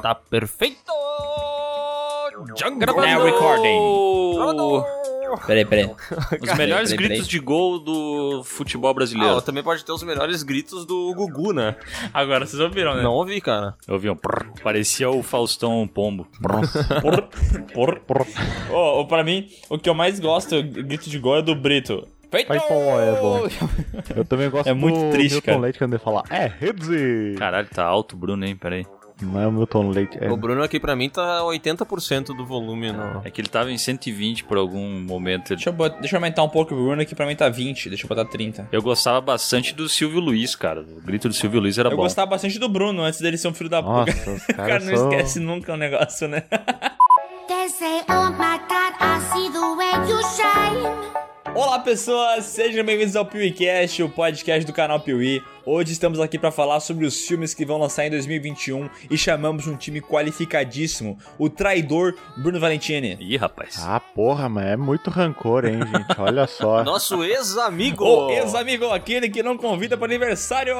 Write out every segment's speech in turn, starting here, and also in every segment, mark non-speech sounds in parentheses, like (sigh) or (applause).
Tá perfeito! Jungle Now recording. Peraí, peraí. Os melhores peraí, gritos de gol do futebol Ah, brasileiro. também pode ter os melhores gritos do Gugu, né? Agora vocês ouviram, né? Não ouvi, cara. Eu vi um prrr, parecia o Faustão Pombo. Por, por. (laughs) Ô, ô, pra mim, o que eu mais gosto, o grito de gol é do Brito. Feito! É bom. (laughs) Eu também gosto É muito do triste, Milton cara. Leite quando ele fala, é, Redzi! Caralho, tá alto o Bruno, hein? Peraí. Não é o Milton Leite, é... O Bruno aqui pra mim tá 80% do volume no... É que ele tava em 120 por algum momento. Deixa eu, bot- deixa eu aumentar um pouco o Bruno aqui, pra mim tá 20. Deixa eu botar 30. Eu gostava bastante do Silvio Luiz, cara. O grito do Silvio Luiz era Eu bom. gostava bastante do Bruno, antes dele ser um filho da puta. (laughs) O cara não são... esquece nunca o negócio, né? They say, oh my God, I see the way you shine. Olá pessoas, sejam bem-vindos ao PeeWeeCast, o podcast do canal Piuí. Hoje estamos aqui para falar sobre os filmes que vão lançar em 2021 e chamamos um time qualificadíssimo, o traidor Bruno Valentini. Ih, rapaz. Ah, porra, mas é muito rancor, hein, gente? Olha só. (laughs) Nosso ex-amigo! O ex-amigo, aquele que não convida para aniversário,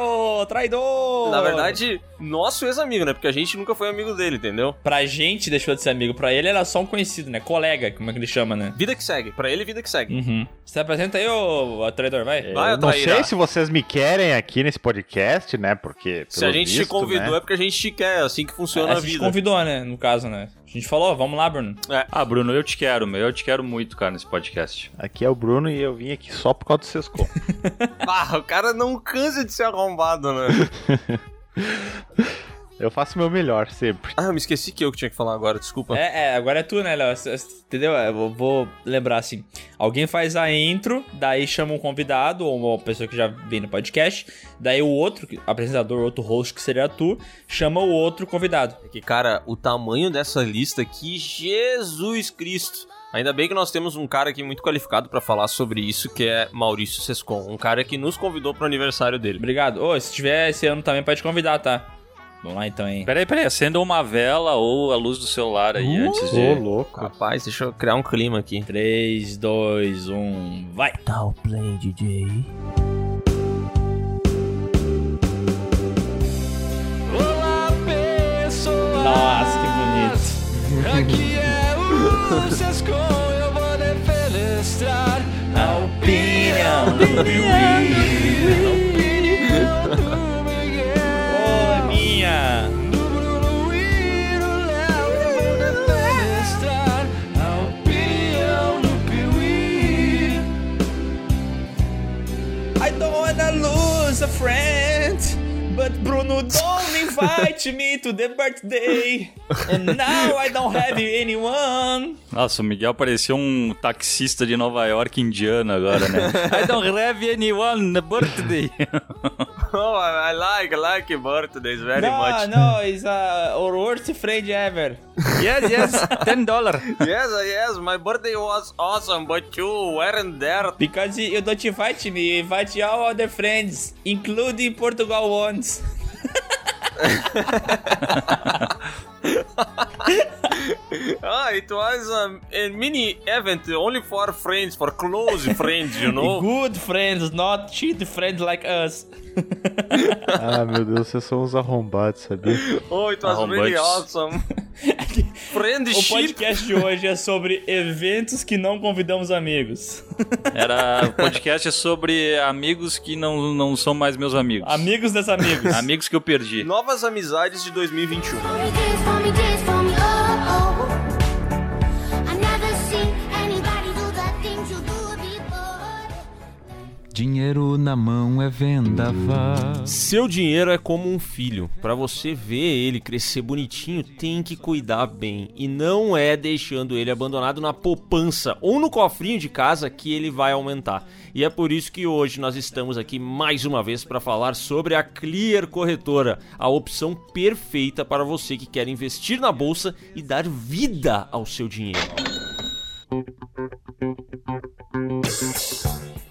traidor! Na verdade, nosso ex-amigo, né? Porque a gente nunca foi amigo dele, entendeu? Pra gente deixou de ser amigo, pra ele era só um conhecido, né? Colega, como é que ele chama, né? Vida que segue. Pra ele, vida que segue. Uhum. Você apresenta aí, ô, traidor, vai? Vai, Eu não sei se vocês me querem aqui nesse podcast, né? Porque. Se a gente te visto, convidou né? é porque a gente te quer, é assim que funciona a a gente vida. convidou, né? No caso, né? A gente falou, vamos lá, Bruno. Ah, Bruno, eu te quero, meu. Eu te quero muito, cara, nesse podcast. Aqui é o Bruno e eu vim aqui só por causa do Sescom. (laughs) Ah, o cara não cansa de ser arrombado, né? (laughs) eu faço o meu melhor sempre. ah, eu me esqueci que eu que tinha que falar agora, desculpa. É, é, agora é tu, né, Léo? Entendeu? Eu vou- vou lembrar assim. Alguém faz a intro, daí chama um convidado, ou uma pessoa que já vem no podcast, daí o outro apresentador, outro host, que seria tu, chama o outro convidado. É que, cara, o tamanho dessa lista aqui, Jesus Cristo. Ainda bem que nós temos um cara aqui muito qualificado pra falar sobre isso, que é Maurício Sescon. Um cara que nos convidou pro aniversário dele. Obrigado. Ô, se tiver esse ano também, pode convidar, tá? Vamos lá então, hein? Peraí, peraí. Acenda uma vela ou a luz do celular aí antes Ô, de. louco. Rapaz, deixa eu criar um clima aqui. 3, 2, 1, vai! Dá o play, DJ. Olá, pessoal! Nossa, que bonito. Aqui é o Sescom, eu vou defenestrar a opinião do Piuí. Wanna lose a friend, but Bruno don't invite me to the birthday, and now I don't have anyone. Nossa, o Miguel parecia um taxista de Nova York indiano agora, né? (laughs) I don't have anyone on the birthday. (laughs) Oh, I like, I like birthdays very no, much. no, it's uh, our worst friend ever. Yes, yes, (laughs) 10 dollar. Yes, yes, my birthday was awesome, but you weren't there. Because you don't invite me, you invite all other friends, including Portugal ones. (laughs) (laughs) (laughs) Ah, it was um, a mini event only for friends, for close (laughs) friends, you know? Good friends, not cheat friends like us. (laughs) Ah, meu Deus, vocês são uns arrombados, sabia? Oh, it was really Arrombados. awesome. O Friendship. podcast de hoje é sobre eventos que não convidamos amigos. Era o podcast é sobre amigos que não, não são mais meus amigos. Amigos desses amigos. Amigos que eu perdi. Novas amizades de 2021. For Dinheiro na mão é vendaval. Seu dinheiro é como um filho. Pra você ver ele crescer bonitinho, tem que cuidar bem. E não é deixando ele abandonado na poupança ou no cofrinho de casa que ele vai aumentar. E é por isso que hoje nós estamos aqui mais uma vez para falar sobre a Clear Corretora, a opção perfeita para você que quer investir na bolsa e dar vida ao seu dinheiro.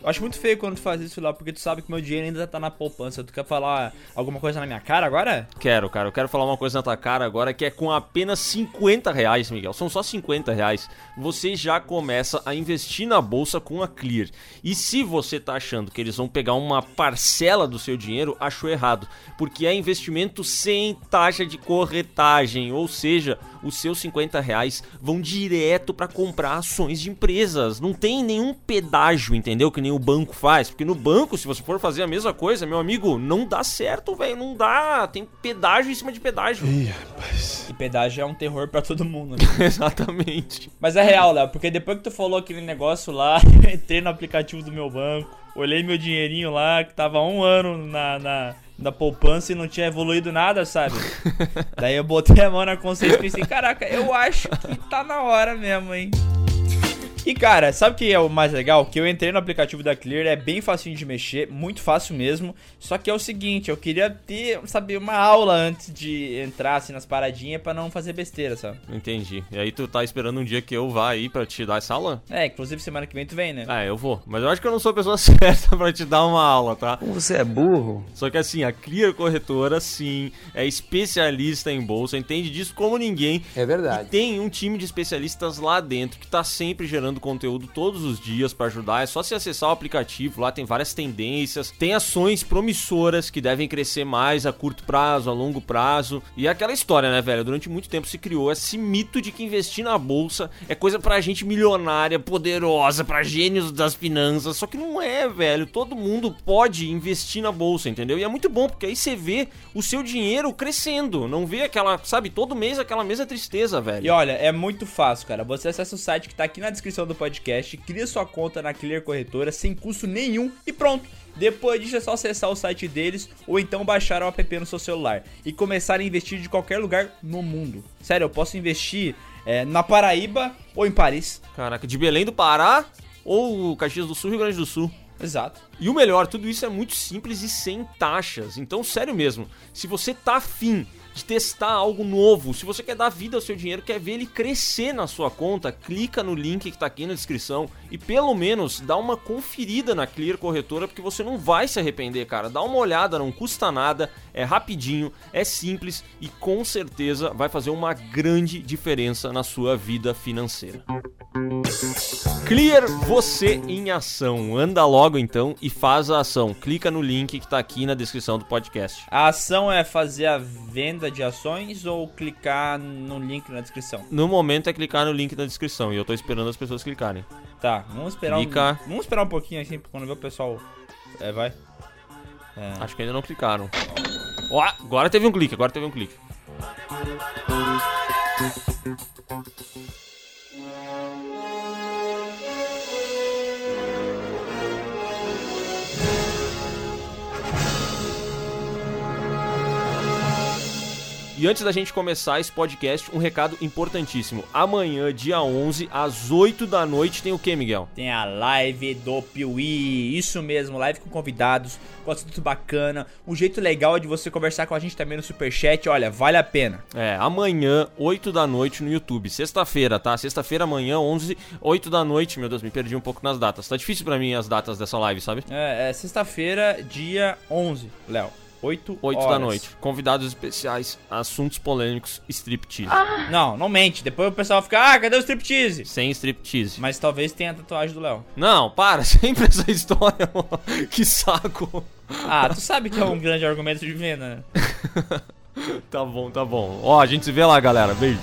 Eu acho muito feio quando tu faz isso lá, porque tu sabe que meu dinheiro ainda tá na poupança. Tu quer falar alguma coisa na minha cara agora? Quero, cara. Eu quero falar uma coisa na tua cara agora que é com apenas 50 reais, Miguel. São só 50 reais. Você já começa a investir na bolsa com a Clear. E se você tá achando que eles vão pegar uma parcela do seu dinheiro, achou errado. Porque é investimento sem taxa de corretagem. Ou seja, os seus 50 reais vão direto para comprar ações de empresas. Não tem nenhum pedágio, entendeu? Que nem o banco faz. Porque no banco, se você for fazer a mesma coisa, meu amigo, não dá certo, velho. Não dá. Tem pedágio em cima de pedágio. E pedágio é um terror pra todo mundo, (laughs) né? Exatamente. Mas é real, Léo, porque depois que tu falou aquele negócio lá, eu (laughs) entrei no aplicativo do meu banco, olhei meu dinheirinho lá, que tava há um ano na, na, na poupança e não tinha evoluído nada, sabe? (laughs) Daí eu botei a mão na consciência e pensei, caraca, eu acho que tá na hora mesmo, hein? E cara, sabe o que é o mais legal? Que eu entrei no aplicativo da Clear, é bem facinho de mexer, muito fácil mesmo. Só que é o seguinte, eu queria ter, sabe, uma aula antes de entrar assim nas paradinhas pra não fazer besteira, sabe? Entendi. E aí tu tá esperando um dia que eu vá aí pra te dar essa aula? É, inclusive semana que vem tu vem, né? Ah, eu vou. Mas eu acho que eu não sou a pessoa (laughs) certa pra te dar uma aula, tá? Você é burro? Só que assim, a Clear Corretora, sim, é especialista em bolsa, entende disso como ninguém. É verdade. E tem um time de especialistas lá dentro que tá sempre gerando conteúdo todos os dias pra ajudar. É só se acessar o aplicativo, lá tem várias tendências, tem ações promissoras que devem crescer mais a curto prazo, a longo prazo. E é aquela história, né, velho? Durante muito tempo se criou esse mito de que investir na bolsa é coisa pra gente milionária, poderosa, pra gênios das finanças. Só que não é, velho. Todo mundo pode investir na bolsa, entendeu? E é muito bom, porque aí você vê o seu dinheiro crescendo. Não vê aquela, sabe, todo mês aquela mesma tristeza, velho. E olha, é muito fácil, cara. Você acessa o site que tá aqui na descrição do podcast, cria sua conta na Clear Corretora sem custo nenhum e pronto. Depois disso é só acessar o site deles ou então baixar o app no seu celular e começar a investir de qualquer lugar no mundo. Sério, eu posso investir é, na Paraíba ou em Paris. Caraca, de Belém do Pará ou Caxias do Sul, Rio Grande do Sul. Exato. E o melhor, tudo isso é muito simples e sem taxas. Então, sério mesmo, se você tá afim de testar algo novo, se você quer dar vida ao seu dinheiro, quer ver ele crescer na sua conta, clica no link que tá aqui na descrição e pelo menos dá uma conferida na Clear Corretora, porque você não vai se arrepender, cara. Dá uma olhada, não custa nada, é rapidinho, é simples e com certeza vai fazer uma grande diferença na sua vida financeira. Clear você em ação. Anda logo então e faz a ação. Clica no link que tá aqui na descrição do podcast. A ação é fazer a venda de ações ou clicar no link na descrição? No momento é clicar no link na descrição e eu tô esperando as pessoas clicarem. Tá, vamos esperar Clica. um, vamos esperar um pouquinho assim quando ver o pessoal. É, vai. Acho que ainda não clicaram. Ó, agora teve um clique, agora teve um clique. E antes da gente começar esse podcast, um recado importantíssimo. Amanhã, dia 11, às 8 da noite, tem o que, Miguel? Tem a live do Piuí, isso mesmo, live com convidados, com assunto bacana, um jeito legal de você conversar com a gente também no Superchat, olha, vale a pena. É, amanhã, 8 da noite no YouTube. Sexta-feira, tá? Sexta-feira, amanhã, 11, 8 da noite. Meu Deus, me perdi um pouco nas datas. Tá difícil pra mim as datas dessa live, sabe? É, é sexta-feira, dia 11, Léo, 8 8 horas. da noite. Convidados especiais, assuntos polêmicos, striptease. Não, não mente, depois o pessoal fica, ah, cadê o striptease? Sem striptease. Mas talvez tenha a tatuagem do Léo. Não, para, (laughs) sempre essa história, mano. Que saco. Ah, tu sabe que é um grande argumento de venda, né? (laughs) Tá bom, tá bom. Ó, a gente se vê lá, galera. Beijo.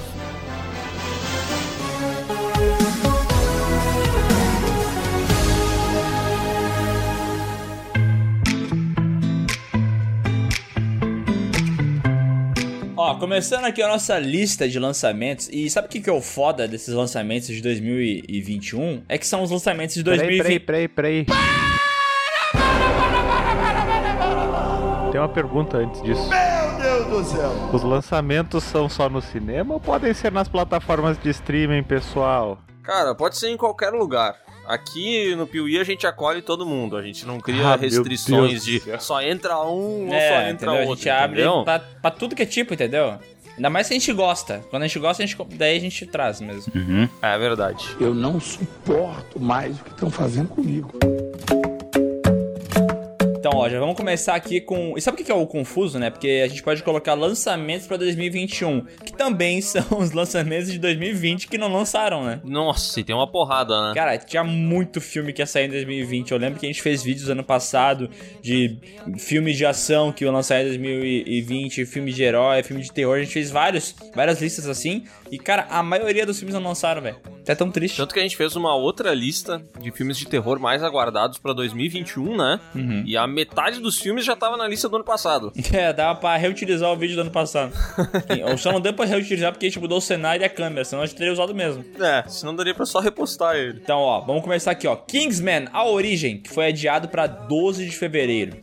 Ó, começando aqui a nossa lista de lançamentos, e sabe o que, que é o foda desses lançamentos de 2021? É que são os lançamentos de Peraí, 2020. peraí, peraí, peraí. Tem uma pergunta antes disso. Meu Deus do céu! Os lançamentos são só no cinema ou podem ser nas plataformas de streaming, pessoal? Cara, pode ser em qualquer lugar. Aqui no Piuí a gente acolhe todo mundo. A gente não cria Ah, restrições de só entra um ou só É, entra entendeu? outro. a gente abre entendeu? pra, pra tudo que é tipo, entendeu? Ainda mais se a gente gosta. Quando a gente gosta, a gente, daí a gente traz mesmo. É verdade. Eu não suporto mais o que estão fazendo comigo. Então, ó, já vamos começar aqui com. E sabe o que é o confuso, né? Porque a gente pode colocar lançamentos pra 2021, que também (laughs) são os lançamentos de 2020 que não lançaram, né? Nossa, e tem uma porrada, né? Cara, tinha muito filme que ia sair em 2020. Eu lembro que a gente fez vídeos ano passado de filmes de ação que iam lançar em 2020, filme de herói, filme de terror. A gente fez vários, várias listas assim. E, cara, a maioria dos filmes não lançaram, velho. Até tão triste. Tanto que a gente fez uma outra lista de filmes de terror mais aguardados pra 2021, né? E a metade dos filmes já tava na lista do ano passado. (laughs) É, dava pra reutilizar o vídeo do ano passado. Ou só não deu pra reutilizar porque a gente mudou o cenário e a câmera, senão a gente teria usado mesmo. É, senão daria pra só repostar ele. Então, ó, vamos começar aqui, ó. Kingsman, A Origem, que foi adiado pra 12 de fevereiro.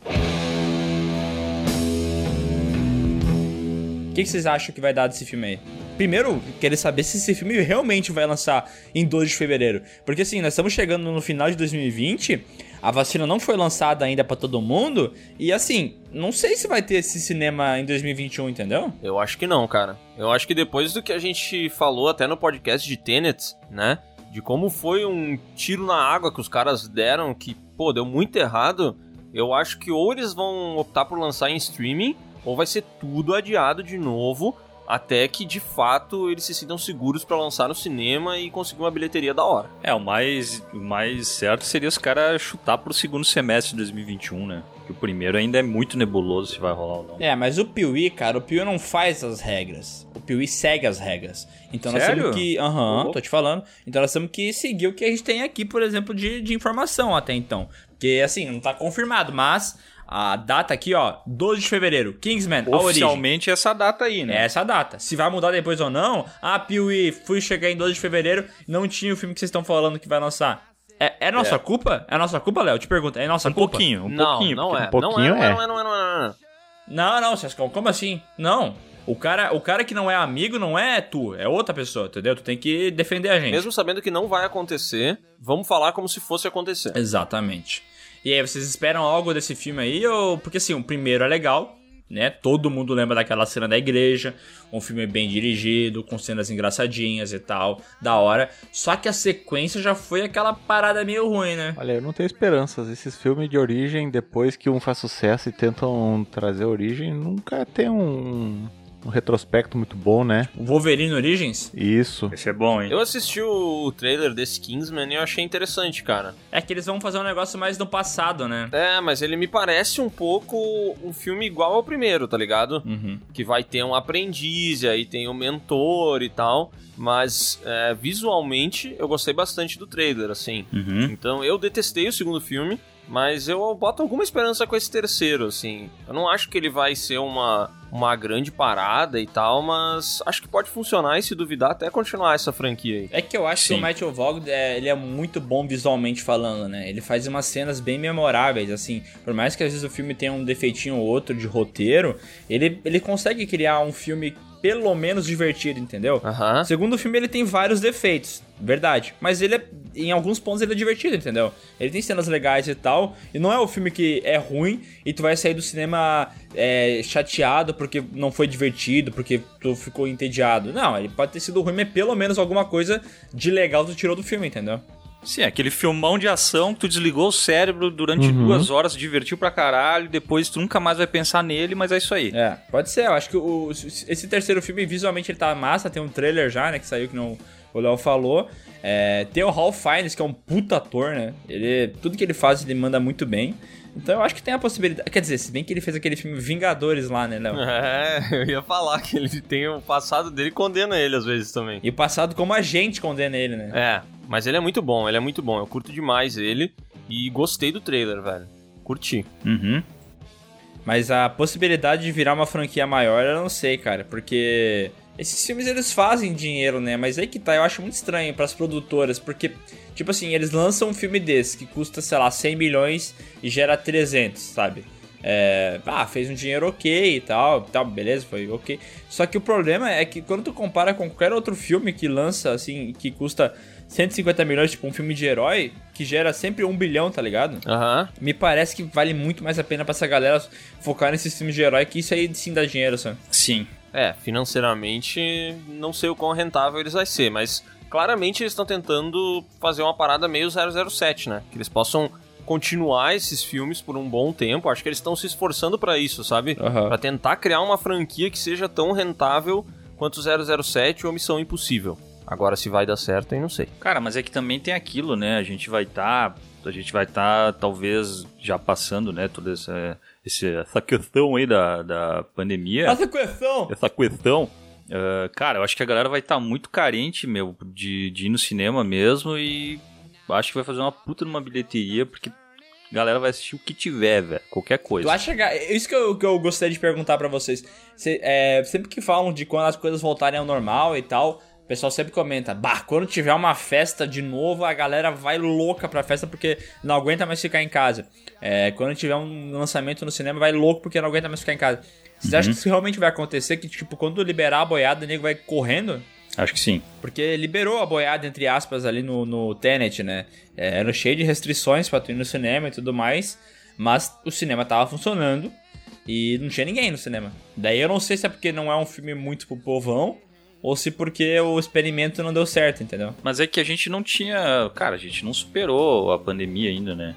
O que, que vocês acham que vai dar desse filme aí? Primeiro, querer saber se esse filme realmente vai lançar em 12 de fevereiro. Porque assim, nós estamos chegando no final de 2020, a vacina não foi lançada ainda pra todo mundo, e assim, não sei se vai ter esse cinema em 2021, entendeu? Eu acho que não, cara. Eu acho que depois do que a gente falou até no podcast de Tenet, né? De como foi um tiro na água que os caras deram, que, pô, deu muito errado. Eu acho que ou eles vão optar por lançar em streaming, ou vai ser tudo adiado de novo, até que de fato eles se sintam seguros pra lançar no cinema e conseguir uma bilheteria da hora. É, o mais, o mais certo seria os caras chutar pro segundo semestre de 2021, né? Que o primeiro ainda é muito nebuloso se vai rolar ou não. É, mas o Piuí, cara, o Piuí não faz as regras. O Piuí segue as regras. Então nós Sério? temos que. Aham, Pô. tô te falando. Então nós temos que seguir o que a gente tem aqui, por exemplo, de, de informação até então. Porque, assim, não tá confirmado, mas a data aqui, ó, 12 de fevereiro, Kingsman, a origem. Oficialmente essa data aí, É né? essa a data. Se vai mudar depois ou não, ah, Piuí, fui chegar em 12 de fevereiro, não tinha o filme que vocês estão falando que vai lançar. É, é nossa culpa? É nossa culpa, Léo? Te pergunto, é nossa Um culpa? pouquinho, um não, pouquinho. não é. um pouquinho não é, é. não é, não é, não é, não é. Não, não, Sescão, como assim? Não. O cara, o cara que não é amigo não é tu, é outra pessoa, entendeu? Tu tem que defender a gente. Mesmo sabendo que não vai acontecer, vamos falar como se fosse acontecer. Exatamente. E aí, vocês esperam algo desse filme aí? Ou... Porque assim, o primeiro é legal, né? Todo mundo lembra daquela cena da igreja. Um filme bem dirigido, com cenas engraçadinhas e tal, da hora. Só que a sequência já foi aquela parada meio ruim, né? Olha, eu não tenho esperanças. Esses filmes de origem, depois que um faz sucesso e tentam trazer origem, nunca tem um, um retrospecto muito bom, né? O Wolverine Origins Isso. Esse é bom, hein? Eu assisti o trailer desse Kingsman e eu achei interessante, cara. é que eles vão fazer um negócio mais no passado, né? É, mas ele me parece um pouco um filme igual ao primeiro, tá ligado? Uhum. Que vai ter um aprendiz, e aí tem o mentor e tal. Mas é, visualmente eu gostei bastante do trailer, assim. Uhum. Então eu detestei o segundo filme, mas eu boto alguma esperança com esse terceiro, assim. Eu não acho que ele vai ser uma, uma grande parada e tal, mas acho que pode funcionar e se duvidar até continuar essa franquia aí. É que eu acho Sim. que o Matthew Vaughn, é, ele é muito bom visualmente falando, né? Ele faz umas cenas bem memoráveis, assim. Por mais que às vezes o filme tenha um defeitinho ou outro de roteiro, ele, ele consegue criar um filme pelo menos divertido, entendeu? Aham. O segundo filme ele tem vários defeitos, verdade. Mas ele é, em alguns pontos ele é divertido, entendeu? Ele tem cenas legais e tal. E não é o filme que é ruim e tu vai sair do cinema é, chateado porque não foi divertido, porque tu ficou entediado. Não, ele pode ter sido ruim, mas pelo menos alguma coisa de legal tu tirou do filme, entendeu? Sim, é aquele filmão de ação que tu desligou o cérebro durante Uhum. duas horas, se divertiu pra caralho, depois tu nunca mais vai pensar nele, mas é isso aí. É, pode ser. Eu acho que o, esse terceiro filme, visualmente, ele tá massa. Tem um trailer já, né? Que saiu que não, o Léo falou. É, tem o Ralph Fiennes, que é um puta ator, né? Ele, tudo que ele faz, ele manda muito bem. Então eu acho que tem a possibilidade. Quer dizer, se bem que ele fez aquele filme Vingadores lá, né, Léo? É, eu ia falar que ele tem o passado dele condena ele às vezes também. E o passado como a gente condena ele, né? É, mas ele é muito bom, ele é muito bom. Eu curto demais ele e gostei do trailer, velho. Curti. Uhum. Mas a possibilidade de virar uma franquia maior, eu não sei, cara, porque esses filmes eles fazem dinheiro, né? Mas aí que tá, eu acho muito estranho pras produtoras, porque tipo assim, eles lançam um filme desse que custa, sei lá, 100 milhões e gera 300, sabe? É, ah, fez um dinheiro ok e tal, tal, beleza, foi ok. Só que o problema é que quando tu compara com qualquer outro filme que lança, assim, que custa 150 milhões, tipo um filme de herói, que gera sempre um bilhão, tá ligado? Aham. Me parece que vale muito mais a pena pra essa galera focar nesses filmes de herói, que isso aí sim dá dinheiro, sabe? Sim. É, financeiramente, não sei o quão rentável eles vai ser, mas claramente eles estão tentando fazer uma parada meio 007, né? Que eles possam continuar esses filmes por um bom tempo. Acho que eles estão se esforçando pra isso, sabe? Aham. Pra tentar criar uma franquia que seja tão rentável quanto 007 ou Missão Impossível. Agora, se vai dar certo, eu não sei. Cara, mas é que também tem aquilo, né? A gente vai estar. a gente vai estar, talvez, já passando, né? Toda essa, essa questão aí da, da pandemia. Essa questão! essa questão. Ah, cara, eu acho que a galera vai estar muito carente, meu, de, de ir no cinema mesmo e acho que vai fazer uma puta numa bilheteria, porque a galera vai assistir o que tiver, velho. Qualquer coisa. Tu acha que. é Isso que eu, que eu gostaria de perguntar pra vocês. Cê- é, sempre que falam de quando as coisas voltarem ao normal e tal, o pessoal sempre comenta: Bah, quando tiver uma festa de novo, a galera vai louca pra festa porque não aguenta mais ficar em casa. É, quando tiver um lançamento no cinema, vai louco porque não aguenta mais ficar em casa. Vocês acham que isso realmente vai acontecer? Que, tipo, quando liberar a boiada, o nego vai correndo? Acho que sim. Porque liberou a boiada, entre aspas, ali no, no Tenet, né? É, era cheio de restrições pra tu ir no cinema e tudo mais. Mas o cinema tava funcionando e não tinha ninguém no cinema. Daí eu não sei se é porque não é um filme muito pro povão ou se porque o experimento não deu certo, entendeu? Mas é que a gente não tinha. Cara, a gente não superou a pandemia ainda, né?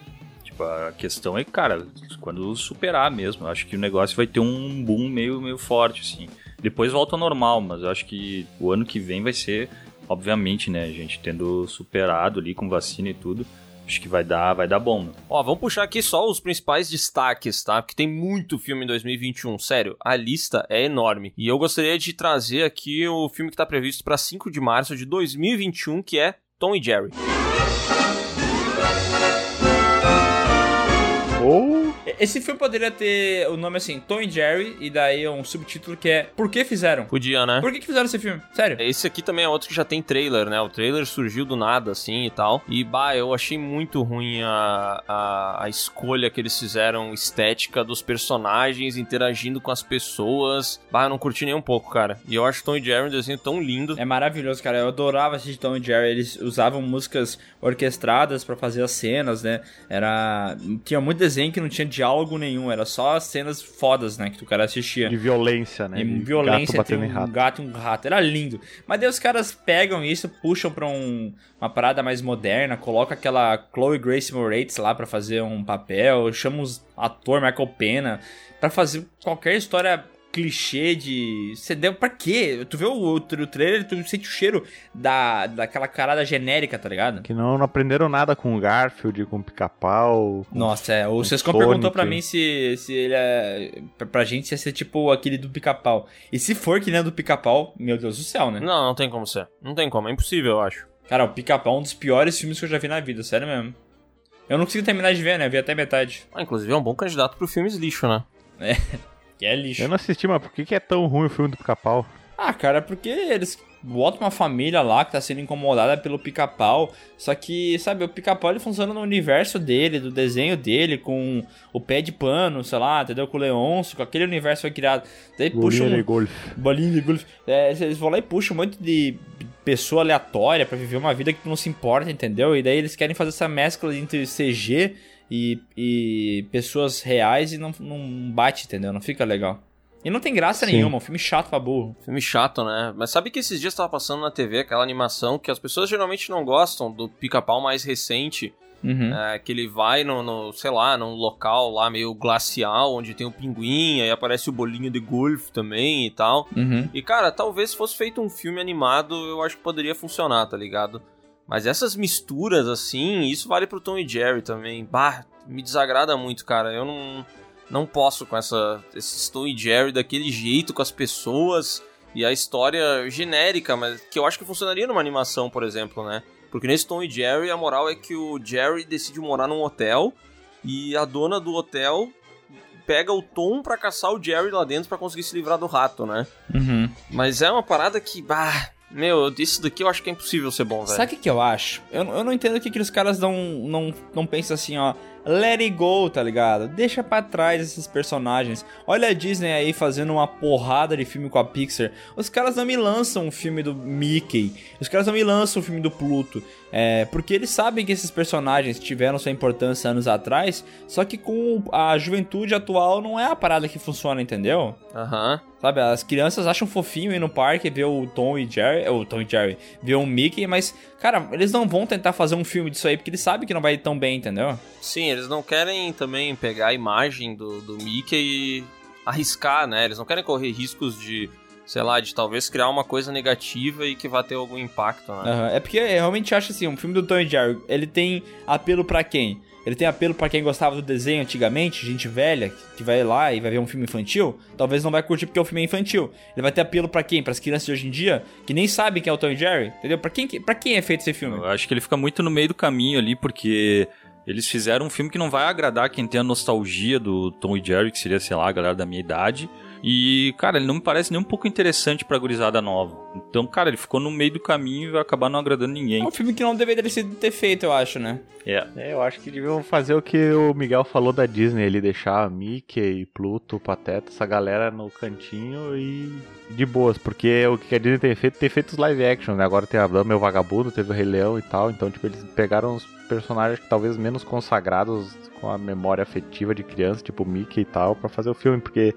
A questão é, cara, quando superar mesmo. Acho que o negócio vai ter um boom meio, meio forte, assim. Depois volta ao normal, mas eu acho que o ano que vem vai ser, obviamente, né? Gente tendo superado ali com vacina e tudo. Acho que vai dar, vai dar bom, né? Ó, vamos puxar aqui só os principais destaques, tá? Porque tem muito filme em 2021. Sério, a lista é enorme. E eu gostaria de trazer aqui o filme que tá previsto pra 5 de março de 2021, que é Tom e Jerry. Ou Esse filme poderia ter o nome assim, Tom e Jerry, e daí um subtítulo que é Por que fizeram? Podia, né? Por que, que fizeram esse filme? Sério? Esse aqui também é outro que já tem trailer, né? O trailer surgiu do nada, assim, e tal. E, bah, eu achei muito ruim a, a, a escolha que eles fizeram estética dos personagens interagindo com as pessoas. Bah, eu não curti nem um pouco, cara. E eu acho Tom e Jerry um desenho tão lindo. É maravilhoso, cara. Eu adorava assistir Tom e Jerry. Eles usavam músicas orquestradas pra fazer as cenas, né? Era. Tinha muito desenho que não tinha diálogo nenhum. Era só cenas fodas, né? Que o cara assistia. de violência, né? E de violência gato batendo em um rato. gato e um rato. Era lindo. Mas daí os caras pegam isso, puxam pra um- uma parada mais moderna, coloca aquela Chloe Grace Moretz lá pra fazer um papel, chama os ator Michael Pena pra fazer qualquer história clichê de... Você deu pra quê? Tu vê o, o, o trailer, tu sente o cheiro da, daquela carada genérica, tá ligado? Que não, não aprenderam nada com o Garfield, com o pica-pau. Nossa, é. O Sescon Sonic. perguntou pra mim se, se ele é. Pra, gente ia ser tipo aquele do pica-pau. E se for que nem é do pica-pau, meu Deus do céu, né? Não, não tem como ser. Não tem como, é impossível, eu acho. Cara, o pica-pau é um dos piores filmes que eu já vi na vida, sério mesmo. Eu não consegui terminar de ver, né? Eu vi até metade. Ah, inclusive é um bom candidato pro filmes lixo, né? Que é lixo. Eu não assisti, mas por que, é tão ruim o filme do pica-pau? Ah, cara, porque eles botam uma família lá que tá sendo incomodada pelo pica-pau. Só que, sabe, o pica-pau ele funciona no universo dele, do desenho dele, com o pé de pano, sei lá, entendeu? Com o Leôncio, com aquele universo foi criado. Daí puxa Bolinha um, de golfe. Bolinha de golfe. É, eles vão lá e puxam um monte de pessoa aleatória pra viver uma vida que não se importa, entendeu? E daí eles querem fazer essa mescla entre CG e, e pessoas reais e não, não bate, entendeu? Não fica legal. E não tem graça Sim. nenhuma, um filme chato pra burro. Filme chato, né? Mas sabe que esses dias tava passando na TV aquela animação que as pessoas geralmente não gostam do pica-pau mais recente. Uhum. É, que ele vai no, no, sei lá, num local lá meio glacial, onde tem o pinguim, aí aparece o bolinho de golfe também e tal. Uhum. E cara, talvez se fosse feito um filme animado, eu acho que poderia funcionar, tá ligado? Mas essas misturas assim, isso vale pro Tom e Jerry também. Bah, me desagrada muito, cara. Eu não, não posso com essa, esses Tom e Jerry daquele jeito com as pessoas e a história genérica, mas que eu acho que funcionaria numa animação, por exemplo, né? Porque nesse Tom e Jerry, a moral é que o Jerry decide morar num hotel e a dona do hotel pega o Tom pra caçar o Jerry lá dentro pra conseguir se livrar do rato, né? Uhum. Mas é uma parada que, bah, meu, isso daqui eu acho que é impossível ser bom, velho. Sabe o que, que eu acho? Eu, eu não entendo o que, que os caras não, não, não pensam assim, ó. Let it go, tá ligado? Deixa pra trás esses personagens. Olha a Disney aí fazendo uma porrada de filme com a Pixar. Os caras não me lançam um filme do Mickey. Os caras não me lançam um filme do Pluto. É, porque eles sabem que esses personagens tiveram sua importância anos atrás. Só que com a juventude atual não é a parada que funciona, entendeu? Aham. Sabe, as crianças acham fofinho ir no parque ver o Tom e Jerry, ou o Tom e Jerry, ver o Mickey, mas, cara, eles não vão tentar fazer um filme disso aí porque eles sabem que não vai ir tão bem, entendeu? Sim, eles não querem também pegar a imagem do, do Mickey e arriscar, né? Eles não querem correr riscos de, sei lá, de talvez criar uma coisa negativa e que vá ter algum impacto, né? Aham, É porque eu realmente acho assim, um filme do Tom e Jerry, ele tem apelo pra quem? Ele tem apelo pra quem gostava do desenho antigamente, gente velha, que vai lá e vai ver um filme infantil, talvez não vai curtir porque o filme é infantil. Ele vai ter apelo pra quem? Pras crianças de hoje em dia, que nem sabem quem é o Tom e Jerry, entendeu? Pra quem, que- pra quem é feito esse filme? Eu acho que ele fica muito no meio do caminho ali, porque eles fizeram um filme que não vai agradar quem tem a nostalgia do Tom e Jerry, que seria, sei lá, a galera da minha idade. E, cara, ele não me parece nem um pouco interessante pra gurizada nova. Então, cara, ele ficou no meio do caminho e vai acabar não agradando É ninguém. um filme que não deveria ser- ter feito, eu acho, né? É. É, eu acho que deviam fazer o que o Miguel falou da Disney, ele deixar Mickey, Pluto, Pateta, essa galera no cantinho e de boas, porque o que a Disney tem feito, tem feito os live action, né? Agora tem a Dama e o Vagabundo, teve o Rei Leão e tal, então tipo, eles pegaram os personagens talvez menos consagrados com a memória afetiva de criança, tipo Mickey e tal, pra fazer o filme, porque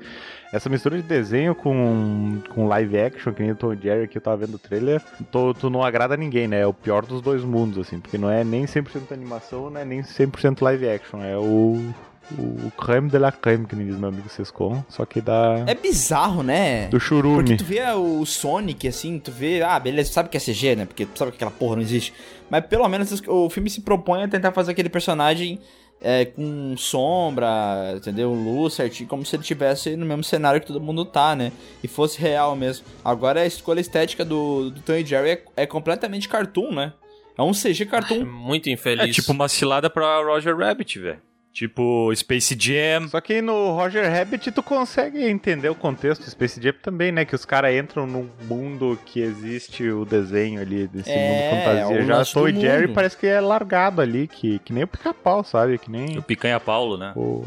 essa mistura de desenho com, com live action, que nem o Tom Jerry que eu tava vendo o trailer, tu, tu não agrada ninguém, né? É o pior dos dois mundos, assim, porque não é nem 100% animação, não é nem 100% live action, é o, o creme de la creme, que nem diz meu amigo Sescon, só que da, É bizarro, né? do churume. Porque tu vê o Sonic, assim, tu vê, ah, beleza, sabe que é CG, né? Porque tu sabe que aquela porra não existe. Mas pelo menos o filme se propõe a tentar fazer aquele personagem é, com sombra, entendeu? Luz certinho, como se ele estivesse no mesmo cenário que todo mundo tá, né? E fosse real mesmo. Agora a escolha estética do, do Tom e Jerry é, é completamente cartoon, né? É um CG É cartoon. muito É infeliz. tipo uma cilada pra Roger Rabbit, velho. Tipo Space Jam. Só que no Roger Rabbit tu consegue entender o contexto do Space Jam também, né? Que os caras entram num mundo que existe o desenho ali, desse É, mundo fantasia. o Já Tom e Jerry parece que é largado ali, que, que nem o pica-pau, sabe? Que nem O Picanha Paulo, né? o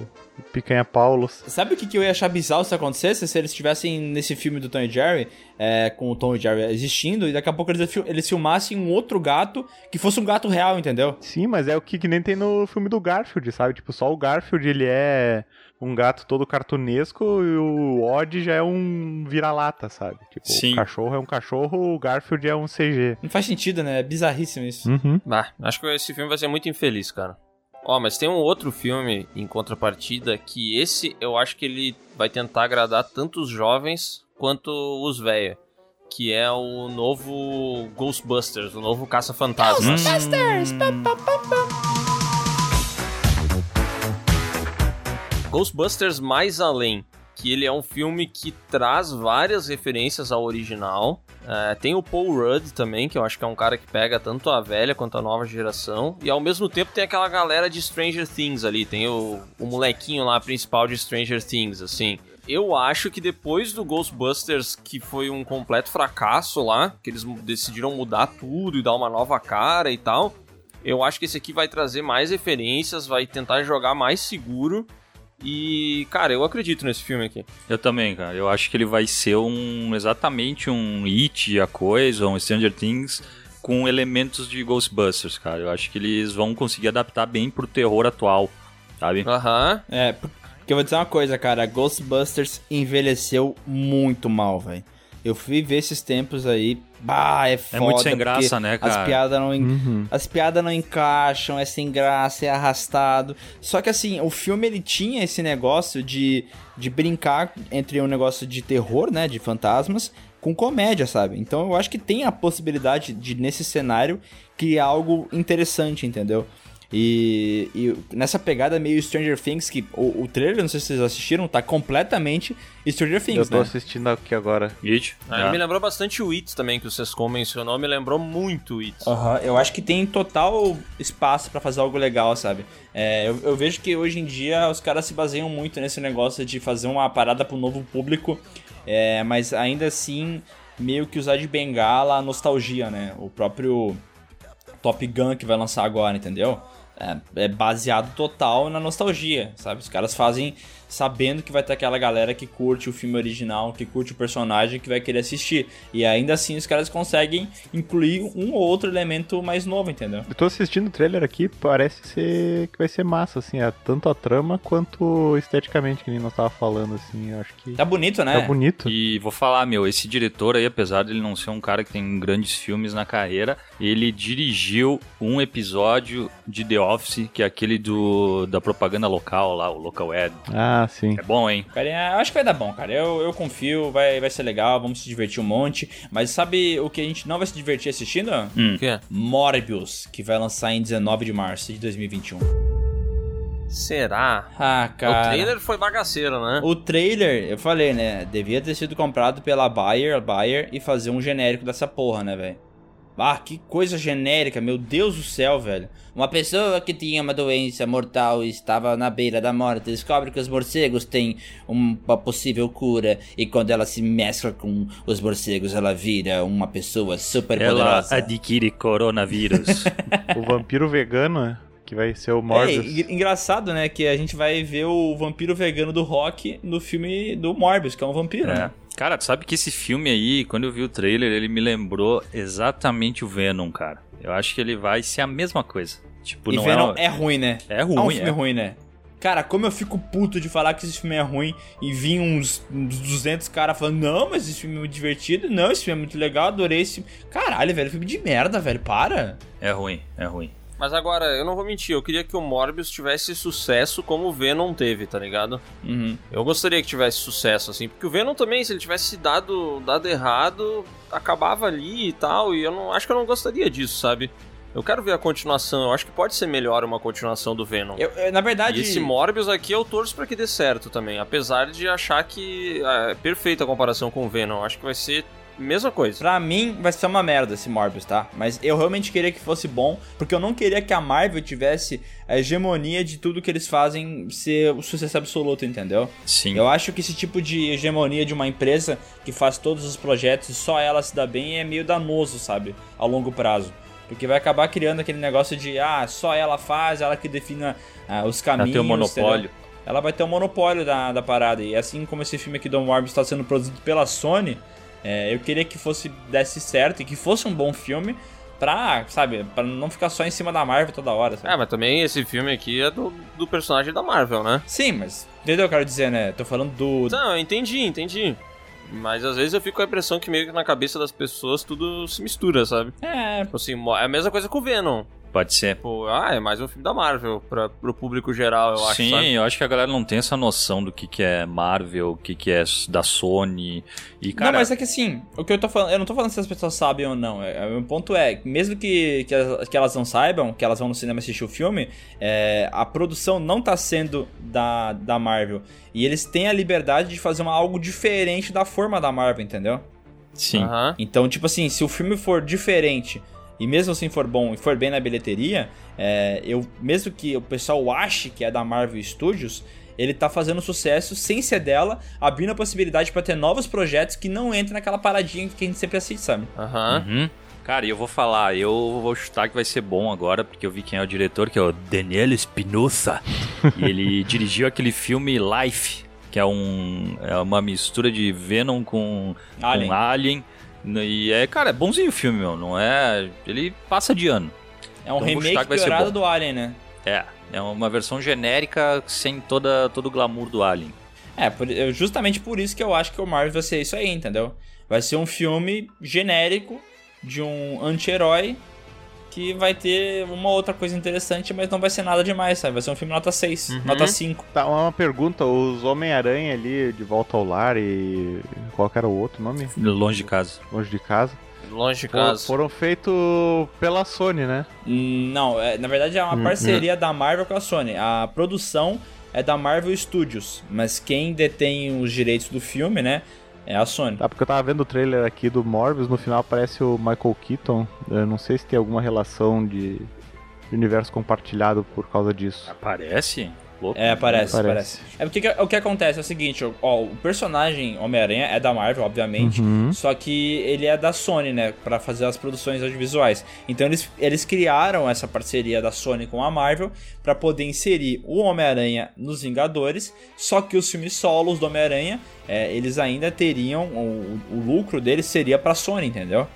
Picanha Paulo. Sabe o que, que eu ia achar bizarro se acontecesse? Se eles estivessem nesse filme do Tom e Jerry, é, com o Tom e Jerry existindo, e daqui a pouco eles, eles filmassem um outro gato que fosse um gato real, entendeu? Sim, mas é o que, que nem tem no filme do Garfield, sabe? Tipo, só o Garfield ele é um gato todo cartunesco e o Odd já é um vira-lata, sabe? Tipo, Sim. o cachorro é um cachorro, o Garfield é um CG. Não faz sentido, né? É bizarríssimo isso. Uhum. Bah, acho que esse filme vai ser muito infeliz, cara. Ó, mas tem um outro filme em contrapartida que esse eu acho que ele vai tentar agradar tanto os jovens quanto os velhos. Que é o novo Ghostbusters, o novo Caça-Fantasmas. Ghostbusters Mais Além, que ele é um filme que traz várias referências ao original. É, tem o Paul Rudd também, que eu acho que é um cara que pega tanto a velha quanto a nova geração. E ao mesmo tempo tem aquela galera de Stranger Things ali. Tem o, o molequinho lá principal de Stranger Things, assim. Eu acho que depois do Ghostbusters, que foi um completo fracasso lá, que eles decidiram mudar tudo e dar uma nova cara e tal, eu acho que esse aqui vai trazer mais referências, vai tentar jogar mais seguro. E, cara, eu acredito nesse filme aqui. Eu também, cara. Eu acho que ele vai ser um exatamente um It, a coisa, um Stranger Things com elementos de Ghostbusters, cara. Eu acho que eles vão conseguir adaptar bem pro terror atual, sabe? Aham. É, porque eu vou dizer uma coisa, cara. Ghostbusters envelheceu muito mal, velho. Eu fui ver esses tempos aí. Bah, é foda. muito sem graça, né, cara? As piadas não, en- as piadas não encaixam, é sem graça, é arrastado. Só que assim, o filme ele tinha esse negócio de, de brincar entre um negócio de terror, né, de fantasmas, com comédia, sabe? Então eu acho que tem a possibilidade de, nesse cenário, criar algo interessante, entendeu? E, e nessa pegada meio Stranger Things, que o, o trailer, não sei se vocês assistiram, tá completamente Stranger Eu Things, tô né? assistindo aqui agora. It. Ah, é. Me lembrou bastante o It também, que o Sescom mencionou, me lembrou muito o It. Aham, eu acho que tem total espaço pra fazer algo legal, sabe? É, eu, eu vejo que hoje em dia os caras se baseiam muito nesse negócio de fazer uma parada pro novo público, é, mas ainda assim, meio que usar de bengala a nostalgia, né? O próprio Top Gun que vai lançar agora, entendeu? É, é baseado total na nostalgia, sabe? Os caras fazem sabendo que vai ter aquela galera que curte o filme original, que curte o personagem, que vai querer assistir. E ainda assim os caras conseguem incluir um ou outro elemento mais novo, entendeu? Eu tô assistindo o trailer aqui, parece ser que vai ser massa, assim, é, tanto a trama quanto esteticamente, que nem nós tava falando, assim, eu acho que Tá bonito, né? tá bonito. E vou falar, meu, esse diretor aí, apesar de ele não ser um cara que tem grandes filmes na carreira, ele dirigiu um episódio de The Office, que é aquele do da propaganda local lá, o Local Ad. Ah, sim. É bom, hein? Cara, eu acho que vai dar bom, cara. Eu, eu confio, vai, vai ser legal, vamos se divertir um monte. Mas sabe o que a gente não vai se divertir assistindo? O quê? Morbius, que vai lançar em 19 de março de 2021. Será? Ah, cara. O trailer foi bagaceiro, né? O trailer, eu falei, né? Devia ter sido comprado pela Bayer, Bayer e fazer um genérico dessa porra, né, velho? Ah, que coisa genérica, meu Deus do céu, velho. Uma pessoa que tinha uma doença mortal e estava na beira da morte descobre que os morcegos têm uma possível cura e quando ela se mescla com os morcegos ela vira uma pessoa super Ela poderosa. adquire coronavírus. (laughs) O vampiro vegano, né, que vai ser o É, Morbius. en- engraçado, né, que a gente vai ver o vampiro vegano do Rock no filme do Morbius, que é um vampiro, É. né? Cara, tu sabe que esse filme aí, quando eu vi o trailer, ele me lembrou exatamente o Venom, cara. Eu acho que ele vai ser a mesma coisa. Tipo, E não Venom é, é ruim, né? é É um ruim, filme é. ruim, né? Cara, como eu fico puto de falar que esse filme é ruim e vir uns, uns 200 caras falando, não, mas esse filme é muito divertido, não, esse filme é muito legal, adorei esse filme. Caralho, velho, filme de merda, velho, para. É ruim, é ruim. Mas agora, eu não vou mentir, eu queria que o Morbius tivesse sucesso como o Venom teve, tá ligado? Uhum. Eu gostaria que tivesse sucesso, assim, porque o Venom também, se ele tivesse dado, dado errado, acabava ali e tal, e eu não acho que eu não gostaria disso, sabe? Eu quero ver a continuação, eu acho que pode ser melhor uma continuação do Venom. Eu, eu, na verdade, E esse Morbius aqui eu torço pra que dê certo também, apesar de achar que ah, é perfeita a comparação com o Venom, acho que vai ser mesma coisa. Pra mim, vai ser uma merda esse Morbius, tá? Mas eu realmente queria que fosse bom, porque eu não queria que a Marvel tivesse a hegemonia de tudo que eles fazem ser o sucesso absoluto, entendeu? Sim. Eu acho que esse tipo de hegemonia de uma empresa que faz todos os projetos e só ela se dá bem é meio danoso, sabe? A longo prazo. Porque vai acabar criando aquele negócio de, ah, só ela faz, ela que define ah, os Ela caminhos. tem o monopólio. entendeu? Ela vai ter o monopólio da, da parada. E assim como esse filme aqui do Morbius está sendo produzido pela Sony, é, eu queria que fosse desse certo e que fosse um bom filme pra, sabe, pra não ficar só em cima da Marvel toda hora, sabe? É, mas também esse filme aqui é do, do personagem da Marvel, né? Sim, mas entendeu o que eu quero dizer, né? Tô falando do. Não, eu entendi, entendi. Mas às vezes eu fico com a impressão que meio que na cabeça das pessoas tudo se mistura, sabe? É, Tipo assim, é a mesma coisa com o Venom. Pode ser. Tipo, ah, é mais um filme da Marvel pra, pro público geral, eu acho, Sim, sabe? eu acho que a galera não tem essa noção do que, que é Marvel, o que, que é da Sony. E, cara, Não, mas é que assim, o que eu tô falando, eu não tô falando se as pessoas sabem ou não. É, o meu ponto é, mesmo que, que, elas, que elas não saibam, que elas vão no cinema assistir o filme, é, a produção não tá sendo da, da Marvel. E eles têm a liberdade de fazer uma, algo diferente da forma da Marvel, entendeu? sim. Aham. Então, tipo assim, se o filme for diferente e mesmo assim for bom e for bem na bilheteria, é, eu mesmo que o pessoal ache que é da Marvel Studios, ele tá fazendo sucesso sem ser dela, abrindo a possibilidade pra ter novos projetos que não entram naquela paradinha que a gente sempre assiste, sabe? Aham. Uhum. Cara, e eu vou falar, eu vou chutar que vai ser bom agora, porque eu vi quem é o diretor, que é o Daniel Espinosa. e ele (laughs) dirigiu aquele filme Life, que é, um, é uma mistura de Venom com Alien. com Alien. E é, cara, é bonzinho o filme, meu. Não é. Ele passa de ano. É um Então remake piorado do Alien, né? É. É uma versão genérica sem toda, todo o glamour do Alien. É, por- eu- justamente por isso que eu acho que o Marvel vai ser isso aí, entendeu? Vai ser um filme genérico de um anti-herói que vai ter uma outra coisa interessante, mas não vai ser nada demais, sabe? Vai ser um filme nota 6, Uhum. nota 5. Tá, uma pergunta, os Homem-Aranha ali de volta ao lar e. Qual que era o outro nome? Longe de casa. Longe de casa. Longe de casa. foram feitos pela Sony, né? Não, é- na verdade é uma Hum, parceria da Marvel com a Sony. A produção é da Marvel Studios, mas quem detém os direitos do filme, né, é a Sony. Tá, porque eu tava vendo o trailer aqui do Morbius, no final aparece o Michael Keaton. Eu não sei se tem alguma relação de de universo compartilhado por causa disso. Aparece? Louco. É, parece, Parece. parece. É porque que- o que acontece é o seguinte, ó, o personagem Homem-Aranha é da Marvel, obviamente, só que ele é da Sony, né, Pra fazer as produções audiovisuais. Então eles, eles criaram essa parceria da Sony com a Marvel pra poder inserir o Homem-Aranha nos Vingadores, só que os filmes solos do Homem-Aranha, é, eles ainda teriam, o, o lucro deles seria pra Sony, entendeu?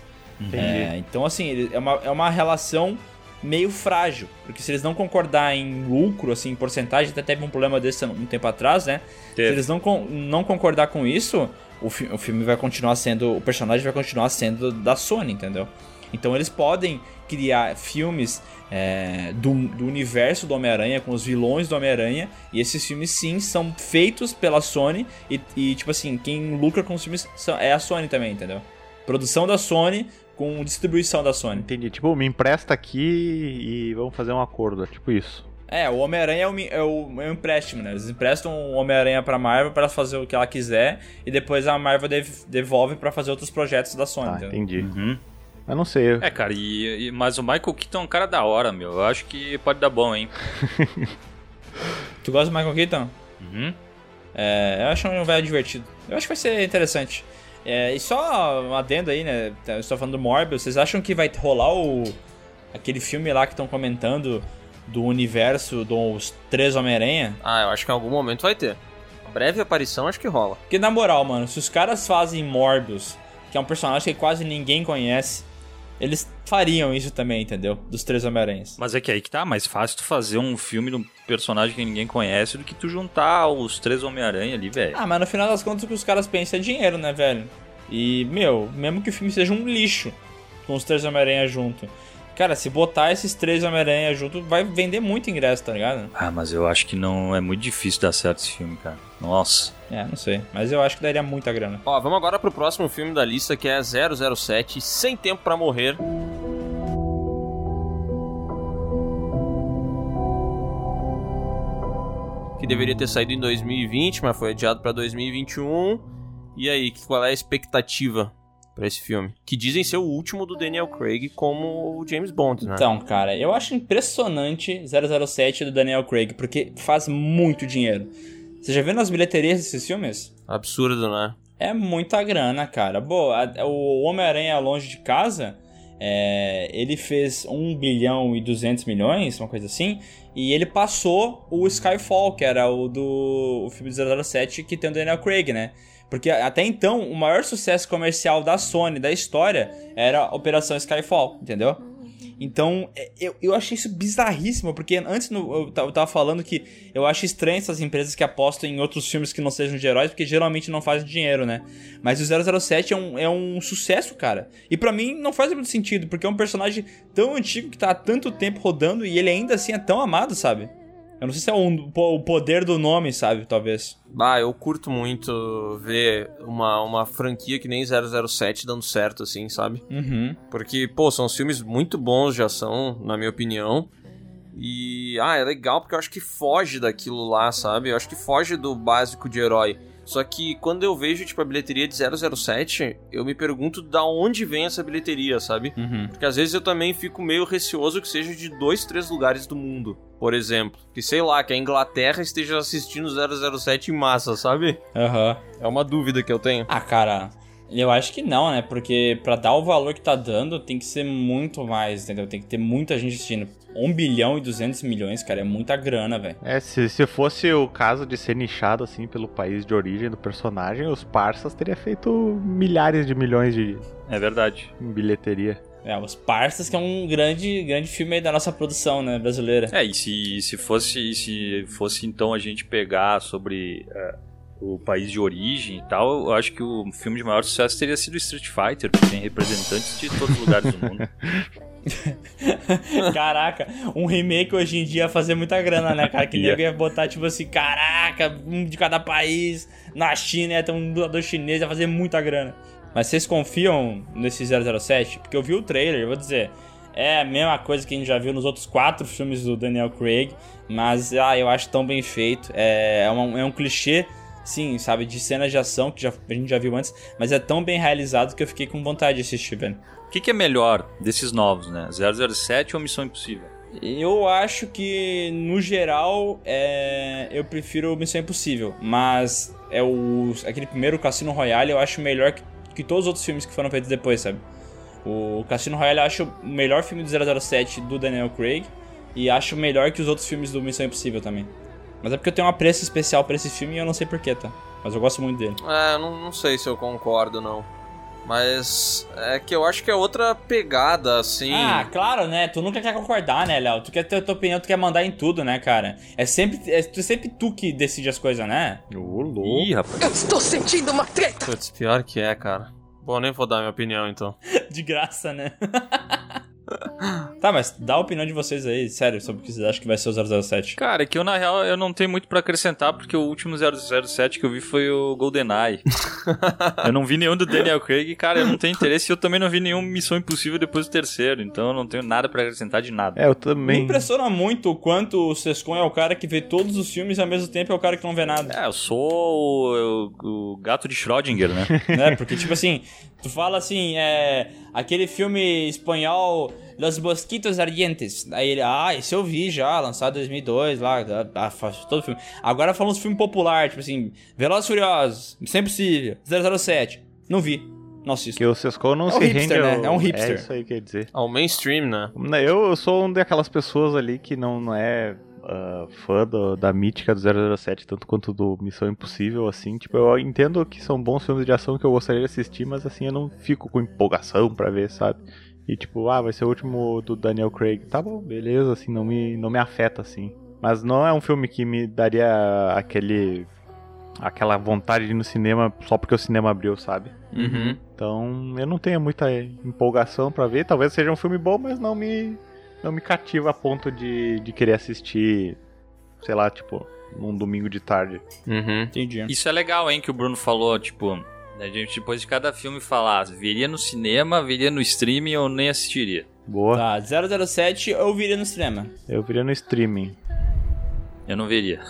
É, então, assim, é uma, é uma relação meio frágil. Porque se eles não concordar em lucro, assim, em porcentagem, até teve um problema desse um tempo atrás, né? Teve. Se eles não, não concordar com isso, o, fi- o filme vai continuar sendo. O personagem vai continuar sendo da Sony, entendeu? Então eles podem criar filmes é, do, do universo do Homem-Aranha, com os vilões do Homem-Aranha, e esses filmes sim são feitos pela Sony, e, e, tipo assim, quem lucra com os filmes são- é a Sony também, entendeu? Produção da Sony com distribuição da Sony. Entendi. Tipo, me empresta aqui e vamos fazer um acordo. é Tipo isso. É, o Homem-Aranha é o, mi- é, o, é o empréstimo, né? Eles emprestam o Homem-Aranha pra Marvel pra fazer o que ela quiser e depois a Marvel dev- devolve pra fazer outros projetos da Sony. Tá, entendeu? entendi. Uhum. Eu não sei. É, cara, e, e- mas o Michael Keaton é um cara da hora, meu. Eu acho que pode dar bom, hein? (laughs) Tu gosta do Michael Keaton? Uhum. É, eu acho um velho divertido. Eu acho que vai ser interessante. É, e só um adendo aí, né? Eu estou falando do Morbius. Vocês acham que vai rolar o aquele filme lá que estão comentando do universo dos três Homem-Aranha? Ah, eu acho que em algum momento vai ter. Breve aparição, acho que rola. Porque na moral, mano, se os caras fazem Morbius, que é um personagem que quase ninguém conhece, eles fariam isso também, entendeu? Dos três Homem-Aranhas. Mas é que aí que tá, mais fácil tu fazer um filme de um personagem que ninguém conhece do que tu juntar os três Homem-Aranha ali, velho. Ah, mas no final das contas o que os caras pensam é dinheiro, né, velho? E, meu, mesmo que o filme seja um lixo com os três Homem-Aranha junto. Cara, se botar esses três Homem-Aranha junto, vai vender muito ingresso, tá ligado? Ah, mas eu acho que não é muito difícil dar certo esse filme, cara. Nossa. É, não sei. Mas eu acho que daria muita grana. Ó, vamos agora pro próximo filme da lista, que é 007, Sem Tempo Pra Morrer. Que deveria ter saído em 2020, mas foi adiado pra 2021. E aí, que- qual é a expectativa pra esse filme? Que dizem ser o último do Daniel Craig como o James Bond, né? Então, cara, eu acho impressionante 007 do Daniel Craig, porque faz muito dinheiro. Você já viu nas bilheterias desses filmes? Absurdo, né? É muita grana, cara. Boa, o Homem-Aranha Longe de Casa, é, ele fez 1 bilhão e 200 milhões, uma coisa assim, e ele passou o Skyfall, que era o do o filme de 007 que tem o Daniel Craig, né? Porque até então, o maior sucesso comercial da Sony, da história, era Operação Skyfall, entendeu? Então, é, eu, eu achei isso bizarríssimo, porque antes no- eu eu tava falando que eu acho estranho essas empresas que apostam em outros filmes que não sejam de heróis, porque geralmente não fazem dinheiro, né? Mas o 007 é um, é um sucesso, cara. E pra mim não faz muito sentido, porque é um personagem tão antigo que tá há tanto tempo rodando e ele ainda assim é tão amado, sabe? Eu não sei se é um- o poder do nome, sabe? Talvez. Ah, eu curto muito ver uma, uma franquia que nem 007 dando certo, assim, sabe? Uhum. Porque, pô, são filmes muito bons de ação, na minha opinião. E, ah, é legal porque eu acho que foge daquilo lá, sabe? Eu acho que foge do básico de herói. Só que quando eu vejo, tipo, a bilheteria de 007, eu me pergunto da onde vem essa bilheteria, sabe? Uhum. Porque às vezes eu também fico meio receoso que seja de dois, três lugares do mundo, por exemplo. Que sei lá, que a Inglaterra esteja assistindo 007 em massa, sabe? Aham. É uma dúvida que eu tenho. Ah, cara, eu acho que não, né? Porque pra dar o valor que tá dando, tem que ser muito mais, entendeu? Tem que ter muita gente assistindo. 1 bilhão e 200 milhões, cara, é muita grana, velho. É, se, se fosse o caso de ser nichado assim pelo país de origem do personagem, os parças teria feito milhares de milhões de É verdade. em bilheteria. É, Os Parsas, que é um grande, grande filme aí da nossa produção, né, brasileira. É, e se, se fosse se fosse então a gente pegar sobre é, o país de origem e tal, eu acho que o filme de maior sucesso teria sido Street Fighter, que tem representantes de todos os lugares do mundo. (laughs) Caraca, um remake hoje em dia ia fazer muita grana, né, cara? Que Ia. nego ia botar, tipo assim, caraca, um de cada país. Na China ia ter um dublador chinês, ia fazer muita grana. Mas vocês confiam nesse 007? Porque eu vi o trailer, eu vou dizer, é a mesma coisa que a gente já viu nos outros quatro filmes do Daniel Craig, mas ah, eu acho tão bem feito. É, é, um, é um clichê, sim, sabe, de cenas de ação que já, a gente já viu antes, mas é tão bem realizado que eu fiquei com vontade de assistir, velho. O que, que é melhor desses novos, né? 007 ou Missão Impossível? Eu acho que, no geral, é... eu prefiro Missão Impossível. Mas é o... aquele primeiro Cassino Royale eu acho melhor que, que todos os outros filmes que foram feitos depois, sabe? O Cassino Royale eu acho o melhor filme do 007 do Daniel Craig. E acho melhor que os outros filmes do Missão Impossível também. Mas é porque eu tenho um apreço especial pra esse filme e eu não sei porquê, tá? Mas eu gosto muito dele. É, eu não, não sei se eu concordo, não. Mas é que eu acho que é outra pegada, assim. Ah, claro, né? Tu nunca quer concordar, né, Léo? Tu quer ter a tua opinião, tu quer mandar em tudo, né, cara? É sempre, é sempre tu que decide as coisas, né? Ô, louco. Ih, rapaz. Eu estou sentindo uma treta! Putz, pior que é, cara. Bom, nem vou dar minha opinião, então. (laughs) De graça, né? (laughs) (laughs) tá, mas dá a opinião de vocês aí, sério, sobre o que vocês acham que vai ser o 007. Cara, é que eu, na real, eu não tenho muito pra acrescentar, porque o último 007 que eu vi foi o GoldenEye. (laughs) eu não vi nenhum do Daniel Craig, cara, eu não tenho interesse, e eu também não vi nenhum Missão Impossível depois do terceiro, então eu não tenho nada pra acrescentar de nada. É, eu Me também. impressiona muito o quanto o Sescon é o cara que vê todos os filmes e ao mesmo tempo é o cara que não vê nada. É, eu sou o, o gato de Schrödinger, né? né? (laughs) Porque, tipo assim, tu fala assim, é. Aquele filme espanhol Los Mosquitos Ardientes. Aí ele, ah, esse eu vi já, lançado em 2002, lá, ah, faz todo filme. Agora falando de filme popular, tipo assim, Velozes e Furiosos, Missão Impossível, 007. Não vi, não assisto. Que o Sescon não É um se hipster, rende né? ao- É um hipster. É isso aí que quer dizer. Ao mainstream, né? Eu, eu sou um daquelas pessoas ali que não, não é ah, fã do- da mítica do 007, tanto quanto do Missão Impossível, assim. Tipo, eu entendo que são bons filmes de ação que eu gostaria de assistir, mas assim, eu não fico com empolgação pra ver, sabe? E tipo, ah, vai ser o último do Daniel Craig. Tá bom, beleza, assim, não me, não me afeta, assim. Mas não é um filme que me daria aquele... Aquela vontade de ir no cinema só porque o cinema abriu, sabe? Uhum. Então, eu não tenho muita empolgação pra ver. Talvez seja um filme bom, mas não me não me cativa a ponto de, de querer assistir, sei lá, tipo, num domingo de tarde. Uhum. Entendi. Isso é legal, hein, que o Bruno falou, tipo, a gente depois de cada filme falar, viria no cinema, viria no streaming ou nem assistiria. Boa. Tá, 007 eu viria no cinema. Eu viria no streaming. Eu não veria.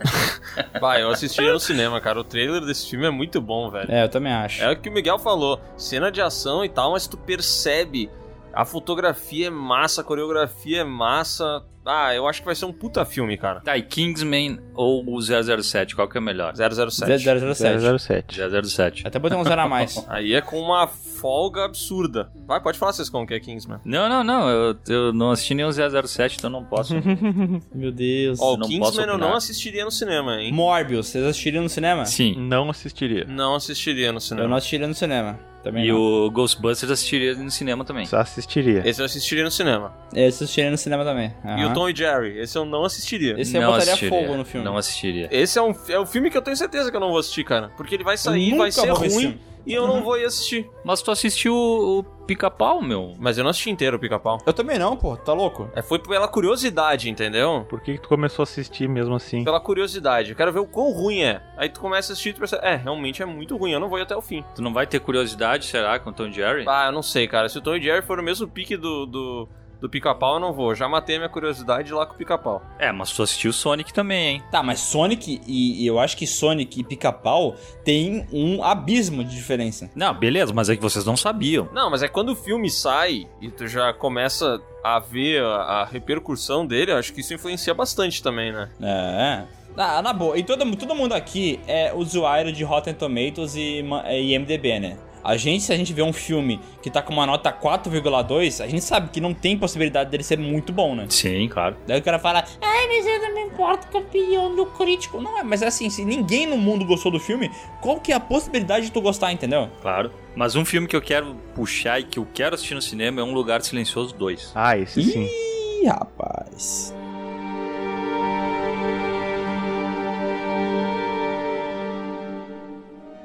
(laughs) Vai, eu assistiria no cinema, cara. O trailer desse filme é muito bom, velho. É, eu também acho. É o que o Miguel falou. Cena de ação e tal, mas tu percebe. A fotografia é massa, a coreografia é massa. Ah, eu acho que vai ser um puta filme, cara. Tá, e Kingsman ou o 007, qual que é melhor? 007. 007. 007. 007. Até botei um zero a mais. (laughs) Aí é com uma folga absurda. Vai, pode falar, vocês como que é Kingsman. Não, não, não, eu, eu não assisti nenhum 007, então não posso. (laughs) Meu Deus. Ó, o não Kingsman eu não assistiria no cinema, hein? Morbius, vocês assistiriam no cinema? Sim. Não assistiria. Não assistiria no cinema. Eu não assistiria no cinema. Também E não. o Ghostbusters assistiria no cinema também. Só assistiria. Esse eu assistiria no cinema. Eu assistiria no cinema também. E Aham. o Tom e Jerry, esse eu não assistiria. Esse eu não botaria assistiria. fogo no filme. Não assistiria. Esse é, um, é o filme que eu tenho certeza que eu não vou assistir, cara. Porque ele vai sair, vai ser esse ruim. E eu não vou ir assistir. Mas tu assistiu o, o Pica-Pau, meu? Mas eu não assisti inteiro o pica-pau. Eu também não, pô. Tá louco? É, foi pela curiosidade, entendeu? Por que, que tu começou a assistir mesmo assim? Pela curiosidade. Eu quero ver o quão ruim é. Aí tu começa a assistir e tu percebe, é, realmente é muito ruim, eu não vou ir até o fim. Tu não vai ter curiosidade, será, com o Tom Jerry? Ah, eu não sei, cara. Se o Tom Jerry for o mesmo pique do, do, do pica-pau, eu não vou. Já matei a minha curiosidade lá com o pica-pau. É, mas tu assistiu Sonic também, hein? Tá, mas Sonic e, e eu acho que Sonic e Pica-Pau tem um abismo de diferença. Não, beleza, mas é que vocês não sabiam. Não, mas é quando o filme sai e tu já começa a ver a, a repercussão dele, eu acho que isso influencia bastante também, né? É. Ah, na boa. E todo, todo mundo aqui é usuário de Rotten Tomatoes e, e MDB, né? A gente, se a gente vê um filme que tá com uma nota 4,2, a gente sabe que não tem possibilidade dele ser muito bom, né? Sim, claro. Daí o cara fala, ai, mas eu não me importo com a opinião do crítico. Não, é, mas é assim, se ninguém no mundo gostou do filme, qual que é a possibilidade de tu gostar, entendeu? Claro. Mas um filme que eu quero puxar e que eu quero assistir no cinema é Um Lugar Silencioso 2. Ah, esse sim. Ih, rapaz.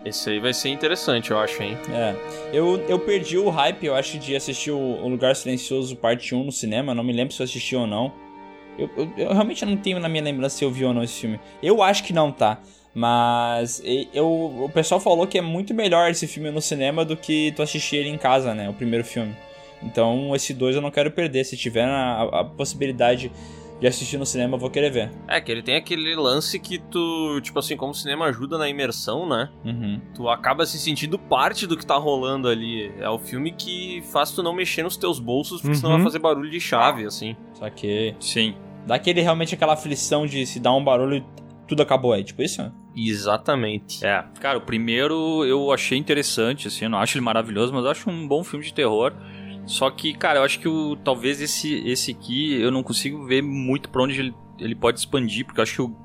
Esse aí vai ser interessante, eu acho, hein? É, eu, eu perdi o hype, eu acho, de assistir o, Lugar Silencioso parte 1 no cinema. Não me lembro se eu assisti ou não. Eu, eu, eu realmente não tenho na minha lembrança se eu vi ou não esse filme. Eu acho que não, tá? Mas eu, o pessoal falou que é muito melhor esse filme no cinema do que tu assistir ele em casa, né? O primeiro filme. Então esse dois eu não quero perder. Se tiver a, a possibilidade de assistir no cinema, eu vou querer ver. É, que ele tem aquele lance que tu, tipo assim, como o cinema ajuda na imersão, né? Uhum. Tu acaba se sentindo parte do que tá rolando ali. É o filme que faz tu não mexer nos teus bolsos, porque senão Uhum. vai fazer barulho de chave, assim. Só que Sim. dá aquele realmente aquela aflição de se dar um barulho e tudo acabou aí, tipo isso? Exatamente. É, cara, o primeiro eu achei interessante, assim, eu não acho ele maravilhoso, mas eu acho um bom filme de terror. Só que, cara, eu acho que o, talvez esse, esse aqui eu não consigo ver muito pra onde ele, ele pode expandir, porque eu acho que o,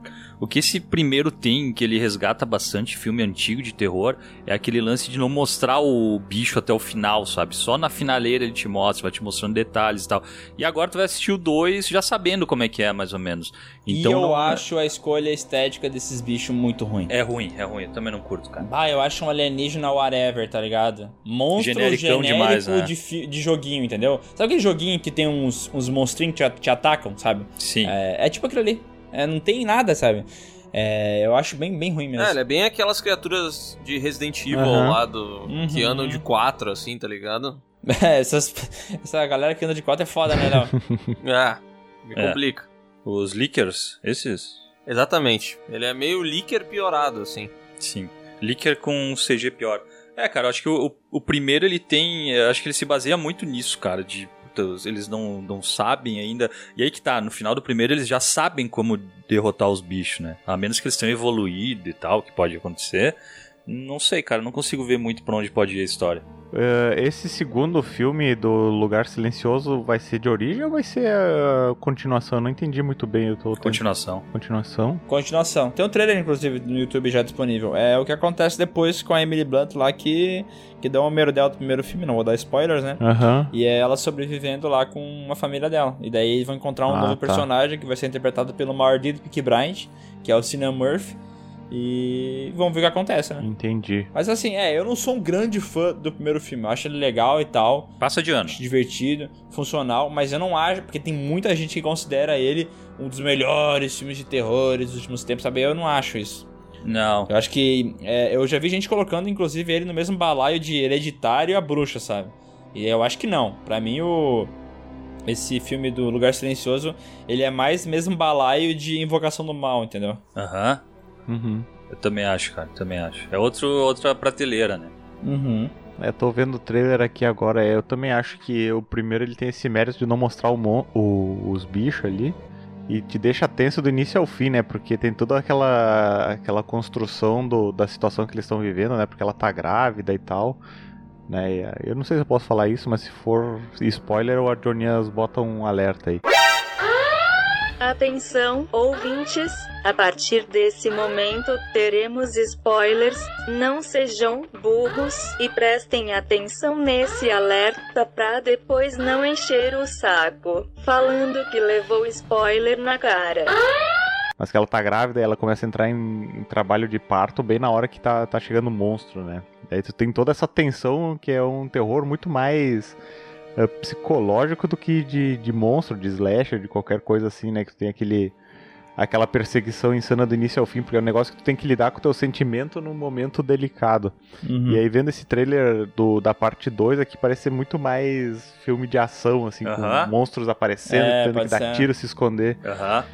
o que esse primeiro tem, que ele resgata bastante filme antigo de terror, é aquele lance de não mostrar o bicho até o final, sabe? Só na finaleira ele te mostra, vai te mostrando detalhes e tal. E agora tu vai assistir o 2 já sabendo como é que é, mais ou menos. Então e eu não- acho a escolha estética desses bichos muito ruim. É ruim, é ruim, eu também não curto, cara. Ah, eu acho um alienígena whatever, tá ligado? Monstro Genericão genérico demais, né? de, fi- de joguinho, entendeu? Sabe aquele joguinho que tem uns, uns monstrinhos que te, te atacam, sabe? Sim. É, é tipo aquilo ali. É, não tem nada, sabe? É, eu acho bem, bem ruim mesmo. É, ele é bem aquelas criaturas de Resident Evil Aham. lá do. que Uhum. andam de quatro, assim, tá ligado? (laughs) É, essas, essa galera que anda de quatro é foda, né, Léo? (laughs) É, me É. complica. Os Lickers, esses? Exatamente. Ele é meio líquier piorado, assim. Sim. Licker com CG pior. É, cara, eu acho que o, o- o primeiro ele tem. eu Acho que ele se baseia muito nisso, cara. De. Eles não, não sabem ainda. E aí que tá, no final do primeiro eles já sabem como derrotar os bichos, né? A menos que eles tenham evoluído e tal, que pode acontecer. Não sei, cara, não consigo ver muito pra onde pode ir a história. Eh, esse segundo filme do Lugar Silencioso vai ser de origem ou vai ser a continuação? Eu não entendi muito bem. Eu tô tentando- Continuação. Continuação? Continuação. Tem um trailer, inclusive, no YouTube já disponível. É o que acontece depois com a Emily Blunt lá que, que deu uma merdel do primeiro filme, não vou dar spoilers, né? Aham. E é ela sobrevivendo lá com a família dela. E daí vão encontrar um Ah, novo tá. personagem que vai ser interpretado pelo Mardido Peaky Bryant, que é o Cillian Murphy. E vamos ver o que acontece, né? Entendi. Mas assim, é, eu não sou um grande fã do primeiro filme. Eu acho ele legal e tal, Passa de ano. acho divertido, funcional, mas eu não acho, porque tem muita gente que considera ele um dos melhores filmes de terror dos últimos tempos, sabe? Eu não acho isso. Não. Eu acho que. é, eu já vi gente colocando, inclusive, ele no mesmo balaio de Hereditário e a Bruxa, sabe? E eu acho que não. Pra mim, o. Esse filme do Lugar Silencioso, ele é mais mesmo balaio de Invocação do Mal, entendeu? Aham. Uhum. Eu também acho, cara, também acho. É outro, outra prateleira, né? Uhum. É, tô vendo o trailer aqui agora. é, Eu também acho que o primeiro ele tem esse mérito de não mostrar o o- os bichos ali. E te deixa tenso do início ao fim, né? Porque tem toda aquela, aquela construção do- da situação que eles estão vivendo, né? Porque ela tá grávida e tal. Né? Eu não sei se eu posso falar isso, mas se for spoiler, o Adonias bota um alerta aí. Atenção, ouvintes! A partir desse momento teremos spoilers. Não sejam burros e prestem atenção nesse alerta pra depois não encher o saco. Falando que levou spoiler na cara. Mas que ela tá grávida e ela começa a entrar em, trabalho de parto bem na hora que tá, tá chegando o monstro, né? Daí tu tem toda essa tensão que é um terror muito mais é, psicológico do que de, de monstro, de slasher, de qualquer coisa assim, né? Que tu tem aquele aquela perseguição insana do início ao fim, porque é um negócio que tu tem que lidar com o teu sentimento num momento delicado. Uhum. E aí vendo esse trailer do, da parte 2 aqui parece ser muito mais filme de ação, assim, Aham. com monstros aparecendo, É, tendo que dar ser. tiro, se esconder. Aham.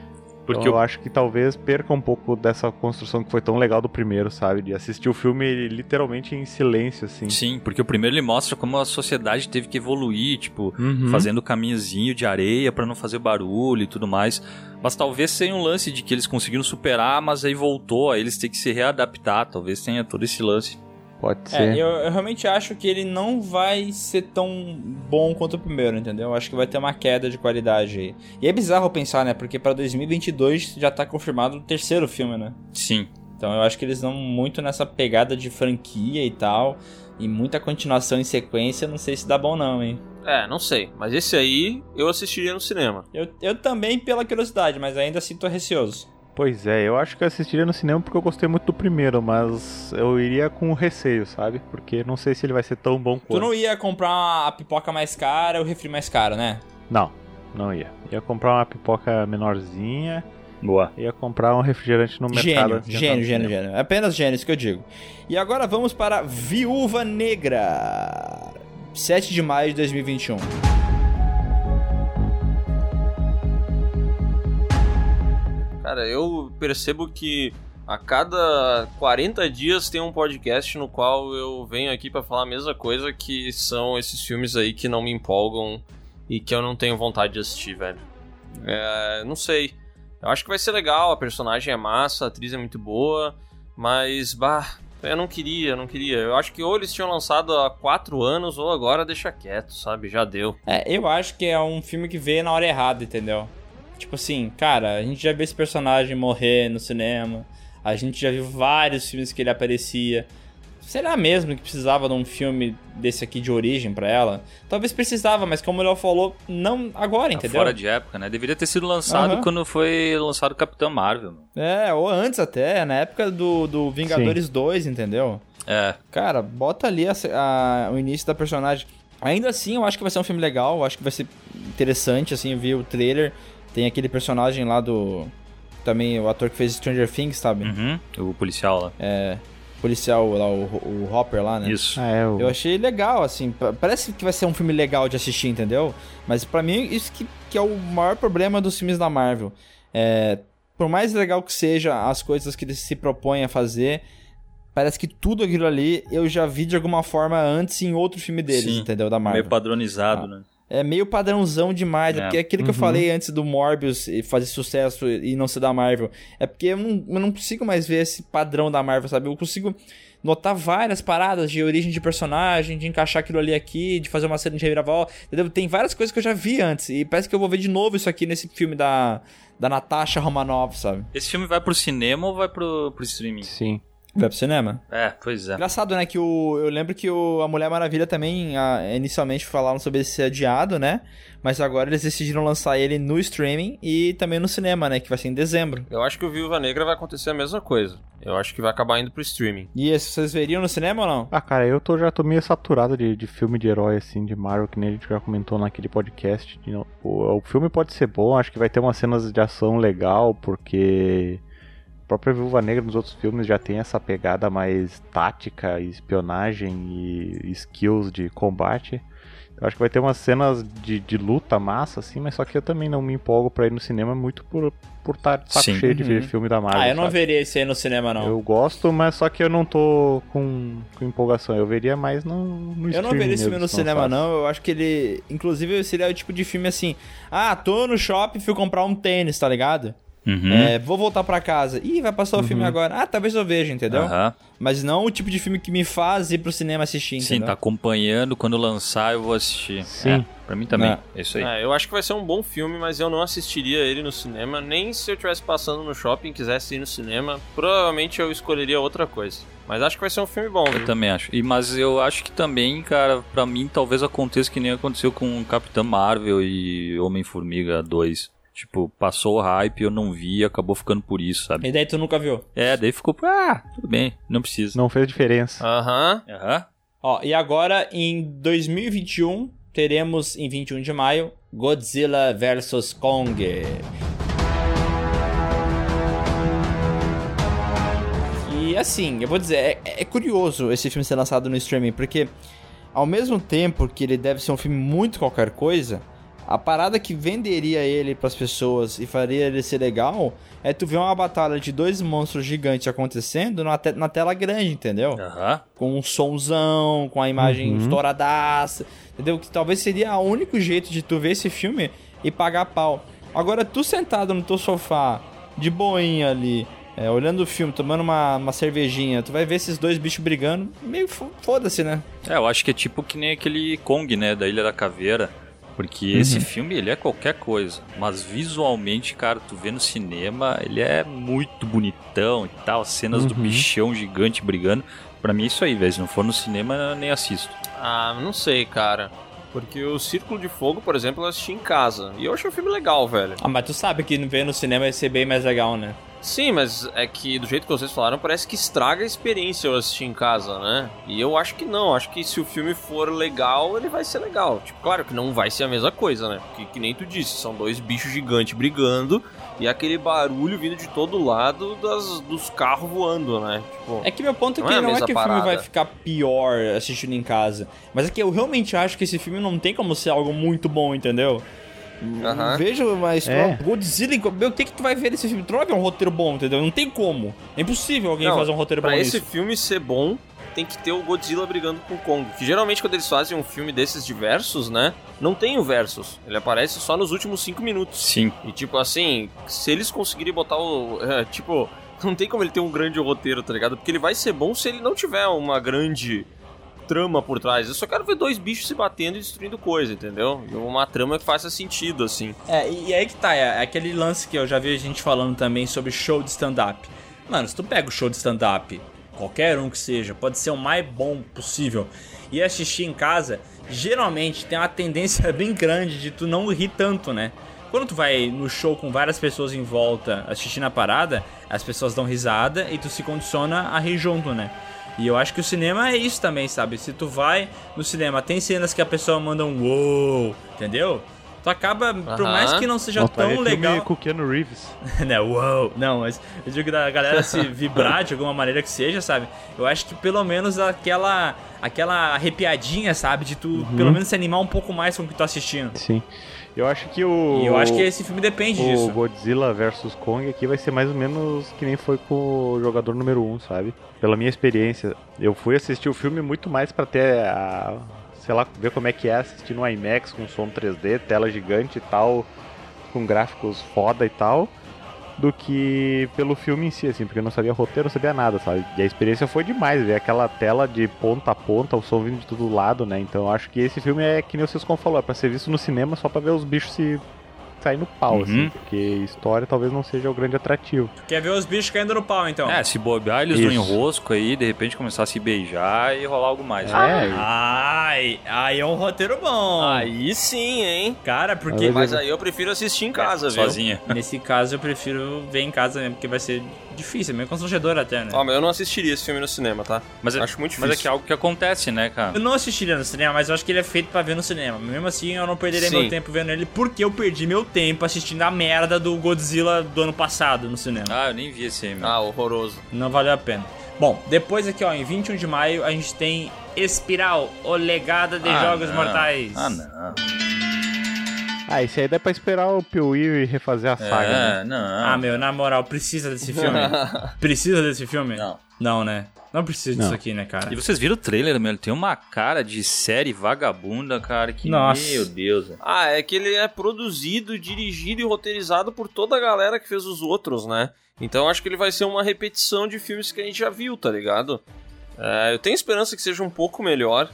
Porque Então, eu acho que talvez perca um pouco dessa construção que foi tão legal do primeiro, sabe? De assistir o filme literalmente em silêncio, assim. Sim, porque o primeiro ele mostra como a sociedade teve que evoluir, tipo, Uhum. fazendo caminhozinho de areia pra não fazer barulho e tudo mais. Mas talvez tenha um lance de que eles conseguiram superar, mas aí voltou, aí eles têm que se readaptar. Talvez tenha todo esse lance. Pode É, ser. eu, eu realmente acho que ele não vai ser tão bom quanto o primeiro, entendeu? Eu acho que vai ter uma queda de qualidade aí. E é bizarro pensar, né? Porque pra 2022 já tá confirmado o terceiro filme, né? Sim. Então eu acho que eles vão muito nessa pegada de franquia e tal. E muita continuação em sequência, não sei se dá bom não, hein? É, não sei. Mas esse aí eu assistiria no cinema. Eu, eu também pela curiosidade, mas ainda assim tô receoso. Pois é, eu acho que eu assistiria no cinema porque eu gostei muito do primeiro, mas eu iria com receio, sabe? Porque não sei se ele vai ser tão bom Tu quanto. não ia comprar a pipoca mais cara ou o refri mais caro, né? Não, não ia. Ia comprar uma pipoca menorzinha, Boa. ia comprar um refrigerante no mercado. Gênio, entrar gênio, no gênio, gênio. Apenas gênio, isso que eu digo. E agora vamos para Viúva Negra. 7 de maio de 2021. Cara, eu percebo que a cada 40 dias tem um podcast no qual eu venho aqui pra falar a mesma coisa, que são esses filmes aí que não me empolgam e que eu não tenho vontade de assistir, velho. É, não sei. Eu acho que vai ser legal, a personagem é massa, a atriz é muito boa, mas, bah, eu não queria, eu não queria. Eu acho que ou eles tinham lançado há 4 anos, ou agora deixa quieto, sabe? Já deu. É, eu acho que é um filme que veio na hora errada, entendeu? Tipo assim, cara, a gente já viu esse personagem morrer no cinema. A gente já viu vários filmes que ele aparecia. Será mesmo que precisava de um filme desse aqui de origem pra ela? Talvez precisava, mas como o Léo falou, não agora, Tá entendeu? Fora de época, né? Deveria ter sido lançado Aham. quando foi lançado Capitão Marvel. mano. É, ou antes até, na época do, do Vingadores 2, entendeu? É, Cara, bota ali a- a- o início da personagem. Ainda assim, eu acho que vai ser um filme legal, eu acho que vai ser interessante, assim, eu vi o trailer. Tem aquele personagem lá do. Também o ator que fez Stranger Things, sabe? uhum, o policial lá. É. Policial lá, o, o Hopper lá, né? Isso. Ah, é, o... Eu achei legal, assim. pa- Parece que vai ser um filme legal de assistir, entendeu? Mas pra mim, isso que, que é o maior problema dos filmes da Marvel. É, por mais legal que seja as coisas que eles se propõem a fazer, parece que tudo aquilo ali eu já vi de alguma forma antes em outro filme deles, Sim, entendeu? Da Marvel. Meio padronizado, né? É meio padrãozão demais. É, É. porque aquilo que eu falei antes do Morbius e fazer sucesso e não ser da Marvel. É porque eu não, eu não consigo mais ver esse padrão da Marvel, sabe? Eu consigo notar várias paradas de origem de personagem, de encaixar aquilo ali aqui, de fazer uma cena de reviravolta, entendeu? Tem várias coisas que eu já vi antes. E parece que eu vou ver de novo isso aqui nesse filme da, da Natasha Romanoff, sabe? Esse filme vai pro cinema ou vai pro, pro streaming? Sim. Vai pro cinema? É, pois é. Engraçado, né? Que o, eu lembro que o, a Mulher Maravilha também, ah, inicialmente falaram sobre esse adiado, né? Mas agora eles decidiram lançar ele no streaming e também no cinema, né? Que vai ser em dezembro. Eu acho que o Viúva Negra vai acontecer a mesma coisa. Eu acho que vai acabar indo pro streaming. E esse, vocês veriam no cinema ou não? Ah, cara, eu tô, já tô meio saturado de, de filme de herói, assim, de Marvel, que nem a gente já comentou naquele podcast. O, o filme pode ser bom, acho que vai ter umas cenas de ação legal, porque a própria Viúva Negra nos outros filmes já tem essa pegada mais tática, espionagem e skills de combate. Eu acho que vai ter umas cenas de, de luta massa, assim, mas só que eu também não me empolgo pra ir no cinema muito por por estar de saco Sim. cheio de ver Uhum. filme da Marvel. ah, eu não sabe? veria esse aí no cinema, não. Eu gosto, mas só que eu não tô com, com empolgação. Eu veria mais no, no Eu não veria esse filme no cinema, não. Eu acho que ele. Inclusive, seria o tipo de filme assim. Ah, tô no shopping, fui comprar um tênis, tá ligado? Uhum. É, vou voltar pra casa. Ih, vai passar o filme agora. Ah, talvez eu veja, entendeu? Aham. Mas não o tipo de filme que me faz ir pro cinema assistir, Sim, entendeu? tá acompanhando. Quando lançar, eu vou assistir. Sim. É, pra mim também. É. É isso aí. É, eu acho que vai ser um bom filme, mas eu não assistiria ele no cinema, nem se eu estivesse passando no shopping e quisesse ir no cinema, provavelmente eu escolheria outra coisa. Mas acho que vai ser um filme bom, Eu viu? também acho. E, mas eu acho que também, cara, pra mim talvez aconteça que nem aconteceu com Capitã Marvel e Homem-Formiga 2. Tipo, passou o hype, eu não vi, acabou ficando por isso, sabe? E daí tu nunca viu? É, daí ficou, ah, tudo bem, não precisa. Não fez diferença. Aham. Aham. Ó, e agora em 2021 teremos em 21 de maio Godzilla vs Kong. E assim, eu vou dizer, é, é curioso esse filme ser lançado no streaming, porque ao mesmo tempo que ele deve ser um filme muito qualquer coisa, a parada que venderia ele pras pessoas e faria ele ser legal é tu ver uma batalha de dois monstros gigantes acontecendo na, te- na tela grande, entendeu? Aham. com um somzão, com a imagem Uhum. estouradaça, entendeu? Que talvez seria o único jeito de tu ver esse filme e pagar pau. Agora, tu sentado no teu sofá, de boinha ali, é, olhando o filme, tomando uma, uma cervejinha, tu vai ver esses dois bichos brigando, meio fo- foda-se, né? É, eu acho que é tipo que nem aquele Kong, né, da Ilha da Caveira. Porque esse filme, ele é qualquer coisa. Mas visualmente, cara, tu vê no cinema, ele é muito bonitão e tal. As cenas do Uhum. bichão gigante brigando. Pra mim é isso aí, velho. Se não for no cinema, eu nem assisto. Ah, não sei, cara. Porque o Círculo de Fogo, por exemplo, eu assisti em casa. E eu achei o filme legal, velho. Ah, mas tu sabe que ver no cinema vai ser bem mais legal, né? Sim, mas é que do jeito que vocês falaram, parece que estraga a experiência eu assistir em casa, né? E eu acho que não. Acho que se o filme for legal, ele vai ser legal. Tipo, claro que não vai ser a mesma coisa, né? Porque, que nem tu disse, são dois bichos gigantes brigando e aquele barulho vindo de todo lado das, dos carros voando, né? Tipo, É que meu ponto é Não que é não é mesma que o filme parada. vai ficar pior assistindo em casa. Mas é que eu realmente acho que esse filme não tem como ser algo muito bom, entendeu? Não vejo mais. É. Godzilla, meu, o que que tu vai ver nesse filme? Tu não vai ver um roteiro bom, entendeu? Não tem como. É impossível alguém Não, fazer um roteiro bom Pra nisso. esse filme ser bom, tem que ter o Godzilla brigando com o Kong. Que geralmente quando eles fazem um filme desses diversos, né? Não tem o versus. Ele aparece só nos últimos cinco minutos. Sim. E tipo assim, se eles conseguirem botar o. é, tipo, (laughs) não tem como ele ter um grande roteiro, tá ligado? Porque ele vai ser bom se ele não tiver uma grande trama por trás. Eu só quero ver dois bichos se batendo e destruindo coisa, entendeu? Uma trama que faça sentido, assim. É, e aí que tá, é aquele lance que eu já vi a gente falando também sobre show de stand-up. Mano, se tu pega o show de stand-up, qualquer um que seja, pode ser o mais bom possível, e assistir em casa, geralmente tem uma tendência (laughs) bem grande de tu não rir tanto, né? Quando tu vai no show com várias pessoas em volta assistindo a parada, as pessoas dão risada e tu se condiciona a rir junto, né? E eu acho que o cinema é isso também, sabe? Se tu vai no cinema, tem cenas que a pessoa manda um uou, entendeu? Tu acaba, por Aham. mais que não seja Não, tão legal. com o Keanu Reeves. (laughs) né, uou. Não, mas eu digo da galera se vibrar de alguma maneira que seja, sabe? Eu acho que pelo menos aquela aquela arrepiadinha, sabe? De tu Uhum. pelo menos se animar um pouco mais com o que tu tá assistindo. Sim. Eu acho que o. E eu acho que esse filme depende o disso. Godzilla vs Kong aqui vai ser mais ou menos que nem foi com o jogador número 1, um, sabe? Pela minha experiência, eu fui assistir o filme muito mais pra ter a. sei lá, ver como é que é assistir no IMAX com som 3D, tela gigante e tal, com gráficos foda e tal, do que pelo filme em si, assim, porque eu não sabia roteiro, não sabia nada, sabe? E a experiência foi demais, ver aquela tela de ponta a ponta, o som vindo de todo lado, né? Então eu acho que esse filme é que nem o Ciscom falou, é pra ser visto no cinema só pra ver os bichos se sair no pau, assim, Uhum. porque história talvez não seja o grande atrativo. Quer ver os bichos caindo no pau, então? É, se bobear, eles no Isso. enrosco aí, de repente começar a se beijar e rolar algo mais. É, Ai, aí é um roteiro bom. Aí sim, hein? Cara, porque Mas aí eu prefiro assistir em casa, viu? Sozinha. nesse caso eu prefiro ver em casa mesmo, porque vai ser difícil, é meio constrangedor até, né? Ó, mas eu não assistiria esse filme no cinema, tá? Mas é, Acho muito Mas é difícil. que é algo que acontece, né, cara? Eu não assistiria no cinema, mas eu acho que ele é feito pra ver no cinema. Mesmo assim, eu não perderia Sim. meu tempo vendo ele, porque eu perdi meu tempo assistindo a merda do Godzilla do ano passado no cinema. Ah, eu nem vi esse aí, meu. Ah, horroroso. Não valeu a pena. Bom, depois aqui, ó, em 21 de maio, a gente tem Espiral, o legado de Ah, Jogos não. Mortais. Ah, não. Ah, esse aí dá pra esperar o Piuí refazer a saga, né? É, não. Ah, meu, na moral, precisa desse filme? (laughs) precisa desse filme? Não. Não, né? Não precisa disso Não. aqui, né, cara? E vocês viram o trailer, meu? Ele tem uma cara de série vagabunda, cara. Que Nossa. meu Deus. Ah, é que ele é produzido, dirigido e roteirizado por toda a galera que fez os outros, né? Então acho que ele vai ser uma repetição de filmes que a gente já viu, tá ligado? É, eu tenho esperança que seja um pouco melhor.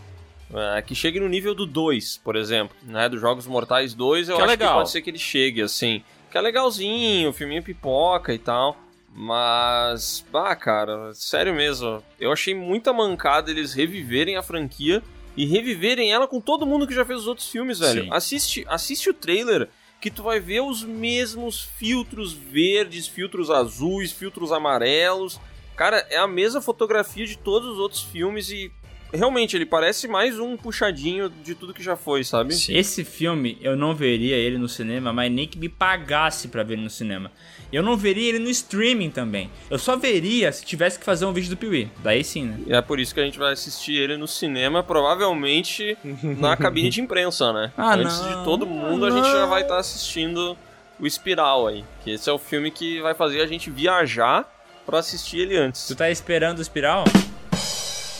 É, que chegue no nível do 2, por exemplo, né? Dos Jogos Mortais 2, eu Que é acho legal. que pode ser que ele chegue, assim. Que é legalzinho, o filminho pipoca e tal. Mas, bah, cara, sério mesmo. Eu achei muita mancada eles reviverem a franquia e reviverem ela com todo mundo que já fez os outros filmes, velho. Sim. Assiste, assiste o trailer que tu vai ver os mesmos filtros verdes, filtros azuis, filtros amarelos. Cara, é a mesma fotografia de todos os outros filmes e realmente ele parece mais um puxadinho de tudo que já foi, sabe? Esse filme, eu não veria ele no cinema, mas nem que me pagasse pra ver ele no cinema. Eu não veria ele no streaming também. Eu só veria se tivesse que fazer um vídeo do Piuí. Daí sim, né? E é por isso que a gente vai assistir ele no cinema, provavelmente na cabine de imprensa, né? (laughs) Ah, Antes não. de todo mundo, a gente já vai estar assistindo o Espiral aí. Que esse é o filme que vai fazer a gente viajar pra assistir ele antes. Tu tá esperando o Espiral?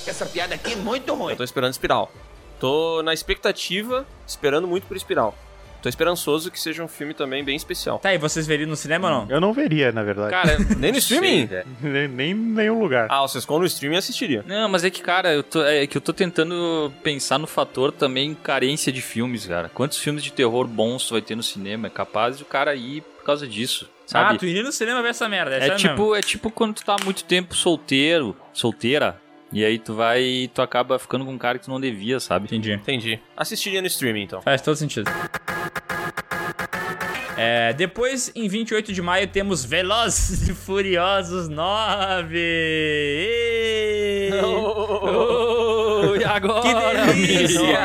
Essa piada aqui é muito ruim. Eu tô esperando Espiral. Tô na expectativa, esperando muito por Espiral. Tô esperançoso que seja um filme também bem especial. Tá, e vocês veriam no cinema ou não? Eu não veria, na verdade. Cara, (laughs) Nem no streaming? velho. nem, nem em nenhum lugar. Ah, vocês com no streaming assistiria. Não, mas é que, cara, eu tô, é que eu tô tentando pensar no fator também carência de filmes, cara. Quantos filmes de terror bons tu vai ter no cinema? É capaz de o cara ir por causa disso, sabe? Ah, tu iria no cinema ver essa merda. é sério tipo, é tipo quando tu tá há muito tempo solteiro, solteira, e aí tu vai e tu acaba ficando com um cara que tu não devia, sabe? Entendi. Entendi. Assistiria no streaming, então. Faz todo sentido. É, depois, em 28 de maio, temos Velozes e Furiosos 9. Ê! (laughs) Oh, (laughs) e agora, Que delícia!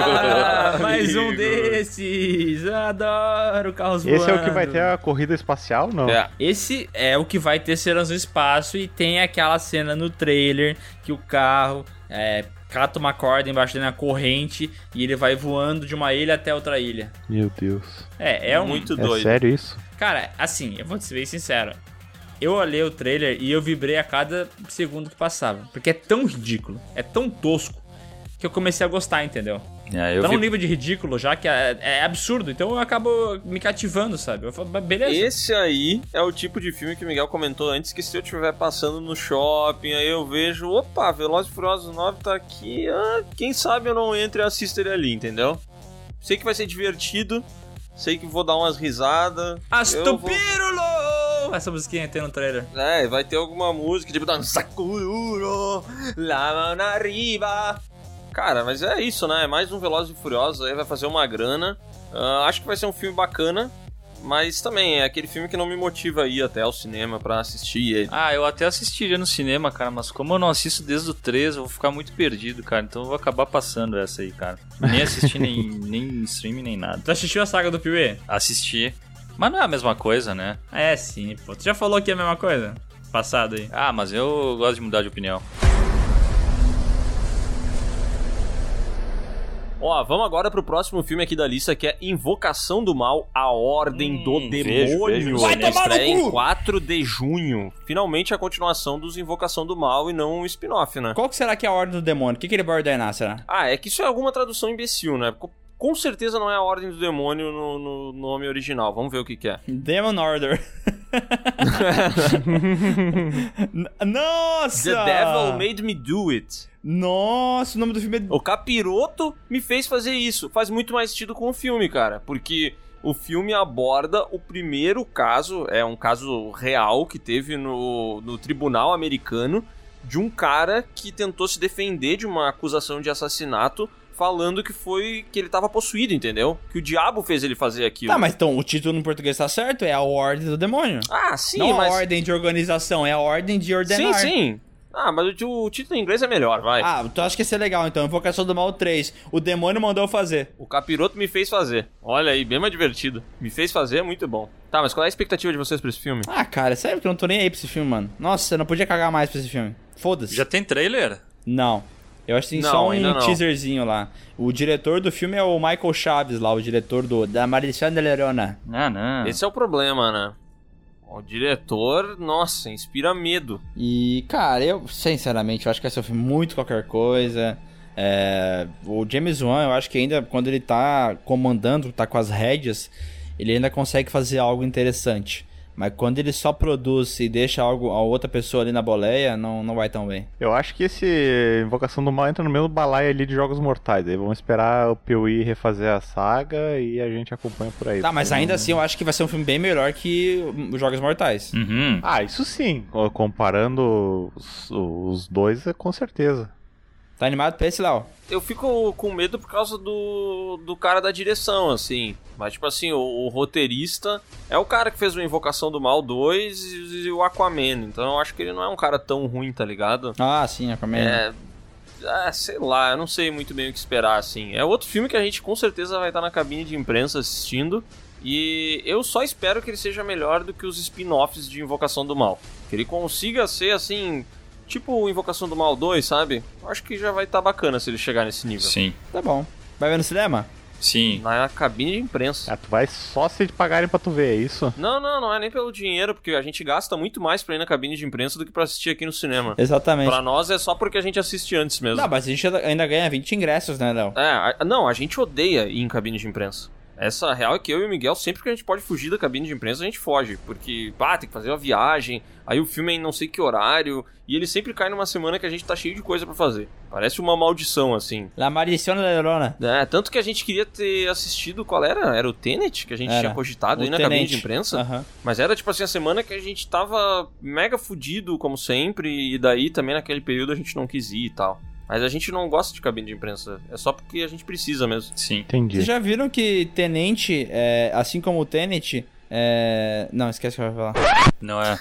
Mais um desses! Adoro carros Esse é o que voando. vai ter a corrida espacial? Não. É. Esse é o que vai ter cenas no espaço e tem aquela cena no trailer que o carro é, cata uma corda embaixo dele na corrente e ele vai voando de uma ilha até outra ilha. Meu Deus. É, é um. Muito É doido. sério isso? Cara, assim, eu vou te ser bem sincero. Eu olhei o trailer e eu vibrei a cada segundo que passava. Porque é tão ridículo, é tão tosco, que eu comecei a gostar, entendeu? É, eu tá vi- num nível de ridículo já que é, é absurdo, então eu acabo me cativando, sabe? Eu falo, "Mas beleza. Esse aí é o tipo de filme que o Miguel comentou antes, que se eu estiver passando no shopping, aí eu vejo, opa, Velozes e Furiosos 9 tá aqui, ah, quem sabe eu não entre e assista ele ali, entendeu? Sei que vai ser divertido, sei que vou dar umas risadas. eu vou- Astupirulo! Essa musiquinha tem no trailer. É, vai ter alguma música, tipo, Sakuro, la mano arriba. Cara, mas é isso, né? É mais um Velozes e Furiosos aí, vai fazer uma grana. Ah, acho que vai ser um filme bacana, mas também é aquele filme que não me motiva a ir até ao cinema pra assistir ele. Ah, eu até assistiria no cinema, cara, mas como eu não assisto desde o 3, eu vou ficar muito perdido, cara. Então eu vou acabar passando essa aí, cara. Nem assisti nem, (laughs) nem em streaming, nem nada. Tu assistiu a saga do Piuê? Assisti. Mas não é a mesma coisa, né? É sim, pô. Tu já falou que é a mesma coisa? Passado aí. Ah, mas eu gosto de mudar de opinião. Ó, vamos agora pro próximo filme aqui da lista, que é Invocação do Mal, A Ordem do Hum, vejo, Demônio. vejo. Vai tomar no Estreia em cu! 4 de junho. Finalmente a continuação dos Invocação do Mal e não um spin-off, né? Qual que será que é a ordem do demônio? O que, que ele vai ordenar, será? Ah, é que isso é alguma tradução imbecil, né? Co- Com certeza não é a Ordem do Demônio no, no nome original. Vamos ver o que, que é. (laughs) Demon Order. (laughs) (laughs) Nossa! The Devil Made Me Do It. Nossa, o nome do filme é... O capiroto me fez fazer isso. Faz muito mais sentido com o filme, cara. Porque o filme aborda o primeiro caso, é um caso real que teve no, no tribunal americano, de um cara que tentou se defender de uma acusação de assassinato, falando que foi que ele tava possuído, entendeu? Que o diabo fez ele fazer aquilo. Tá, mas então o título no português tá certo? É a ordem do demônio. Ah, sim, Não mas... a ordem de organização, é a ordem de Sim, ordenar. sim. Ah, mas o, o título em inglês é melhor, vai. Ah, tu acha que ia ser legal então? Invocação do Mal 3. O demônio mandou eu fazer. O capiroto me fez fazer. Olha aí, bem mais divertido. Me fez fazer, é muito bom. Tá, mas qual é a expectativa de vocês pra esse filme? Ah, cara, sério que eu não tô nem aí pra esse filme, mano. Nossa, eu não podia cagar mais pra esse filme. Foda-se. Já tem trailer? Não. Eu acho que tem Não, só um teaserzinho lá. O diretor do filme é o Michael Chaves lá, o diretor do da de Lerona. Ah, não. Esse é o problema, né? O diretor, nossa, inspira medo. E, cara, eu, sinceramente, eu acho que vai ser um filme muito qualquer coisa. É, o James Wan, eu acho que ainda, quando ele tá comandando, tá com as rédeas, ele ainda consegue fazer algo interessante. Mas quando ele só produz e deixa algo, a outra pessoa ali na boleia, não, não vai tão bem. Eu acho que esse Invocação do Mal entra no mesmo balaio ali de Jogos Mortais. Aí vamos esperar o Piuí refazer a saga e a gente acompanha por aí. Tá, mas ainda assim eu acho que vai ser um filme bem melhor que os Jogos Mortais. Uhum. Ah, isso sim. Co- Comparando os, os dois, é com certeza. Tá animado pra esse, Léo? Eu fico com medo por causa do, do cara da direção, assim. Mas, tipo assim, o, o roteirista é o cara que fez o Invocação do Mal 2 e, e o Aquaman. Então eu acho que ele não é um cara tão ruim, tá ligado? Ah, sim, Aquaman. É. Ah, sei lá, eu não sei muito bem o que esperar, assim. É outro filme que a gente com certeza vai estar na cabine de imprensa assistindo. E eu só espero que ele seja melhor do que os spin-offs de Invocação do Mal. Que ele consiga ser, assim, tipo o Invocação do Mal 2, sabe? Eu acho que já vai estar bacana se ele chegar nesse nível. Sim. Tá bom. Vai ver no cinema? Sim. Na cabine de imprensa. Ah, tu vai só se pagarem pra tu ver, é isso? Não, não, não é nem pelo dinheiro, porque a gente gasta muito mais pra ir na cabine de imprensa do que pra assistir aqui no cinema. Exatamente. Pra nós é só porque a gente assiste antes mesmo. Não, mas a gente ainda ganha 20 ingressos, né, Léo? É, a- não, a gente odeia ir em cabine de imprensa. Essa real é que eu e o Miguel, sempre que a gente pode fugir da cabine de imprensa, a gente foge. Porque, pá, tem que fazer uma viagem, aí o filme é em não sei que horário, e ele sempre cai numa semana que a gente tá cheio de coisa pra fazer. Parece uma maldição, assim. La Maldição da Lerona. É, tanto que a gente queria ter assistido, qual era? Era o Tenet, que a gente Era. tinha cogitado aí O na cabine Tenet. de imprensa? Aham. Mas era tipo assim a semana que a gente tava mega fudido, como sempre, e daí também naquele período a gente não quis ir e tal. Mas a gente não gosta de cabine de imprensa, é só porque a gente precisa mesmo. Sim. Entendi. Vocês já viram que Tenente, é, assim como o Tenet, É... Não, esquece o que eu ia falar. Não é.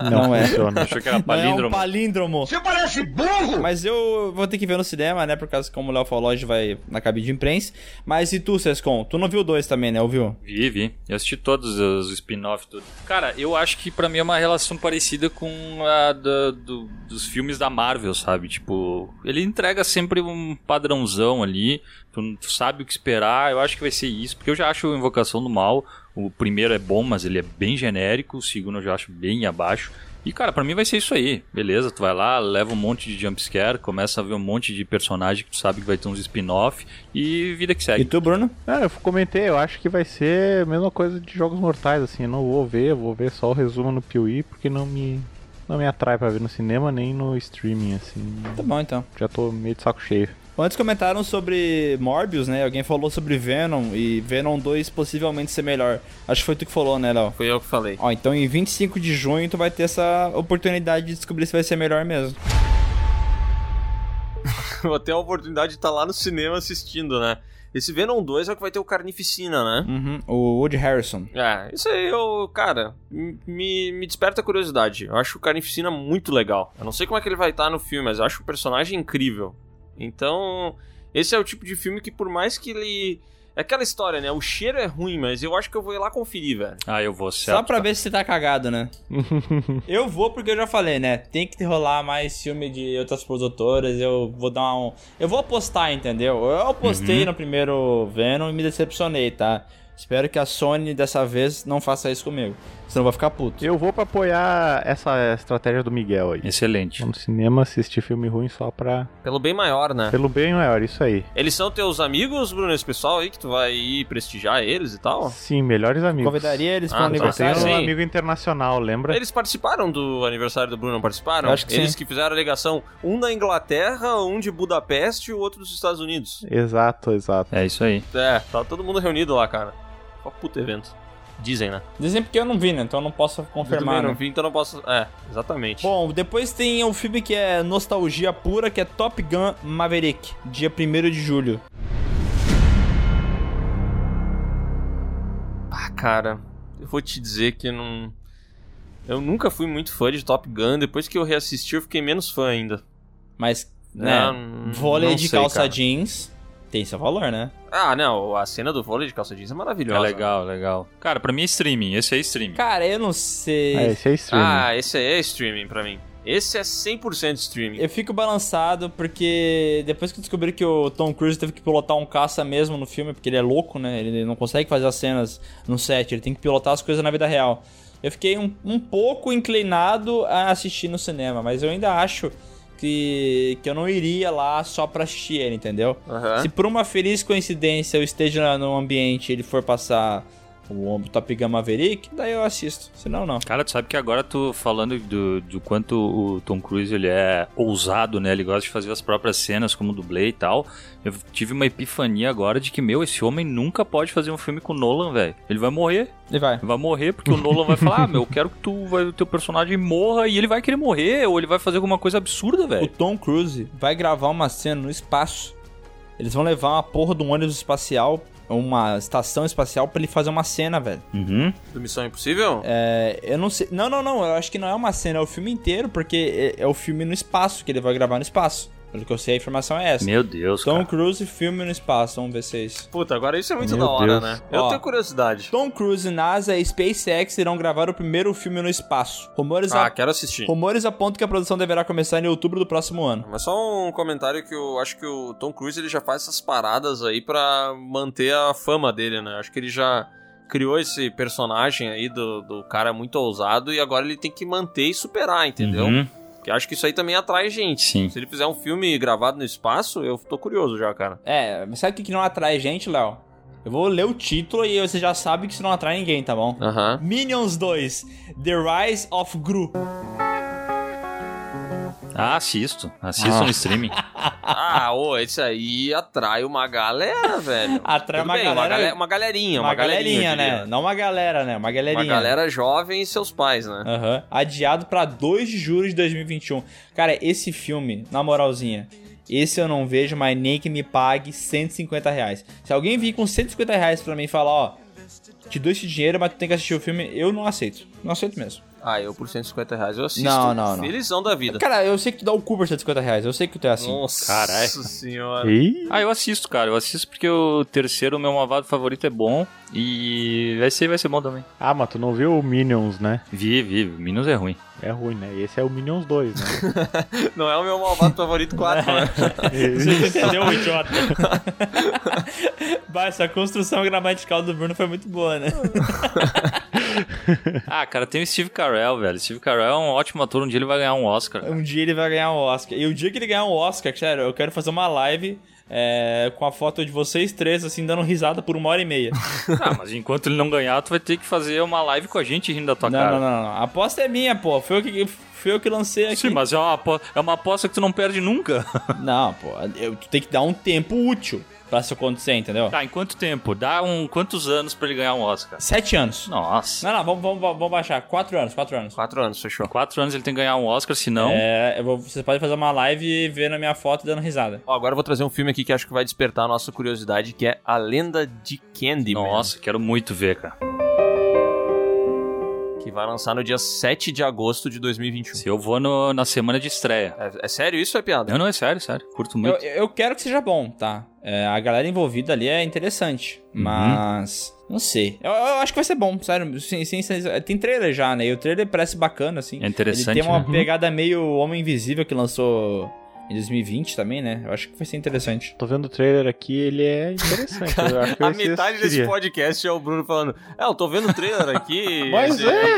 Não, não, é. funciona. Achou que era Não é um palíndromo. palíndromo. Você parece burro! Mas eu vou ter que ver no cinema, né? Por causa que, como o Léo falou, hoje vai na cabine de imprensa. Mas e tu, Sescon? Tu não viu dois também, né? Ouviu? Vi, vi. Eu assisti todos os spin-off tudo. Cara, eu acho que pra mim é uma relação parecida com a da- do- dos filmes da Marvel, sabe? Tipo, ele entrega sempre um padrãozão ali. Tu, tu sabe o que esperar. Eu acho que vai ser isso. Porque eu já acho Invocação do Mal. O primeiro é bom, mas ele é bem genérico. O segundo eu já acho bem abaixo. E, cara, pra mim vai ser isso aí. Beleza, tu vai lá, leva um monte de jumpscare, começa a ver um monte de personagem que tu sabe que vai ter uns spin-off e vida que E segue. tu, Bruno? Ah, eu comentei, eu acho que vai ser a mesma coisa de Jogos Mortais, assim, eu não vou ver, eu vou ver só o resumo no Piuí, porque não me, não me atrai pra ver no cinema nem no streaming, assim, Tá bom, então. já tô meio de saco cheio. Antes comentaram sobre Morbius, né? Alguém falou sobre Venom e Venom 2 possivelmente ser melhor. Acho que foi tu que falou, né, Léo? Foi eu que falei. Ó, então em 25 de junho tu vai ter essa oportunidade de descobrir se vai ser melhor mesmo. (laughs) Vou ter a oportunidade de estar lá no cinema assistindo, né? Esse Venom 2 é o que vai ter o Carnificina, né? Uhum. O Woody Harrison. É, isso aí, eu, cara, me, me desperta a curiosidade. Eu acho o Carnificina muito legal. Eu não sei como é que ele vai estar no filme, mas eu acho o personagem incrível. Então, esse é o tipo de filme que, por mais que ele. É aquela história, né? O cheiro é ruim, mas eu acho que eu vou ir lá conferir, velho. Ah, eu vou, certo. Só pra ver se você tá cagado, né? (laughs) eu vou porque eu já falei, né? Tem que rolar mais filme de outras produtoras. Eu vou dar um. Eu vou apostar, entendeu? Eu apostei no primeiro Venom e me decepcionei, tá? Espero que a Sony dessa vez não faça isso comigo. Senão eu vou ficar puto. Eu vou pra apoiar essa estratégia do Miguel aí. Excelente. Vou no cinema assistir filme ruim só pra... Pelo bem maior, né? Pelo bem maior, isso aí. Eles são teus amigos, Bruno, esse pessoal aí que tu vai ir prestigiar eles e tal? Sim, melhores amigos. Convidaria eles Ah, para o tá. Eu aniversário? tenho um amigo internacional, lembra? Eles participaram do aniversário do Bruno, não participaram? Eu acho que Eles sim. que fizeram a ligação, um da Inglaterra, um de Budapeste e o outro dos Estados Unidos. Exato, exato. É isso aí. É, tá todo mundo reunido lá, cara. Ó, puto evento. Dizem, né? Dizem porque eu não vi, né? Então eu não posso Eu confirmar. também não né? vi, então não posso... É, exatamente. Bom, depois tem o filme que é nostalgia pura, que é Top Gun Maverick, dia 1 de julho. Ah, cara, eu vou te dizer que eu não... Eu nunca fui muito fã de Top Gun, depois que eu reassisti eu fiquei menos fã ainda. Mas, né? Não, vôlei não de sei, calça cara. jeans tem seu valor, né? Ah, não, a cena do vôlei de calça jeans é É maravilhosa. legal, legal. Cara, pra mim é streaming. Esse é streaming. Cara, eu não sei. Ah, esse é streaming. Ah, esse aí é streaming pra mim. Esse é 100% streaming. Eu fico balançado porque depois que eu descobri que o Tom Cruise teve que pilotar um caça mesmo no filme, porque ele é louco, né? Ele não consegue fazer as cenas no set, ele tem que pilotar as coisas na vida real. Eu fiquei um, um pouco inclinado a assistir no cinema, mas eu ainda acho que, que eu não iria lá só pra assistir ele, entendeu? Aham. Se por uma feliz coincidência eu esteja no ambiente e ele for passar o Top Gun Maverick, daí eu assisto. Senão, não. Cara, tu sabe que agora tu falando do, do quanto o Tom Cruise ele é ousado, né? Ele gosta de fazer as próprias cenas como dublê e tal. Eu tive uma epifania agora de que, meu, esse homem nunca pode fazer um filme com o Nolan, velho. Ele vai morrer. E vai. Ele vai morrer porque o Nolan vai falar, (laughs) ah, meu, eu quero que tu, vai, o teu personagem morra e ele vai querer morrer ou ele vai fazer alguma coisa absurda, O velho. Tom Cruise vai gravar uma cena no espaço. Eles vão levar uma porra de um ônibus espacial, uma estação espacial, pra ele fazer uma cena, velho. Uhum. Do Missão Impossível? É, eu não sei. Não, não, não. Eu acho que não é uma cena, é o filme inteiro, porque é, é o filme no espaço, que ele vai gravar no espaço. Pelo que eu sei, a informação é essa. Meu Deus, Tom cara. Cruise, filme no espaço. Vamos ver se é isso. Puta, agora isso é muito Meu da hora, Deus. né? Eu Ó. tenho curiosidade. Tom Cruise, NASA e SpaceX irão gravar o primeiro filme no espaço. Rumores, Ah, a... quero assistir. Rumores apontam que a produção deverá começar em outubro do próximo ano. Mas só um comentário que eu acho que o Tom Cruise ele já faz essas paradas aí pra manter a fama dele, né? Acho que ele já criou esse personagem aí do, do cara muito ousado e agora ele tem que manter e superar, entendeu? Uhum. Que acho que isso aí também atrai gente. Sim. Se ele fizer um filme gravado no espaço, eu tô curioso já, cara. É, mas sabe o que que não atrai gente, Léo? Eu vou ler o título e você já sabe que isso não atrai ninguém, tá bom? Aham. Minions 2 The Rise of Gru. Ah, assisto. Assisto no streaming. Ah, ô, esse aí atrai uma galera, velho. Atrai Tudo uma bem, galera- gale- uma galerinha, Uma, uma, galerinha, eu né? Não uma galera, né? Uma galerinha. Uma galera jovem e seus pais, né? Aham. Adiado pra 2 de julho de 2021. Cara, esse filme, na moralzinha, esse eu não vejo, mas nem que me pague 150 reais. Se alguém vir com 150 reais pra mim e falar, ó, te dou esse dinheiro, mas tu tem que assistir o filme, eu não aceito. Não aceito mesmo. Ah, eu por 150 reais eu assisto. Não, não, não. Felizão da vida. Cara, eu sei que tu dá o cu por 150 reais, eu sei que tu é assim. Nossa Caralho. senhora. Ih, Ah, eu assisto, cara. Eu assisto porque o terceiro, o meu malvado favorito, é bom. E vai ser, vai ser bom também. Ah, mas tu não viu o Minions, né? Vi, vi. Minos é ruim. É ruim, né? E esse é o Minions 2, né? (laughs) Não é o meu malvado favorito 4, né? (laughs) Você entendeu, idiota? (laughs) Bah, essa construção gramatical do Bruno foi muito boa, né? (laughs) Ah, cara, tem o Steve Carell, velho. Steve Carell é um ótimo ator. Um dia ele vai ganhar um Oscar. Um dia ele vai ganhar um Oscar. E o dia que ele ganhar um Oscar, sério, eu quero fazer uma live é, com a foto de vocês três, assim, dando risada por uma hora e meia. (laughs) Ah, mas enquanto ele não ganhar, tu vai ter que fazer uma live com a gente rindo da tua não, cara. não, não, não. A aposta é minha, pô. Foi eu que, foi eu que lancei aqui. Sim, mas é uma, apo- é uma aposta que tu não perde nunca. (laughs) Não, pô. Eu, tu tem que dar um tempo útil pra isso acontecer, entendeu? Tá, em quanto tempo? Dá um quantos anos pra ele ganhar um Oscar? Sete anos. Nossa. Não, não, vamos, vamos, vamos baixar. Quatro anos, quatro anos. 4 anos, fechou. Em quatro anos ele tem que ganhar um Oscar, senão. É, eu vou, você pode fazer uma live e ver na minha foto dando risada. Ó, agora eu vou trazer um filme aqui que acho que vai despertar a nossa curiosidade, que é A Lenda de Candyman. Nossa, quero muito ver, cara. Que vai lançar no dia 7 de agosto de 2021. Se eu vou no- na semana de estreia. É, é sério isso ou é piada? Não, não, é sério, sério. Curto Eu, muito. eu quero que seja bom, tá? É, a galera envolvida ali é interessante, Uhum. mas não sei. Eu, eu acho que vai ser bom, sério. Sim, sim, sim, tem trailer já, né? E o trailer parece bacana, assim. É interessante, Ele tem uma né? pegada meio Homem Invisível que lançou em 2020 também, né? Eu acho que vai ser interessante. Tô vendo o trailer aqui, ele é interessante. (laughs) que A metade desse assistiria. podcast é o Bruno falando: É, eu tô vendo o trailer aqui. (laughs) Mas é!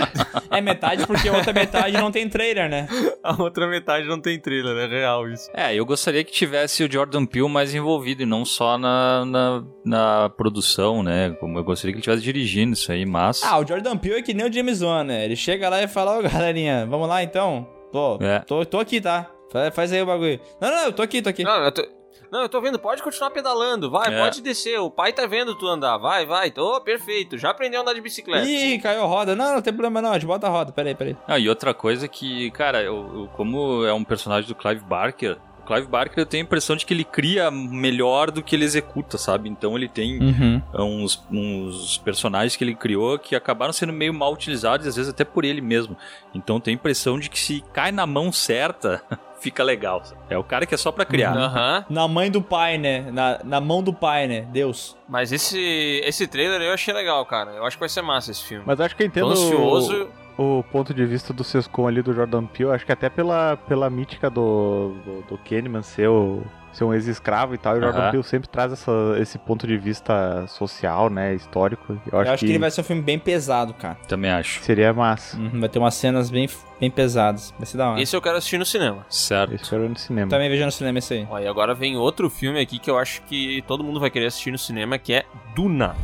É metade porque a outra metade não tem trailer, né? (laughs) A outra metade não tem trailer, é real isso. É, eu gostaria que tivesse o Jordan Peele mais envolvido e não só na, na, na produção, né? Como eu gostaria que ele estivesse dirigindo isso aí, mas. Ah, o Jordan Peele é que nem o James Wan, né? Ele chega lá e fala, ô galerinha, vamos lá então? Tô, É. tô, tô aqui, tá? Fa- Faz aí o bagulho. Não, não, eu tô aqui, tô aqui. Não, eu tô. Não, eu tô vendo, pode continuar pedalando, vai, É. pode descer. O pai tá vendo tu andar, vai, vai. Tô perfeito, já aprendeu a andar de bicicleta. Ih, caiu a roda. Não, não tem problema não, a gente bota a roda. Peraí, peraí. Ah, e outra coisa que, cara, eu, eu- como é um personagem do Clive Barker, Clive Barker eu tenho a impressão de que ele cria melhor do que ele executa, sabe? Então ele tem Uhum. uns, uns personagens que ele criou que acabaram sendo meio mal utilizados, às vezes até por ele mesmo. Então tem a impressão de que se cai na mão certa, (laughs) fica legal. sabe? É o cara que é só pra criar. Aham. Na mãe do pai, né? Na, na mão do pai, né? Deus. Mas esse, esse trailer eu achei legal, cara. Eu acho que vai ser massa esse filme. Mas acho que eu Tô entendo ansioso. o, o ponto de vista do Sescon ali, do Jordan Peele. Acho que até pela, pela mítica do, do, do Kahneman ser, o, ser um ex-escravo e tal. E o Jordan Aham. Peele sempre traz essa, esse ponto de vista social, né? Histórico. Eu Eu acho, acho, que... ele vai ser um filme bem pesado, cara. Também acho. seria massa. Uhum, vai ter umas cenas bem, bem pesadas. Vai ser da hora. Esse eu quero assistir no cinema. Certo. Esse era no cinema. Também vejo no cinema esse aí. Ó, e agora vem outro filme aqui que eu acho que todo mundo vai querer assistir no cinema, que é Duna.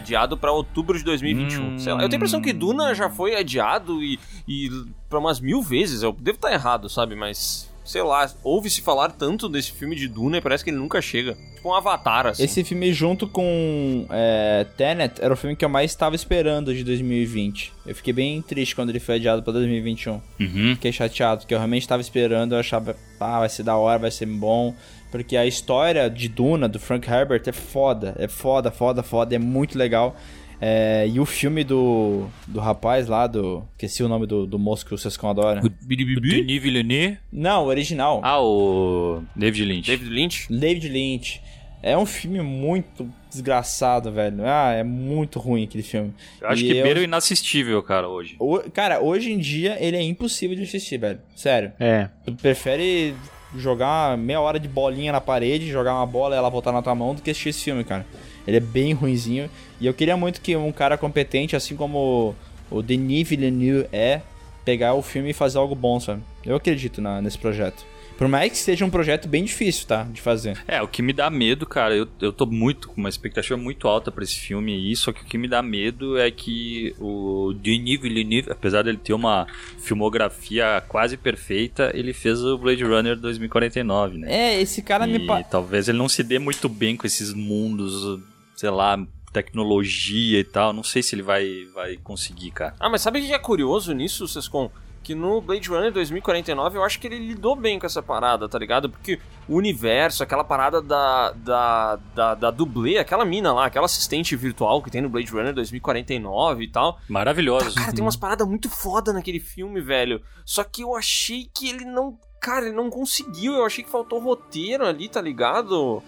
Adiado pra outubro de 2021. Hum. Sei lá, eu tenho a impressão que Duna já foi adiado e, e pra umas mil vezes. Eu devo estar errado, sabe? Mas, sei lá, ouve-se falar tanto desse filme de Duna e parece que ele nunca chega. Tipo um avatar, assim. Esse filme, junto com é, Tenet, era o filme que eu mais estava esperando de 2020. Eu fiquei bem triste quando ele foi adiado pra 2021. Uhum. Fiquei chateado, porque eu realmente estava esperando. Eu achava, ah, vai ser da hora, vai ser bom. Porque a história de Duna, do Frank Herbert, é foda. É foda, foda, foda. É muito legal. É, e o filme do, do rapaz lá, do. Esqueci o nome do, do moço que o Sescon adora. O Denis Villeneuve. Não, o original. Ah, o David Lynch. David Lynch? David Lynch. É um filme muito desgraçado, velho. Ah, é muito ruim aquele filme. Eu acho E que eu- beira o inassistível, cara, hoje. O- cara, hoje em dia ele é impossível de assistir, velho. Sério. É. Tu prefere jogar meia hora de bolinha na parede, jogar uma bola e ela voltar na tua mão do que assistir esse filme, cara. Ele é bem ruinzinho. E eu queria muito que um cara competente, assim como o Denis Villeneuve é, pegar o filme e fazer algo bom, sabe? Eu acredito na- nesse projeto. Por mais que seja um projeto bem difícil, tá? De fazer. É, o que me dá medo, cara, eu, eu tô muito com uma expectativa muito alta pra esse filme aí, só que o que me dá medo é que o Denis Villeneuve, apesar dele ter uma filmografia quase perfeita, ele fez o Blade Runner 2049, né? É, esse cara me... e Pa... talvez ele não se dê muito bem com esses mundos, sei lá, tecnologia e tal. Não sei se ele vai, vai conseguir, cara. Ah, mas sabe o que é curioso nisso, Sescon? Que no Blade Runner 2049 eu acho que ele lidou bem com essa parada, tá ligado? Porque o universo, aquela parada da, da, da, da dublê, aquela mina lá, aquela assistente virtual que tem no Blade Runner 2049 e tal. Maravilhoso. Cara, tem umas paradas muito foda naquele filme, velho. Só que eu achei que ele não. Cara, ele não conseguiu. Eu achei que faltou roteiro ali, tá ligado?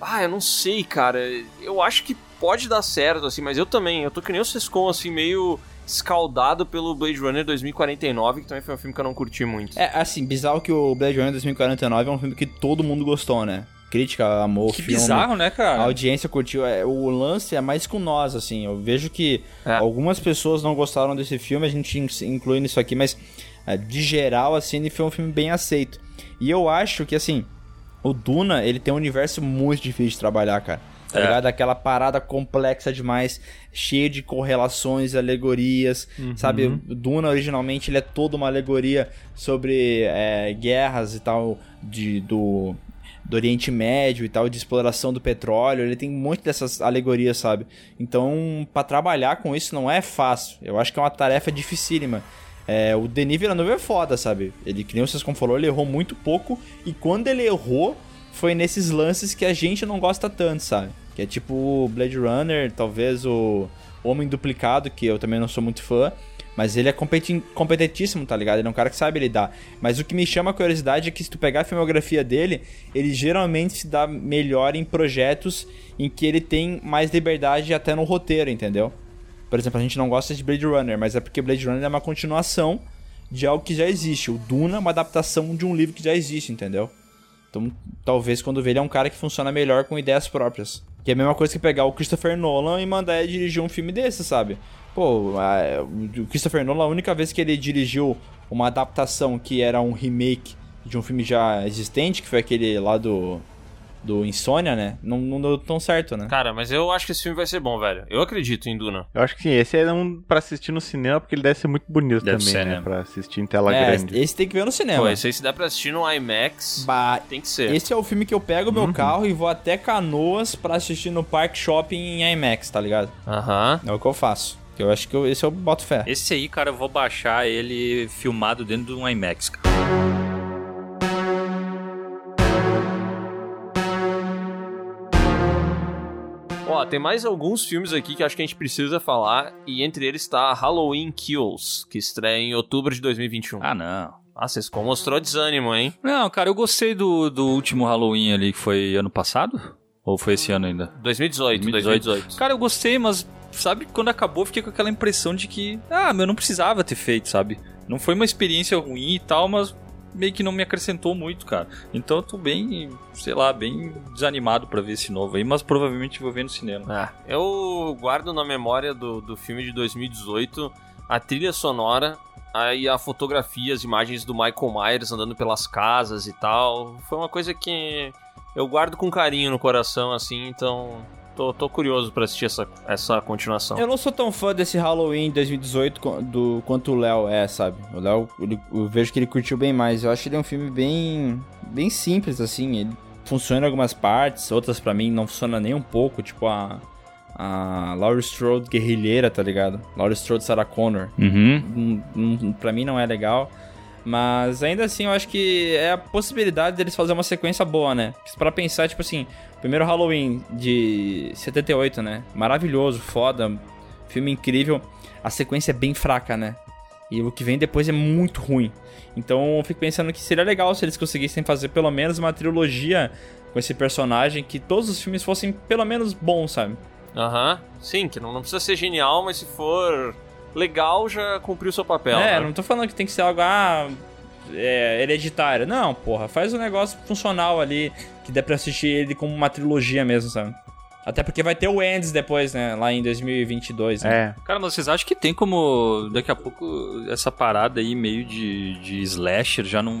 Ah, eu não sei, cara. Eu acho que pode dar certo, assim, mas eu também. Eu tô que nem o Sescon, assim, meio escaldado pelo Blade Runner 2049, que também foi um filme que eu não curti muito. É, assim, bizarro que o Blade Runner 2049 é um filme que todo mundo gostou, né? Crítica, amor, Que filme. bizarro, né, A cara? audiência curtiu. É, o lance é mais com nós, assim. Eu vejo que É. algumas pessoas não gostaram desse filme, a gente in- inclui nisso aqui, mas é, de geral, assim, ele foi um filme bem aceito. E eu acho que, assim, o Duna, ele tem um universo muito difícil de trabalhar, cara. Tá É. ligado? Aquela parada complexa demais, cheia de correlações, alegorias, sabe? O Duna, originalmente, ele é toda uma alegoria sobre é, guerras e tal, de, do, do Oriente Médio e tal, de exploração do petróleo. Ele tem um monte dessas alegorias, sabe? Então, pra trabalhar com isso não é fácil. Eu acho que é uma tarefa dificílima. É, o Denis Villeneuve é foda, sabe? Ele, que nem vocês como falou, ele errou muito pouco. E quando ele errou, foi nesses lances que a gente não gosta tanto, sabe? Que é tipo o Blade Runner, talvez o Homem Duplicado, que eu também não sou muito fã. Mas ele é competentíssimo, tá ligado? Ele é um cara que sabe lidar. Mas o que me chama a curiosidade é que se tu pegar a filmografia dele, ele geralmente se dá melhor em projetos em que ele tem mais liberdade até no roteiro, entendeu? Por exemplo, a gente não gosta de Blade Runner, mas é porque Blade Runner é uma continuação de algo que já existe. O Duna é uma adaptação de um livro que já existe, entendeu? Então, talvez quando vê ele é um cara que funciona melhor com ideias próprias. Que é a mesma coisa que pegar o Christopher Nolan e mandar ele dirigir um filme desse, sabe? Pô, a- o Christopher Nolan, a única vez que ele dirigiu uma adaptação que era um remake de um filme já existente, que foi aquele lá do, do Insônia, né? Não, não deu tão certo, né? Cara, mas eu acho que esse filme vai ser bom, velho. Eu acredito em Duna. Eu acho que sim, esse é um pra assistir no cinema, porque ele deve ser muito bonito Deve também, ser, né? né? Pra assistir em tela É, grande. esse tem que ver no cinema. Pô, esse aí se dá pra assistir no IMAX, Bah, tem que ser. Esse é o filme que eu pego meu carro e vou até Canoas pra assistir no Park Shopping em IMAX, tá ligado? Aham. É o que eu faço. Eu acho que eu- esse eu boto fé. Esse aí, cara, eu vou baixar ele filmado dentro de um IMAX, cara. Ó, tem mais alguns filmes aqui que acho que a gente precisa falar, e entre eles tá Halloween Kills, que estreia em outubro de 2021. Ah, não. Ah, vocês mostrou desânimo, hein? Não, cara, eu gostei do, do último Halloween ali, que foi ano passado? Ou foi esse ano ainda? 2018, 2018. Cara, eu gostei, mas sabe, quando acabou, eu fiquei com aquela impressão de que, ah, meu, não precisava ter feito, sabe? Não foi uma experiência ruim e tal, mas meio que não me acrescentou muito, cara. Então eu tô bem, sei lá, bem desanimado pra ver esse novo aí, mas provavelmente vou ver no cinema. Ah, eu guardo na memória do, do filme de 2018 a trilha sonora, aí a fotografia, as imagens do Michael Myers andando pelas casas e tal. Foi uma coisa que eu guardo com carinho no coração, assim, então tô, tô curioso pra assistir essa, essa continuação. Eu não sou tão fã desse Halloween 2018 co- do, quanto o Léo é, sabe? O Léo, eu vejo que ele curtiu bem mais. Eu acho que ele é um filme bem, bem simples, assim. Ele funciona em algumas partes, outras pra mim não funciona nem um pouco. Tipo a, a Laurie Strode guerrilheira, tá ligado? Laurie Strode Sarah Connor. Uhum. Hum, hum, pra mim não é legal. Mas ainda assim, eu acho que é a possibilidade deles fazer uma sequência boa, né? Pra pensar, tipo assim, primeiro Halloween de 78, né? Maravilhoso, foda, filme incrível. A sequência é bem fraca, né? E o que vem depois é muito ruim. Então eu fico pensando que seria legal se eles conseguissem fazer pelo menos uma trilogia com esse personagem, que todos os filmes fossem pelo menos bons, sabe? Aham, sim, que não, não precisa ser genial, mas se for legal, já cumpriu seu papel. É, né? não tô falando que tem que ser algo ah, é, hereditário. Não, porra, faz um negócio funcional ali, que dê pra assistir ele como uma trilogia mesmo, sabe? Até porque vai ter o Ends depois, né? Lá em 2022. Né? É, Cara, mas vocês acham que tem como daqui a pouco essa parada aí meio de, de slasher já não.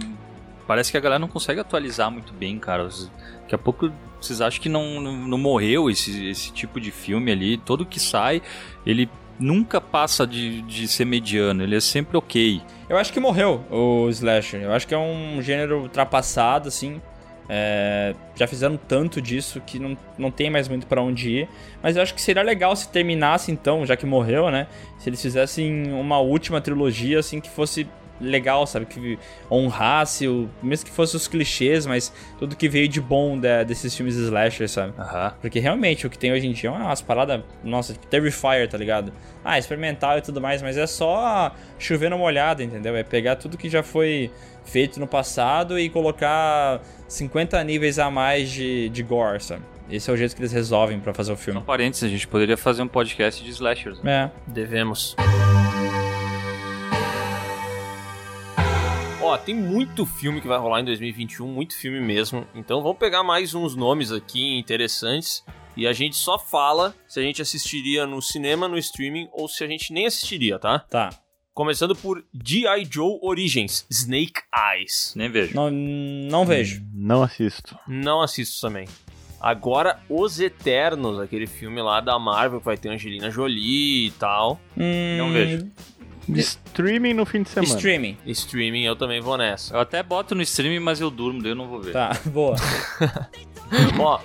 Parece que a galera não consegue atualizar muito bem, cara. Daqui a pouco vocês acham que não, não, não morreu esse, esse tipo de filme ali? Todo que sai, ele nunca passa de, de ser mediano, ele é sempre ok. Eu acho que morreu o Slasher. Eu acho que é um gênero ultrapassado, assim. É, já fizeram tanto disso que não, não tem mais muito pra onde ir. Mas eu acho que seria legal se terminasse então, já que morreu, né? Se eles fizessem uma última trilogia, assim, que fosse legal, sabe? Que honrasse, o, mesmo que fosse os clichês, mas tudo que veio de bom da- desses filmes slasher, sabe? Aham. Porque realmente o que tem hoje em dia é umas paradas, nossa, tipo Terrifier, tá ligado? Ah, experimental e tudo mais, mas é só chover no molhado, entendeu? É pegar tudo que já foi feito no passado e colocar 50 níveis a mais de, de gore, sabe? Esse é o jeito que eles resolvem pra fazer o Só filme. um parênteses, a gente poderia fazer um podcast de slashers. né? É. Devemos. Ó, tem muito filme que vai rolar em 2021, muito filme mesmo. Então vamos pegar mais uns nomes aqui interessantes. E a gente só fala se a gente assistiria no cinema, no streaming ou se a gente nem assistiria, tá? Tá. Começando por G.I. Joe Origins, Snake Eyes. Nem vejo. Não, não vejo. Não assisto. Não assisto também. Agora, Os Eternos, aquele filme lá da Marvel que vai ter Angelina Jolie e tal. Hum, Não vejo. Streaming no fim de semana. Streaming. Streaming eu também vou nessa. Eu até boto no stream, mas eu durmo, daí eu não vou ver. Tá, (laughs) boa. (laughs) Ó,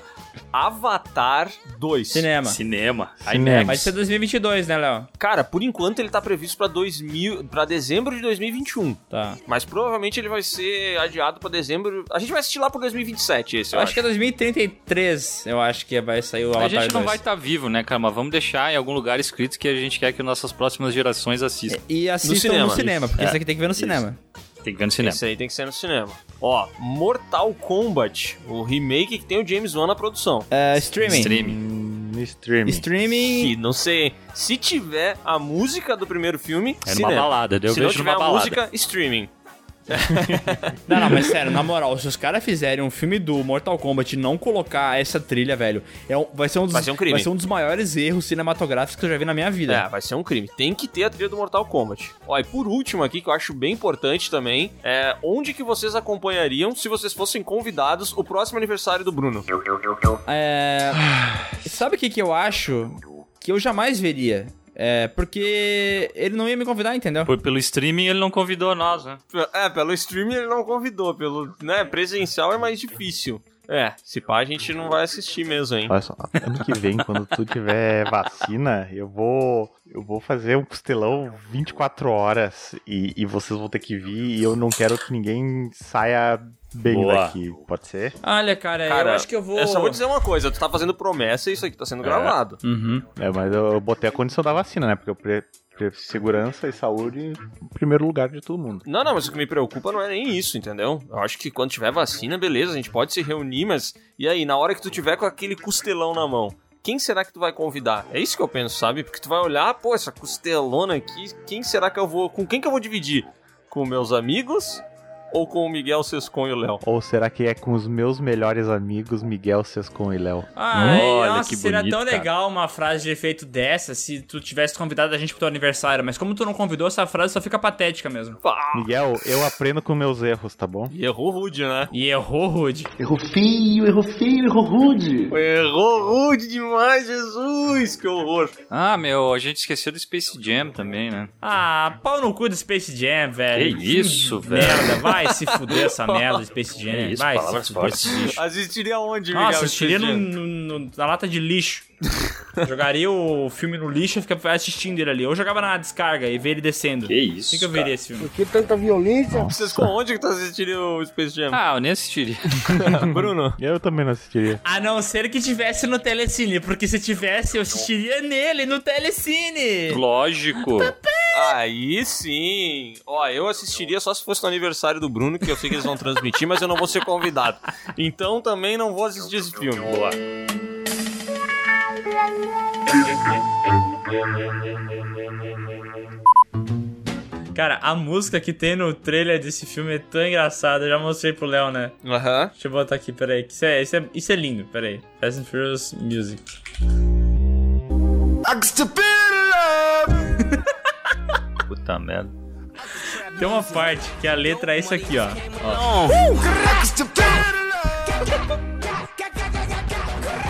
Avatar 2. Cinema. Cinema. Cinema. IMAX. Vai ser 2022, né, Léo? Cara, por enquanto ele tá previsto pra 2000, para dezembro de 2021, Tá. mas provavelmente ele vai ser adiado pra dezembro. A gente vai assistir lá por 2027 esse, eu, Eu acho que é 2033, eu acho que vai sair o A Avatar gente não 2. vai estar vivo, né, cara? Mas vamos deixar em algum lugar escrito que a gente quer que nossas próximas gerações assistam. E assistam no cinema. cinema, porque É. isso aqui tem que ver no cinema. Tem que ver no cinema. Esse aí tem que ser no cinema. Ó, Mortal Kombat, o remake que tem o James Wan na produção. É, streaming. Streaming. Hum, No streaming. Streaming. Não sei, se tiver a música do primeiro filme, É numa cinema. balada, eu se não tiver numa a balada. música, streaming. Não, não, mas sério, na moral, se os caras fizerem um filme do Mortal Kombat e não colocar essa trilha, velho, é um- vai, ser um dos, Vai ser um crime. vai ser um dos maiores erros cinematográficos que eu já vi na minha vida. É, vai ser um crime. Tem que ter a trilha do Mortal Kombat. Ó, e por último aqui, que eu acho bem importante também, é onde que vocês acompanhariam se vocês fossem convidados o próximo aniversário do Bruno? É. Sabe o que, que eu acho? Que eu jamais veria. É, porque ele não ia me convidar, entendeu? Por- pelo streaming ele não convidou nós, né? É, pelo streaming ele não convidou, pelo, né, presencial é mais difícil. É, se pá a gente não vai assistir mesmo, hein? Olha só, ano que vem, quando tu tiver (laughs) vacina, eu vou. Eu vou fazer um costelão 24 horas e, e vocês vão ter que vir e eu não quero que ninguém saia bem Boa. daqui. Pode ser? Olha, cara, Cara, eu acho que eu vou. Eu só vou dizer uma coisa, tu tá fazendo promessa e isso aqui tá sendo gravado. Uhum. É, mas eu, eu botei a condição da vacina, né? Porque eu pre, segurança e saúde em primeiro lugar de todo mundo. Não, não, mas o que me preocupa não é nem isso, entendeu? Eu acho que quando tiver vacina, beleza, a gente pode se reunir, mas e aí, na hora que tu tiver com aquele costelão na mão, quem será que tu vai convidar? É isso que eu penso, sabe? Porque tu vai olhar, pô, essa costelona aqui, quem será que eu vou. Com quem que eu vou dividir? Com meus amigos ou com o Miguel Sescon e o Léo? Ou será que é com os meus melhores amigos, Miguel, Sescon e Léo? Ai, Olha, nossa, que seria bonito, tão cara. legal uma frase de efeito dessa se tu tivesse convidado a gente pro teu aniversário. Mas como tu não convidou, essa frase só fica patética mesmo. Miguel, eu aprendo com meus erros, tá bom? E errou rude, né? E errou rude. Errou feio, errou feio, errou rude. Errou rude demais, Jesus! Que horror! Ah, meu, a gente esqueceu do Space Jam também, né? Ah, pau no cu do Space Jam, velho. Que isso, velho. Merda, vai se fuder essa merda do Space Jam. Isso, vai palavras se fuder fortes. esse lixo. Assistiria onde, Nossa, Miguel? assistiria no, Space Jam? no- no- na lata de lixo. (laughs) Jogaria o filme no lixo e ficava assistindo ele ali. Ou jogava na descarga e ver ele descendo. Que isso, Assim que eu veria esse filme. Que tanta violência? Vocês com onde que tu assistiria o Space Jam? Ah, eu nem assistiria. (laughs) Bruno. Eu também não assistiria. A não ser que tivesse no Telecine, porque se tivesse, eu assistiria nele, no Telecine. Lógico. Aí sim. Ó, eu assistiria só se fosse no aniversário do Bruno, que eu sei que eles vão transmitir, mas eu não vou ser convidado. Então também não vou assistir esse filme. Boa. Cara, a música que tem no trailer desse filme é tão engraçada. Eu já mostrei pro Léo, né? Aham. Deixa eu botar aqui, peraí. Isso é, isso é, isso é lindo, peraí. Fast and Furious Music. (laughs) Puta merda. Tem uma parte que a letra é isso aqui, ó.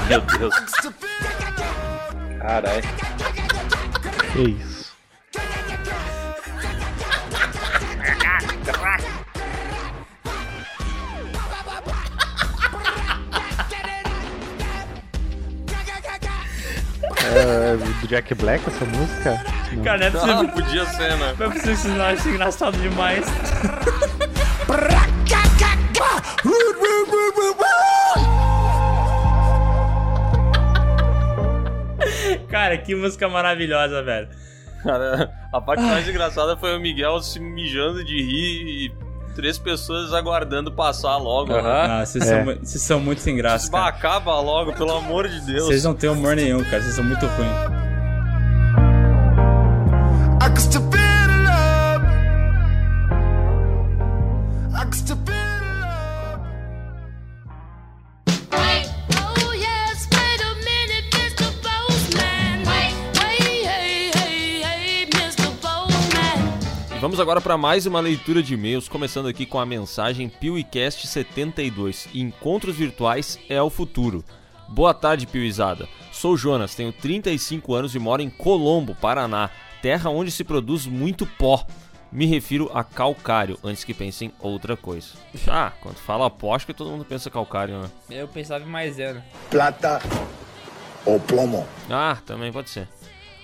Meu Deus. Caralho. Que isso? é do Jack Black essa música? Cara, não é possível. podia ser, né? Não é possível que vocês não achem engraçado demais. Cara, que música maravilhosa, velho. Cara, a parte mais engraçada foi o Miguel se mijando de rir e três pessoas aguardando passar logo. né? Ah, vocês, É. são, vocês são muito sem graça, cara. Acaba logo, pelo amor de Deus. Vocês não têm humor nenhum, cara. Vocês são muito ruins. Vamos agora para mais uma leitura de e-mails, começando aqui com a mensagem PeeWeeCast 72. Encontros virtuais é o futuro. Boa tarde, Piuizada. Sou Jonas, tenho 35 anos e moro em Colombo, Paraná, terra onde se produz muito pó. Me refiro a calcário, antes que pensem outra coisa. (laughs) Ah, quando fala pó, acho que todo mundo pensa calcário, né? Eu pensava em maisena. plata o plomo. Ah, também pode ser.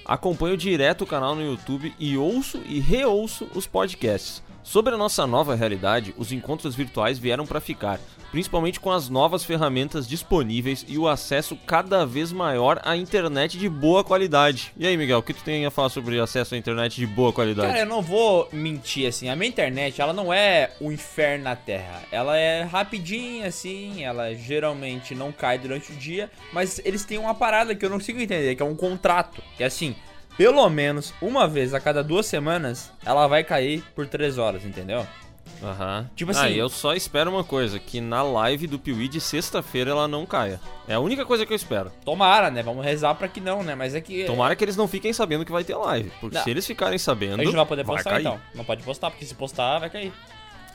Acompanho direto o canal no YouTube e ouço e reouço os podcasts. Sobre a nossa nova realidade, os encontros virtuais vieram para ficar, principalmente com as novas ferramentas disponíveis e o acesso cada vez maior à internet de boa qualidade. E aí, Miguel, o que tu tem a falar sobre acesso à internet de boa qualidade? Cara, eu não vou mentir, assim, a minha internet, ela não é o inferno na Terra. Ela é rapidinha, assim, ela geralmente não cai durante o dia, mas eles têm uma parada que eu não consigo entender, que é um contrato. Que é assim, pelo menos uma vez a cada duas semanas, ela vai cair por três horas, entendeu? Aham. Tipo Ah, assim- e eu só espero uma coisa, que na live do Piuí de sexta-feira ela não caia. É a única coisa que eu espero. Tomara, né? Vamos rezar pra que não, né? Mas é que... Tomara que eles não fiquem sabendo que vai ter live. Porque Não. se eles ficarem sabendo. A gente não vai poder postar, cair. então. Não pode postar, porque se postar, vai cair.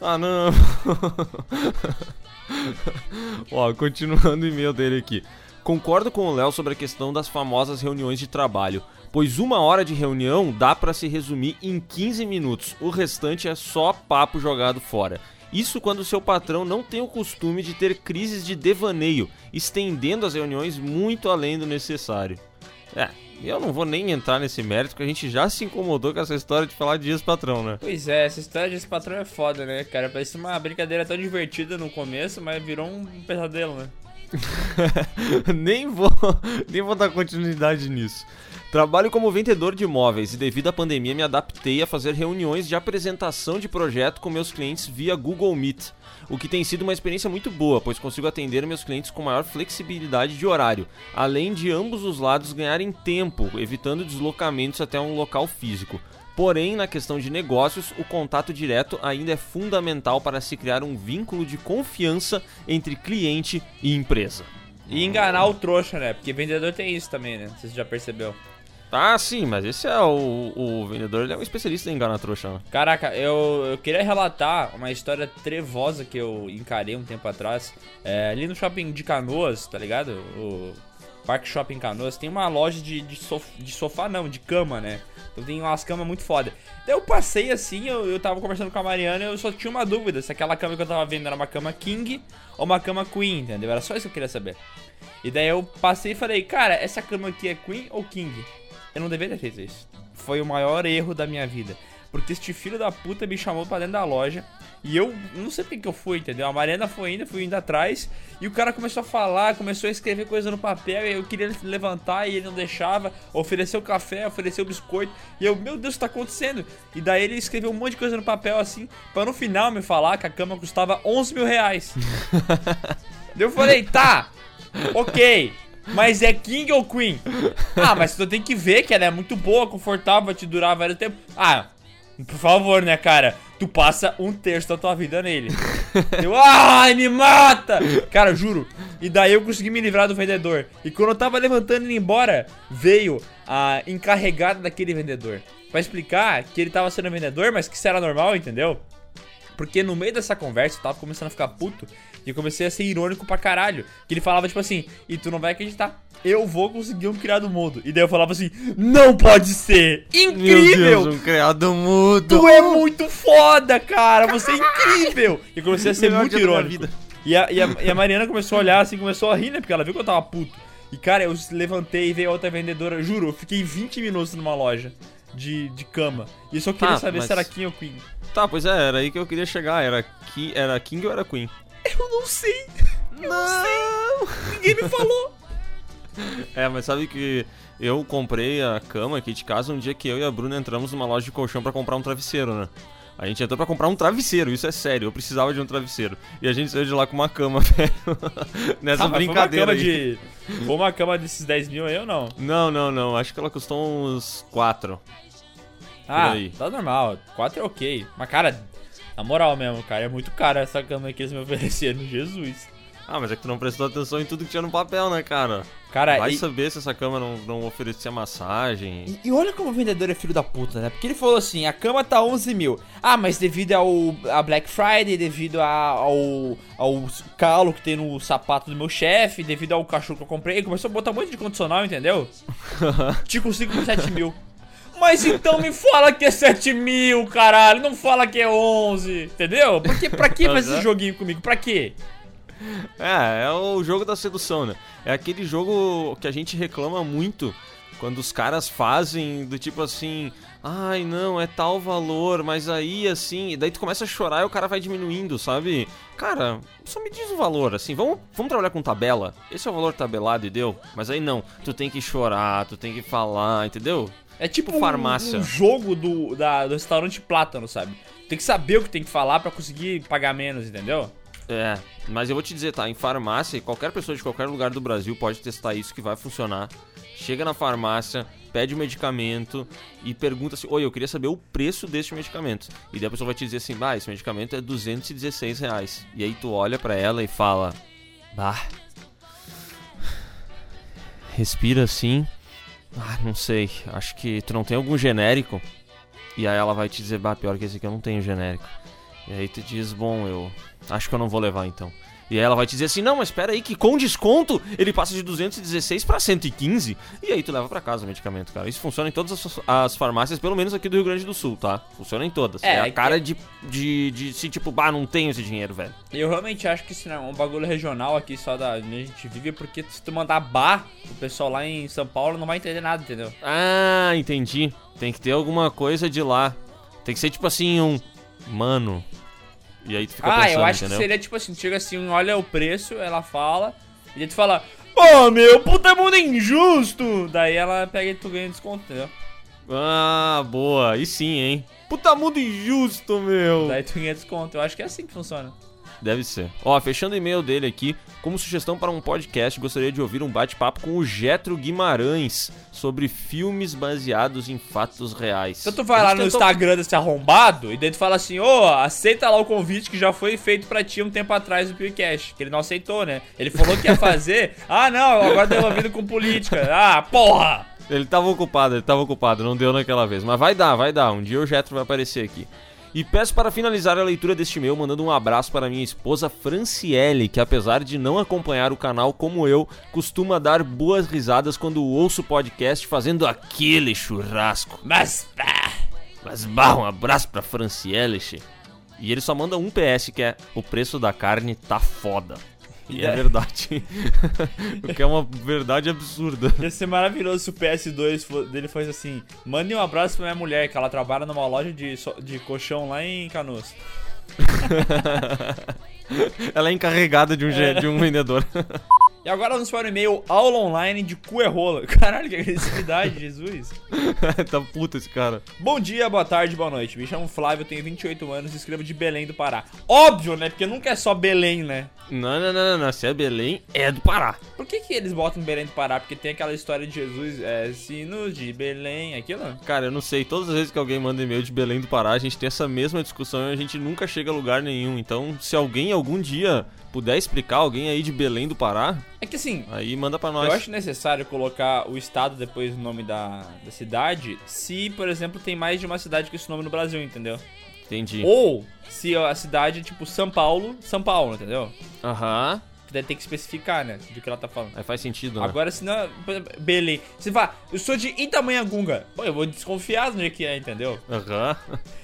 Ah, não. (laughs) Ó, continuando o e-mail dele aqui. Concordo com o Léo sobre a questão das famosas reuniões de trabalho, pois uma hora de reunião dá pra se resumir em 15 minutos, o restante é só papo jogado fora. Isso quando seu patrão não tem o costume de ter crises de devaneio, estendendo as reuniões muito além do necessário. É, eu não vou nem entrar nesse mérito, porque a gente já se incomodou com essa história de falar de dias patrão, né? Pois é, essa história desse patrão é foda, né, cara? Parece uma brincadeira tão divertida no começo, mas virou um pesadelo, né? (laughs) nem vou, (laughs) nem vou dar continuidade nisso. Trabalho como vendedor de imóveis e devido à pandemia me adaptei a fazer reuniões de apresentação de projeto com meus clientes via Google Meet, o que tem sido uma experiência muito boa, pois consigo atender meus clientes com maior flexibilidade de horário, além de ambos os lados ganharem tempo, evitando deslocamentos até um local físico. Porém, na questão de negócios, o contato direto ainda é fundamental para se criar um vínculo de confiança entre cliente e empresa. E enganar o trouxa, né? Porque vendedor tem isso também, né? Você já percebeu. Ah, sim, mas esse é o, o vendedor, ele é um especialista em enganar trouxa. né? Caraca, eu, eu queria relatar uma história trevosa que eu encarei um tempo atrás. É, ali no shopping de Canoas, tá ligado? O Parque Shopping Canoas tem uma loja de, de, sof- de sofá, não, de cama, né? Então tem umas camas muito foda. Daí eu passei assim, eu, eu tava conversando com a Mariana eu só tinha uma dúvida se aquela cama que eu tava vendo era uma cama King ou uma cama Queen, entendeu? Era só isso que eu queria saber. E daí eu passei e falei, cara, essa cama aqui é Queen ou King? Eu não deveria ter feito isso. Foi o maior erro da minha vida. Porque este filho da puta me chamou pra dentro da loja. E eu não sei porque que eu fui, entendeu? A Mariana foi indo, fui indo atrás. E o cara começou a falar, começou a escrever coisa no papel. E eu queria levantar e ele não deixava. Ofereceu café, ofereceu biscoito. E eu, meu Deus, o que tá acontecendo? E daí ele escreveu um monte de coisa no papel assim. Pra no final me falar que a cama custava 11 mil reais. (laughs) Eu falei, tá, ok. Mas é King ou Queen? Ah, mas tu tem que ver que ela é muito boa, confortável, vai te durar vários tempos. Ah, por favor, né, cara? Tu passa um terço da tua vida nele. (laughs) Eu, ai, me mata! Cara, juro. E daí eu consegui me livrar do vendedor. E quando eu tava levantando e indo embora, veio a encarregada daquele vendedor. Pra explicar que ele tava sendo vendedor, mas que isso era normal, entendeu? Porque no meio dessa conversa eu tava começando a ficar puto e eu comecei a ser irônico pra caralho. Que ele falava tipo assim, e tu não vai acreditar, eu vou conseguir um criado mudo. E daí eu falava assim, não pode ser! Incrível! um criado mudo. Tu é muito foda, cara! Você é incrível! E eu comecei a ser Melhor muito irônico. E a, e, a, e a Mariana começou a olhar assim, começou a rir, né? Porque ela viu que eu tava puto. E, cara, eu levantei e veio outra vendedora. Juro, eu fiquei 20 minutos numa loja de, de cama. E eu só queria Ah, saber mas- se era King ou Queen. Tá, pois é, era aí que eu queria chegar. Era, Ki, era King ou era Queen? Eu não sei. Eu não sei. Ninguém me falou. (laughs) É, mas sabe que eu comprei a cama aqui de casa um dia que eu e a Bruna entramos numa loja de colchão pra comprar um travesseiro, né? A gente entrou pra comprar um travesseiro, isso é sério, eu precisava de um travesseiro. E a gente saiu de lá com uma cama, (laughs) velho. Nessa Ah, brincadeira Foi uma cama aí. de. Foi uma cama desses 10 mil aí ou não? Não, não, não, acho que ela custou uns 4. Ah, tá normal. 4 é ok. Mas, cara, na moral mesmo, cara, é muito cara essa cama que eles me ofereceram. (laughs) Jesus. Ah, mas é que tu não prestou atenção em tudo que tinha no papel, né, cara? Cara, Vai e, saber se essa cama não, não oferecia massagem. e- e olha como o vendedor é filho da puta, né? Porque ele falou assim, a cama tá 11 mil. Ah, mas devido ao a Black Friday, devido a- ao, ao calo que tem no sapato do meu chefe, devido ao cachorro que eu comprei, ele começou a botar um monte de condicional, entendeu? (laughs) Te consigo por 7 mil. Mas então me fala que é 7 mil, caralho. Não fala que é 11, entendeu? Porque, pra que fazer esse Aham. joguinho comigo? Pra quê? (laughs) É, é o jogo da sedução, né? É aquele jogo que a gente reclama muito quando os caras fazem do tipo assim, ai não, é tal valor, mas aí assim, e daí tu começa a chorar e o cara vai diminuindo, sabe? Cara, só me diz o valor, assim, vamos, vamos trabalhar com tabela? Esse é o valor tabelado e deu? Mas aí não, tu tem que chorar, tu tem que falar, entendeu? É tipo Tipo farmácia. Um, um jogo do, da- do restaurante Plátano, sabe? Tem que saber o que tem que falar pra conseguir pagar menos, entendeu? É, mas eu vou te dizer, tá? Em farmácia, qualquer pessoa de qualquer lugar do Brasil pode testar isso que vai funcionar. Chega na farmácia, pede o medicamento e pergunta assim: Oi, eu queria saber o preço deste medicamento. E daí a pessoa vai te dizer assim: Bah, esse medicamento é 216 reais. E aí tu olha pra ela e fala: Bah. Respira assim. Ah, não sei. Acho que tu não tem algum genérico. E aí ela vai te dizer: Bah, pior que esse aqui eu não tenho genérico. E aí tu diz, bom, eu acho que eu não vou levar então. E aí ela vai te dizer assim, não, mas espera aí que com desconto ele passa de 216 pra 115. E aí tu leva pra casa o medicamento, cara. Isso funciona em todas as, as farmácias, pelo menos aqui do Rio Grande do Sul, tá? Funciona em todas. É, É, a cara de, de, de, se tipo, bah, não tenho esse dinheiro, velho. Eu realmente acho que isso não é um bagulho regional aqui só da onde a gente vive, porque se tu mandar bar, o pessoal lá em São Paulo não vai entender nada, entendeu? Ah, entendi. Tem que ter alguma coisa de lá. Tem que ser tipo assim, um... Mano... E aí tu fica ah, pensando, eu acho entendeu? que seria tipo assim, chega assim, olha o preço, ela fala, e aí tu fala, pô, meu, puta mundo é injusto! Daí ela pega e tu ganha desconto, entendeu? Ah, boa. Aí sim, hein? Puta mundo injusto, meu. Daí tu ganha desconto. Eu acho que é assim que funciona. Deve ser. Ó, fechando o e-mail dele aqui, como sugestão para um podcast, gostaria de ouvir um bate-papo com o Getro Guimarães sobre filmes baseados em fatos reais. Então tu vai lá no tentou- Instagram desse arrombado e daí tu fala assim, ô, aceita lá o convite que já foi feito pra ti um tempo atrás no PewCast. Que ele não aceitou, né? Ele falou que ia fazer. (laughs) ah, não, agora deu envolvido com política. Ah, porra! Ele tava ocupado, ele tava ocupado, não deu naquela vez. Mas vai dar, vai dar. Um dia o Getro vai aparecer aqui. E peço para finalizar a leitura deste e-mail mandando um abraço para minha esposa Franciele, que apesar de não acompanhar o canal como eu, costuma dar boas risadas quando ouço o podcast fazendo aquele churrasco. Mas, pá, Mas bah, um abraço pra Franciele, che. E ele só manda um PS que é o preço da carne tá foda. E é verdade. (laughs) o que é uma verdade absurda. ia ser maravilhoso se o PS2 fo- dele fosse assim: mande um abraço pra minha mulher, que ela trabalha numa loja de, de colchão lá em Canoas. (laughs) Ela é encarregada de um, ge- de um vendedor. (laughs) E agora vamos para o e-mail aula online de cu é rola. (laughs) Caralho, que agressividade, Jesus. (laughs) tá puto esse cara. Bom dia, boa tarde, boa noite. Me chamo Flávio, tenho 28 anos e escrevo de Belém do Pará. Óbvio, né? Porque nunca é só Belém, né? Não, não, não, não, não. Se é Belém, é do Pará. Por que, que eles botam Belém do Pará? Porque tem aquela história de Jesus, é, sinos de Belém, aquilo? Cara, eu não sei. Todas as vezes que alguém manda e-mail de Belém do Pará, a gente tem essa mesma discussão e a gente nunca chega a lugar nenhum. Então, se alguém algum dia puder explicar alguém aí de Belém do Pará, É que assim, aí manda pra nós. eu acho necessário colocar o estado depois do nome da, da cidade, se, por exemplo, tem mais de uma cidade com esse nome no Brasil, entendeu? Entendi. Ou se a cidade é tipo São Paulo, São Paulo, entendeu? Aham. Que daí tem que especificar, né? Do que ela tá falando. Aí faz sentido, né? Agora, se não. Belém. Você fala, eu sou de Itamanhangunga. Pô, eu vou desconfiar do que é, entendeu? Aham.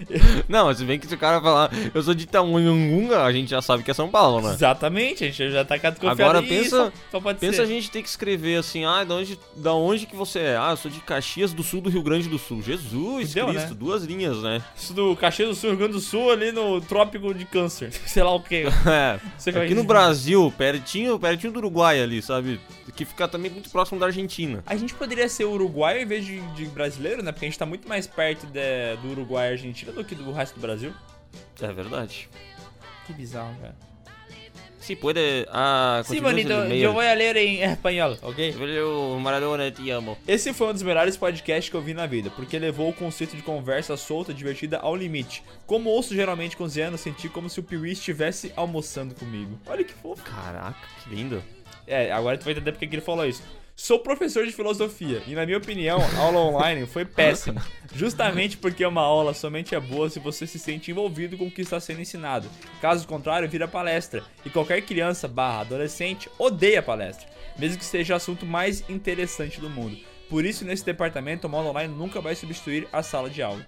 (laughs) Não, se bem que se o cara falar, eu sou de Itamanhangunga, a gente já sabe que é São Paulo, né? Exatamente, a gente já tá desconfiado. Agora pensa, só, pensa ser. a gente ter que escrever assim, ah, da onde, da onde que você é? Ah, eu sou de Caxias do Sul do Rio Grande do Sul. Jesus Cristo, né? duas linhas, né? Isso do Caxias do Sul, Rio Grande do Sul, ali no Trópico de Câncer. (laughs) Sei lá o que. (laughs) É, é aqui no se- Brasil, pertinho, pertinho do Uruguai ali, sabe? Que fica também muito próximo da Argentina. A gente poderia ser uruguaio em vez de, de brasileiro, né? Porque a gente tá muito mais perto de- do Uruguai e Argentina do que do resto do Brasil. É verdade. Que bizarro, cara. Se puede... Ah, Sim, continúa bonito, e-mail. eu vou ler em espanhol, ok? Eu, Maradona, te amo. Esse foi um dos melhores podcasts que eu vi na vida, porque levou o conceito de conversa solta e divertida ao limite. Como ouço geralmente com os anos, senti como se o Piuí estivesse almoçando comigo. Olha que fofo. Caraca, que lindo. É, agora tu vai entender porque que ele falou isso. Sou professor de filosofia e, na minha opinião, a aula online foi péssima. Justamente porque uma aula somente é boa se você se sente envolvido com o que está sendo ensinado. Caso contrário, vira palestra. E qualquer criança barra adolescente odeia palestra, mesmo que seja o assunto mais interessante do mundo. Por isso, nesse departamento, o modo online nunca vai substituir a sala de aula.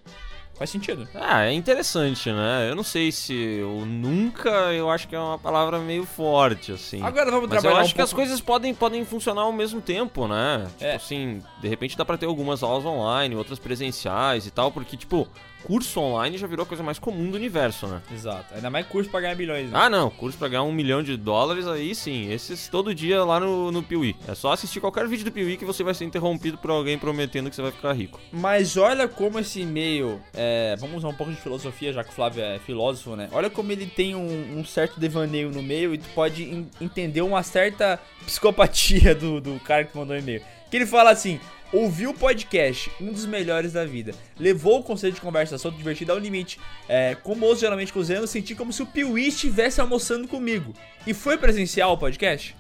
Faz sentido. Ah, é interessante, né? Eu não sei se o nunca, eu acho que é uma palavra meio forte, assim. Agora vamos Mas eu trabalhar acho um que as pouco- coisas podem, podem funcionar ao mesmo tempo, né? Tipo É. assim, de repente dá pra ter algumas aulas online, outras presenciais e tal, porque, tipo, curso online já virou a coisa mais comum do universo, né? Exato. Ainda mais curso pra ganhar milhões. Né? Ah, não, curso pra ganhar um milhão de dólares, aí sim, esses todo dia lá no, no Piuí. É só assistir qualquer vídeo do Piuí que você vai ser interrompido por alguém prometendo que você vai ficar rico. Mas olha como esse e-mail. é, vamos usar um pouco de filosofia, já que o Flávio é filósofo, né? Olha como ele tem um, um certo devaneio no meio e tu pode en- entender uma certa psicopatia (laughs) do, do cara que mandou o e-mail. Que ele fala assim. Ouviu o podcast, um dos melhores da vida. Levou o conceito de conversa solta e divertida ao limite. É, como ouço geralmente cozinhando, senti como se o Piuí estivesse almoçando comigo. E foi presencial o podcast?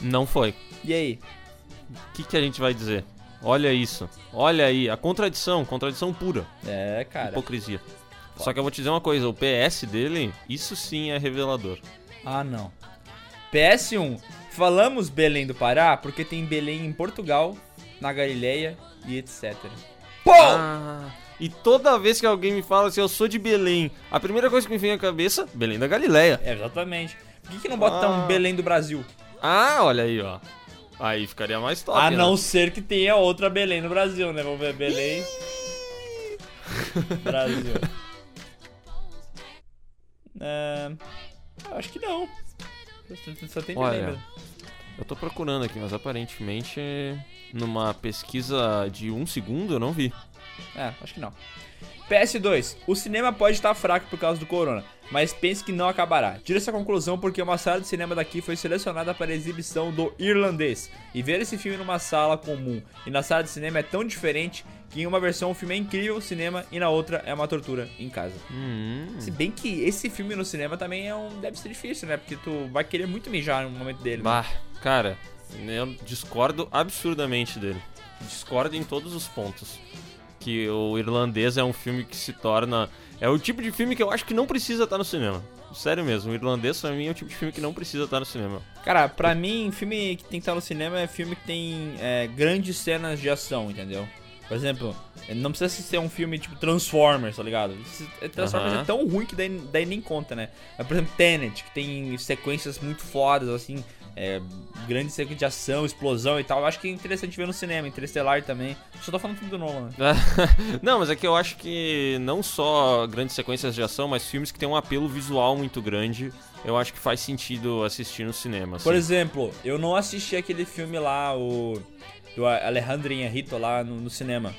Não foi. E aí? O que, que a gente vai dizer? Olha isso. Olha aí, a contradição, contradição pura. É, cara. Hipocrisia. Só que eu vou te dizer uma coisa, o PS dele, isso sim é revelador. Ah, não. PS1. Falamos Belém do Pará porque tem Belém em Portugal, na Galileia e etc. Pô! Ah, e toda vez que alguém me fala assim, eu sou de Belém, a primeira coisa que me vem à cabeça, Belém da Galileia. É, exatamente. Por que, que não bota Ah. um Belém do Brasil? Ah, olha aí, ó. Aí ficaria mais top, A né? não ser que tenha outra Belém no Brasil, né? Vamos ver Belém. Brasil. (laughs) É, acho que não. Só tem Belém Olha, mesmo. Eu tô procurando aqui, mas aparentemente numa pesquisa de um segundo eu não vi. É, acho que não. PS2. O cinema pode estar fraco por causa do corona, mas pense que não acabará. Tira essa conclusão porque uma sala de cinema daqui foi selecionada para a exibição do Irlandês. E ver esse filme numa sala comum e na sala de cinema é tão diferente que em uma versão o filme é incrível cinema e na outra é uma tortura em casa. Hum, Se bem que esse filme no cinema também é um deve ser difícil, né? Porque tu vai querer muito mijar no momento dele. né? bah, cara, eu discordo absurdamente dele. Discordo em todos os pontos. Que o Irlandês é um filme que se torna. É o tipo de filme que eu acho que não precisa estar no cinema. Sério mesmo, o Irlandês pra mim é o tipo de filme que não precisa estar no cinema. Cara, pra mim, filme que tem que estar no cinema é filme que tem é, grandes cenas de ação, entendeu? Por exemplo, não precisa ser um filme tipo Transformers, tá ligado? Esse- Transformers é tão ruim que daí, daí nem conta, né? Mas, por exemplo, Tenet, que tem sequências muito fodas, assim, é, grande sequência de ação, explosão e tal. Eu acho que é interessante ver no cinema, Interestelar também. Só tô falando tudo do Nolan, né? (laughs) não, mas é que eu acho que não só grandes sequências de ação, mas filmes que têm um apelo visual muito grande, eu acho que faz sentido assistir no cinema. Por assim. exemplo, eu não assisti aquele filme lá, o. Do Alejandro Inharrito lá no, no cinema.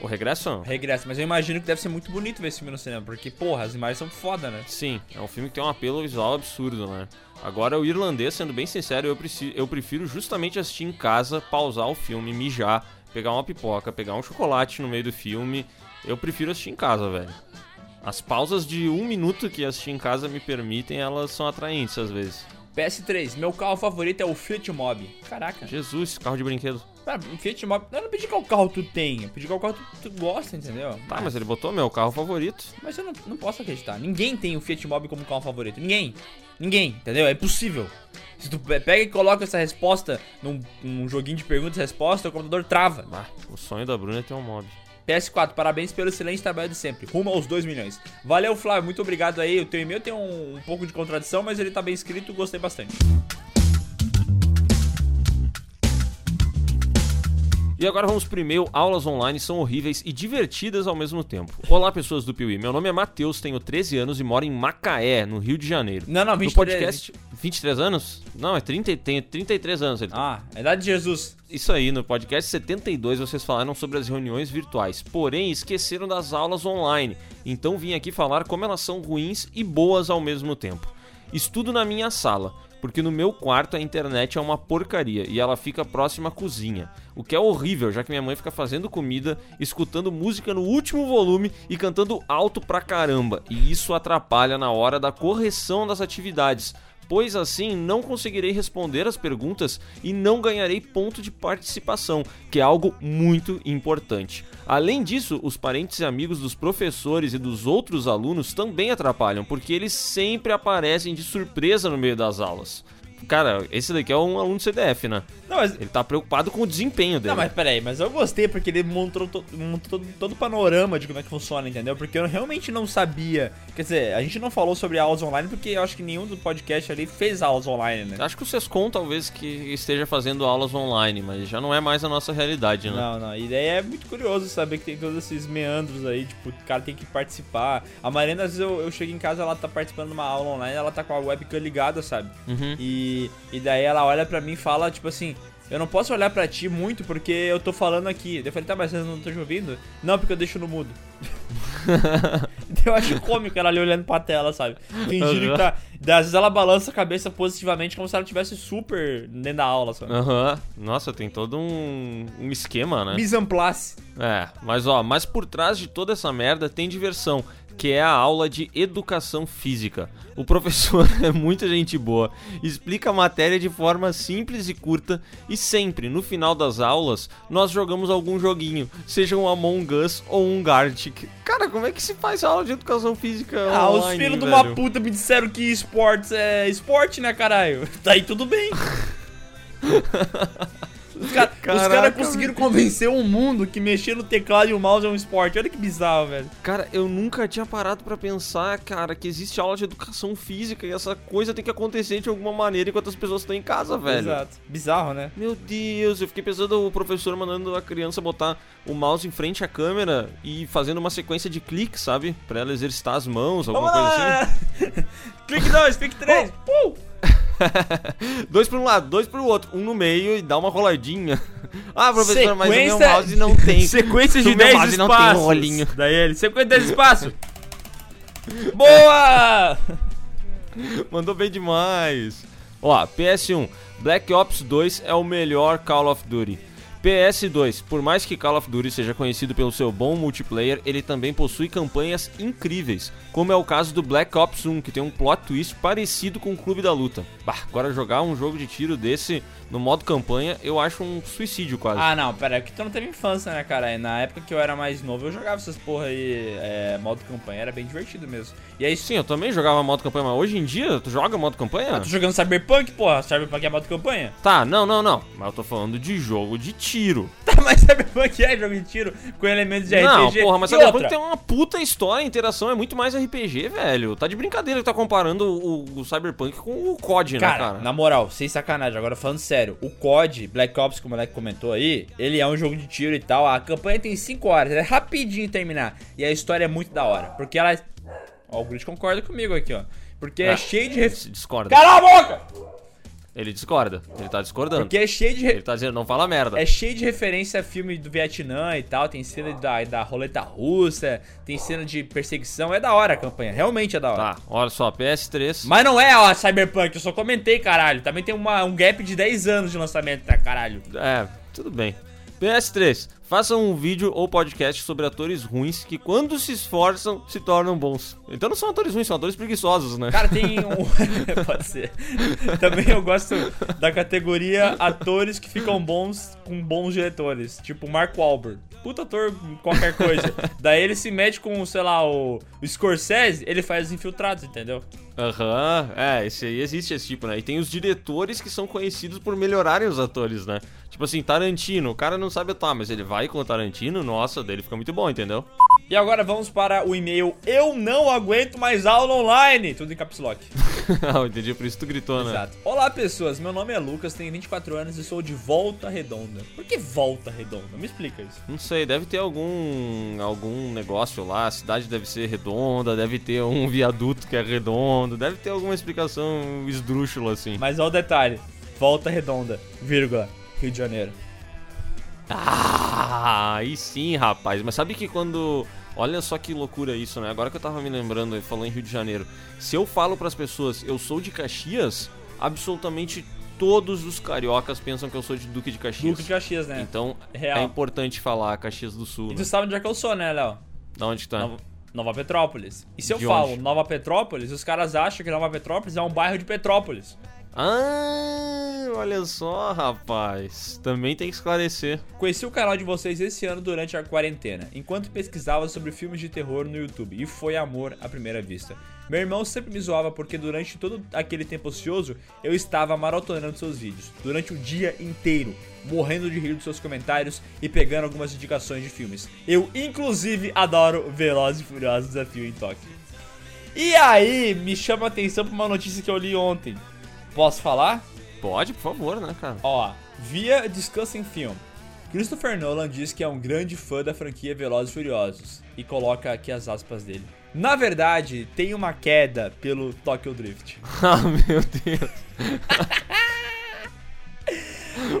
O Regresso? Regresso, mas eu imagino que deve ser muito bonito ver esse filme no cinema, porque, porra, as imagens são foda, né? Sim, é um filme que tem um apelo visual absurdo, né? Agora, o irlandês, sendo bem sincero, eu, preci- eu prefiro justamente assistir em casa, pausar o filme, mijar, pegar uma pipoca, pegar um chocolate no meio do filme. Eu prefiro assistir em casa, velho. As pausas de um minuto que assistir em casa me permitem, elas são atraentes às vezes. PS3, meu carro favorito é o Fiat Mobi. Caraca. Jesus, carro de brinquedo. Cara, um Fiat Mobi. Eu não pedi qual carro tu tem, eu pedi qual carro tu, tu gosta, entendeu? Tá, mas ele botou meu carro favorito. Mas eu não, não posso acreditar. Ninguém tem o Fiat Mobi como carro favorito. Ninguém. Ninguém, entendeu? É impossível. Se tu pe- pega e coloca essa resposta num, num joguinho de perguntas e respostas, o computador trava. Ah, o sonho da Bruna é ter um mob. PS4, parabéns pelo excelente trabalho de sempre. Rumo aos 2 milhões. Valeu, Flávio. Muito obrigado aí. O teu e-mail tem um, um pouco de contradição, mas ele tá bem escrito. Gostei bastante. E agora vamos pro e-mail. Aulas online são horríveis e divertidas ao mesmo tempo. Olá, pessoas do Piuí. Meu nome é Matheus, tenho 13 anos e moro em Macaé, no Rio de Janeiro. Não, não, No 23. podcast. 23 anos? Não, é 30, tenho 33 anos. Ele Ah, a idade de Jesus. Isso aí, no podcast 72 vocês falaram sobre as reuniões virtuais, porém esqueceram das aulas online. Então vim aqui falar como elas são ruins e boas ao mesmo tempo. Estudo na minha sala, porque no meu quarto a internet é uma porcaria e ela fica próxima à cozinha. O que é horrível, já que minha mãe fica fazendo comida, escutando música no último volume e cantando alto pra caramba. E isso atrapalha na hora da correção das atividades pois assim não conseguirei responder as perguntas e não ganharei ponto de participação, que é algo muito importante. Além disso, os parentes e amigos dos professores e dos outros alunos também atrapalham, porque eles sempre aparecem de surpresa no meio das aulas. Cara, esse daqui é um aluno CDF, né? Não, mas. Ele tá preocupado com o desempenho dele. Não, mas peraí, mas eu gostei porque ele montou, to- montou todo, todo o panorama de como é que funciona, entendeu? Porque eu realmente não sabia. Quer dizer, a gente não falou sobre aulas online porque eu acho que nenhum do podcast ali fez aulas online, né? Acho que o Sescom talvez que esteja fazendo aulas online, mas já não é mais a nossa realidade, né? Não, não. E daí é muito curioso saber que tem todos esses meandros aí, tipo, o cara tem que participar. A Mariana, às vezes eu, eu chego em casa, ela tá participando de uma aula online, ela tá com a webcam ligada, sabe? Uhum. E, e daí ela olha pra mim e fala, tipo assim, eu não posso olhar pra ti muito porque eu tô falando aqui. Eu falei, tá, mas você não te ouvindo? Não, porque eu deixo no mudo. Daí (laughs) eu acho cômico ela ali olhando pra tela, sabe? Fingindo Uhum. que tá. Daí, às vezes ela balança a cabeça positivamente como se ela estivesse super dentro da aula, sabe? Aham. Nossa, tem todo um, um esquema, né? Mise en place. É, mas ó, mas por trás de toda essa merda tem diversão, que é a aula de educação física. O professor (laughs) é muita gente boa, explica a matéria de forma simples e curta e sempre, no final das aulas, nós jogamos algum joguinho, seja um Among Us ou um Gartic. Cara, como é que se faz aula de educação física Ah, os filhos de uma puta me disseram que esportes é esporte, né, caralho? Daí tudo bem. (laughs) Os caras cara conseguiram convencer o mundo que mexer no teclado e o mouse é um esporte. Olha que bizarro, velho. Cara, eu nunca tinha parado pra pensar, cara, que existe aula de educação física e essa coisa tem que acontecer de alguma maneira enquanto as pessoas estão em casa, velho. Exato. Bizarro, né? Meu Deus, eu fiquei pensando o professor mandando a criança botar o mouse em frente à câmera e fazendo uma sequência de cliques, sabe? Pra ela exercitar as mãos, alguma coisa assim. (laughs) clique 2, clique 3. Uh! (laughs) dois pra um lado, dois pro outro, um no meio e dá uma roladinha. (laughs) Ah, professor, mas o meu Sequência- mouse não tem. (laughs) Sequência O de meu 10 mouse não espaços. tem rolinho. Daí ele, sequência de 10 espaços. Boa! Mandou bem demais. Ó, PS1, Black Ops 2 é o melhor Call of Duty. PS2, por mais que Call of Duty seja conhecido pelo seu bom multiplayer, ele também possui campanhas incríveis, como é o caso do Black Ops 1, que tem um plot twist parecido com o Clube da Luta. Bah, agora jogar um jogo de tiro desse no modo campanha, eu acho um suicídio quase. Ah, não, pera, é que tu não teve infância, né, cara? Na época que eu era mais novo, eu jogava essas porra aí, é, modo campanha, era bem divertido mesmo. E aí, Sim, eu também jogava modo campanha, mas hoje em dia, tu joga modo campanha? Ah, tô jogando Cyberpunk, porra. Cyberpunk é modo campanha. Tá, não, não, não. Mas eu tô falando de jogo de tiro. (laughs) Tá, mas Cyberpunk é jogo de tiro com elementos de Não, RPG. porra, mas e Cyberpunk outra? tem uma puta história, a interação é muito mais RPG, velho. Tá de brincadeira que tá comparando o, o Cyberpunk com o COD, né, Cara, cara? na moral, sem sacanagem, agora falando sério, o COD, Black Ops, como o moleque comentou aí, ele é um jogo de tiro e tal. A campanha tem 5 horas, é rapidinho terminar. E a história é muito da hora. Porque ela. é- Ó, o Grit concorda comigo aqui, ó. Porque é Ah, cheio de. Ref... discorda. Cala a boca! Ele discorda. Ele tá discordando. Porque é cheio de. re- Ele tá dizendo, não fala merda. É cheio de referência a filme do Vietnã e tal. Tem cena da, da roleta russa, tem cena de perseguição. É da hora a campanha, realmente é da hora. Tá, olha só, PS3. Mas não é, ó, Cyberpunk, eu só comentei, caralho. Também tem uma, um gap de 10 anos de lançamento, tá, caralho. É, tudo bem. PS3. Façam um vídeo ou podcast sobre atores ruins que, quando se esforçam, se tornam bons. Então não são atores ruins, são atores preguiçosos, né? Cara, tem um. (laughs) Pode ser. Também eu gosto da categoria atores que ficam bons com bons diretores. Tipo Mark Wahlberg. Puta ator, qualquer coisa. Daí ele se mete com, sei lá, o, o Scorsese, ele faz os infiltrados, entendeu? Aham, é, esse aí existe esse tipo, né? E tem os diretores que são conhecidos por melhorarem os atores, né? Tipo assim, Tarantino, o cara não sabe atuar, mas ele vai com o Tarantino, nossa, dele fica muito bom, entendeu? E agora vamos para o e-mail Eu não aguento mais aula online. Tudo em caps lock. (laughs) ah, entendi, por isso tu gritou, né? Exato. Olá, pessoas. Meu nome é Lucas, tenho 24 anos e sou de Volta Redonda. Por que Volta Redonda? Me explica isso. Não sei, deve ter algum algum negócio lá, a cidade deve ser redonda, deve ter um viaduto que é redondo, deve ter alguma explicação esdrúxula assim. Mas olha o detalhe. Volta Redonda, vírgula, Rio de Janeiro. Ah, aí sim, rapaz. Mas sabe que quando. Olha só que loucura isso, né? Agora que eu tava me lembrando, ele falou em Rio de Janeiro. Se eu falo pras pessoas, eu sou de Caxias, absolutamente todos os cariocas pensam que eu sou de Duque de Caxias. Duque de Caxias, né? Então Real. é importante falar Caxias do Sul. E Né? tu sabe onde é que eu sou, né, Léo? Da onde tá? Nova, Nova Petrópolis. E se eu De falo onde? Nova Petrópolis, os caras acham que Nova Petrópolis é um bairro de Petrópolis. Ah, olha só, rapaz. Também tem que esclarecer. Conheci o canal de vocês esse ano durante a quarentena, enquanto pesquisava sobre filmes de terror no YouTube, e foi amor à primeira vista. Meu irmão sempre me zoava porque durante todo aquele tempo ocioso eu estava maratonando seus vídeos, durante o dia inteiro, morrendo de rir dos seus comentários e pegando algumas indicações de filmes. Eu, inclusive, adoro Velozes e Furiosos Desafio em Tóquio. E aí, me chama a atenção pra uma notícia que eu li ontem. Posso falar? Pode, por favor, né, cara? Ó, via Discussing Film. Christopher Nolan diz que é um grande fã da franquia Velozes e Furiosos e coloca aqui as aspas dele. Na verdade, tem uma queda pelo Tokyo Drift. (laughs) Ah, meu Deus.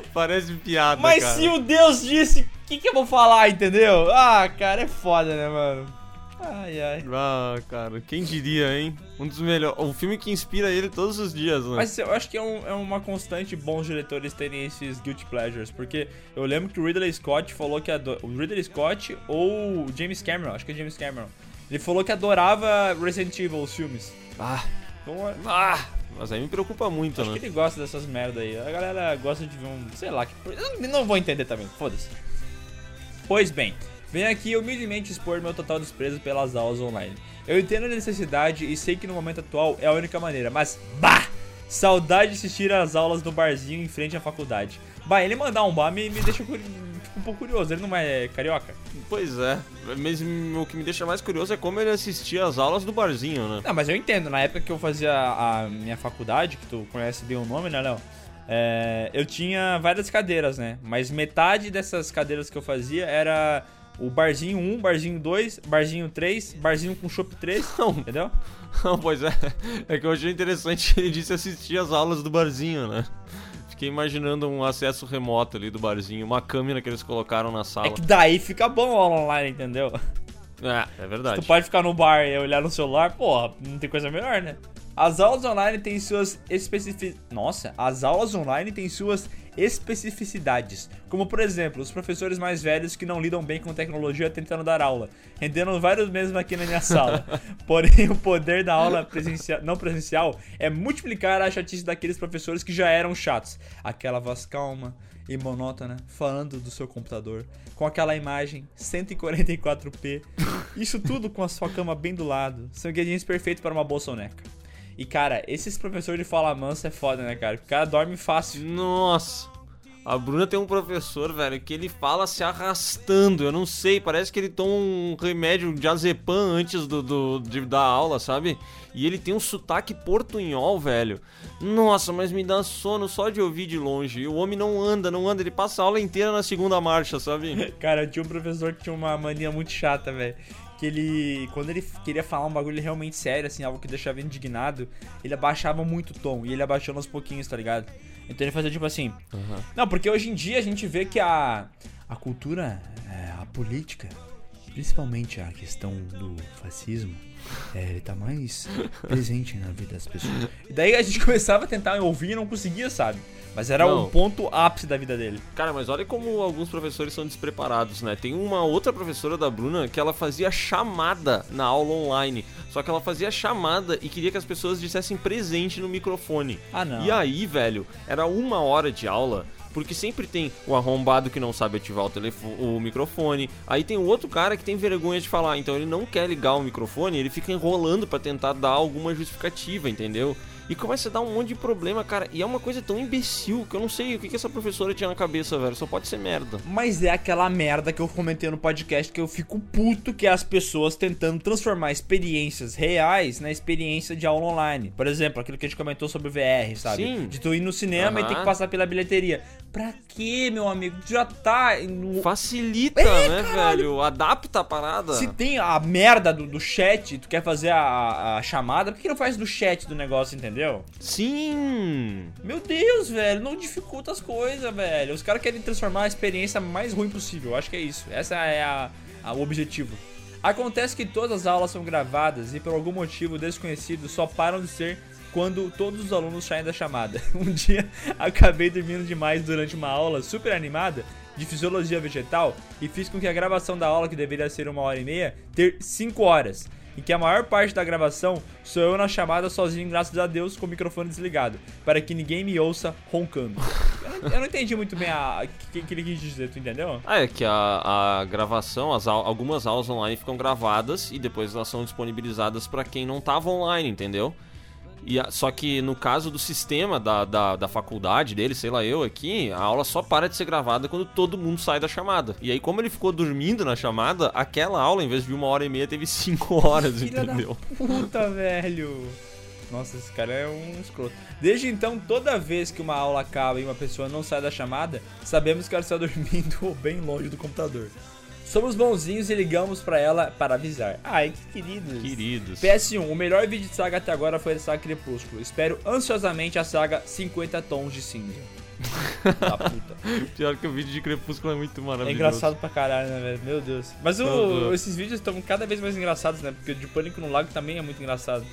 (laughs) Parece piada, Mas cara. se o Deus disse, o que, que eu vou falar, entendeu? Ah, cara, é foda, né, mano? Ai, ai. Ah, cara, quem diria, hein? Um dos melhores. O filme que inspira ele todos os dias, né? Mas eu acho que é, um- é uma constante bons diretores terem esses guilty pleasures, porque eu lembro que o Ridley Scott falou que ado- o Ridley Scott ou o James Cameron, acho que é James Cameron, ele falou que adorava Resident Evil os filmes. Ah, Então, é- ah, mas aí me preocupa muito, acho né? que ele gosta dessas merda aí. A galera gosta de ver um, sei lá, que, eu não vou entender também, foda-se. Pois bem, venho aqui humildemente expor meu total desprezo pelas aulas online. Eu entendo a necessidade e sei que no momento atual é a única maneira, mas bah! Saudade de assistir às aulas do barzinho em frente à faculdade. Bah, ele mandar um bar me, me deixa fico um pouco curioso. Ele não é carioca? Pois é. Mas o que me deixa mais curioso é como ele assistia às aulas do barzinho, né? Não, mas eu entendo. Na época que eu fazia a minha faculdade, que tu conhece bem o nome, né, Léo? É, eu tinha várias cadeiras, né? Mas metade dessas cadeiras que eu fazia era o barzinho 1, barzinho 2, barzinho 3, barzinho com chopp 3, (laughs) Não. entendeu? Não, pois é. É que eu achei interessante ele disse assistir às aulas do barzinho, né? Fiquei imaginando um acesso remoto ali do barzinho, uma câmera que eles colocaram na sala. É que daí fica bom a aula online, entendeu? É, é verdade. Tu pode ficar no bar e olhar no celular, porra, não tem coisa melhor, né? As aulas online têm suas especificidades. Nossa, as aulas online têm suas especificidades. Como, por exemplo, os professores mais velhos que não lidam bem com tecnologia tentando dar aula, rendendo vários meses aqui na minha sala. (laughs) Porém, o poder da aula presencial, não presencial é multiplicar a chatice daqueles professores que já eram chatos. Aquela voz calma e monótona falando do seu computador, com aquela imagem 144p. (laughs) Isso tudo com a sua cama bem do lado. São ingredientes perfeitos para uma boa soneca. E cara, esses professores de fala mansa é foda, né, cara? O cara dorme fácil. Nossa. A Bruna tem um professor, velho, que ele fala se arrastando. Eu não sei, parece que ele toma um remédio de azepam antes do, do, de, da aula, sabe? E ele tem um sotaque portunhol, velho. Nossa, mas me dá sono só de ouvir de longe. E o homem não anda, não anda. Ele passa a aula inteira na segunda marcha, sabe? (laughs) Cara, eu tinha um professor que tinha uma mania muito chata, velho. Que ele, quando ele queria falar um bagulho realmente sério, assim, algo que deixava indignado, ele abaixava muito o tom. E ele abaixando aos pouquinhos, tá ligado? Então ele fazia tipo assim. Não, porque hoje em dia a gente vê que a, a cultura, é, a política principalmente a questão do fascismo, é, ele tá mais presente na vida das pessoas. E daí a gente (laughs) começava a tentar ouvir e não conseguia, sabe? Mas era o ponto ápice da vida dele. Cara, mas olha como alguns professores são despreparados, né? Tem uma outra professora da Bruna que ela fazia chamada na aula online. Só que ela fazia chamada e queria que as pessoas dissessem presente no microfone. Ah, não. E aí, velho, era uma hora de aula. Porque sempre tem o arrombado que não sabe ativar o, telefone, o microfone. Aí tem o outro cara que tem vergonha de falar. Então ele não quer ligar o microfone, ele fica enrolando pra tentar dar alguma justificativa, entendeu? E começa a dar um monte de problema, cara. E é uma coisa tão imbecil que eu não sei o que, que essa professora tinha na cabeça, velho. Só pode ser merda. Mas é aquela merda que eu comentei no podcast que eu fico puto que é as pessoas tentando transformar experiências reais na experiência de aula online. Por exemplo, aquilo que a gente comentou sobre o VR, sabe? Sim. De tu ir no cinema e ter que passar pela bilheteria. Pra quê, meu amigo? Tu já tá no... Facilita, É, né, caralho. velho? Adapta a parada. Se tem a merda do, do chat, tu quer fazer a, a chamada, por que não faz do chat do negócio, entendeu? Sim. Meu Deus, velho, não dificulta as coisas, velho. Os caras querem transformar a experiência mais ruim possível. Eu acho que é isso. Essa é a, a- o objetivo. Acontece que todas as aulas são gravadas e por algum motivo desconhecido só param de ser quando todos os alunos saem da chamada. (laughs) Um dia acabei dormindo demais durante uma aula super animada de fisiologia vegetal e fiz com que a gravação da aula, que deveria ser uma hora e meia, ter cinco horas. Em que a maior parte da gravação sou eu na chamada sozinho, graças a Deus, com o microfone desligado, para que ninguém me ouça roncando. (laughs) Eu não, eu não entendi muito bem a- o que, que ele quis dizer, tu entendeu? Ah, é que a, a gravação, as algumas aulas online ficam gravadas e depois elas são disponibilizadas pra quem não tava online, entendeu? E a- só que no caso do sistema da, da, da faculdade dele, sei lá eu aqui, a aula só para de ser gravada quando todo mundo sai da chamada. E aí, como ele ficou dormindo na chamada, aquela aula, em vez de uma hora e meia, teve cinco (laughs) horas, Filha entendeu? puta, velho. Nossa, esse cara é um escroto. Desde então, toda vez que uma aula acaba e uma pessoa não sai da chamada, sabemos que ela está (laughs) dormindo ou bem longe do computador. Somos bonzinhos e ligamos pra ela para avisar. Ai, que queridos. Queridos. PS1, o melhor vídeo de saga até agora foi a saga Crepúsculo. Espero ansiosamente a saga 50 Tons de Cinza. (laughs) da puta. Pior que o vídeo de Crepúsculo é muito maravilhoso. É engraçado pra caralho, né, velho? Meu Deus. Mas o- esses vídeos estão cada vez mais engraçados, né? Porque o de Pânico no Lago também é muito engraçado.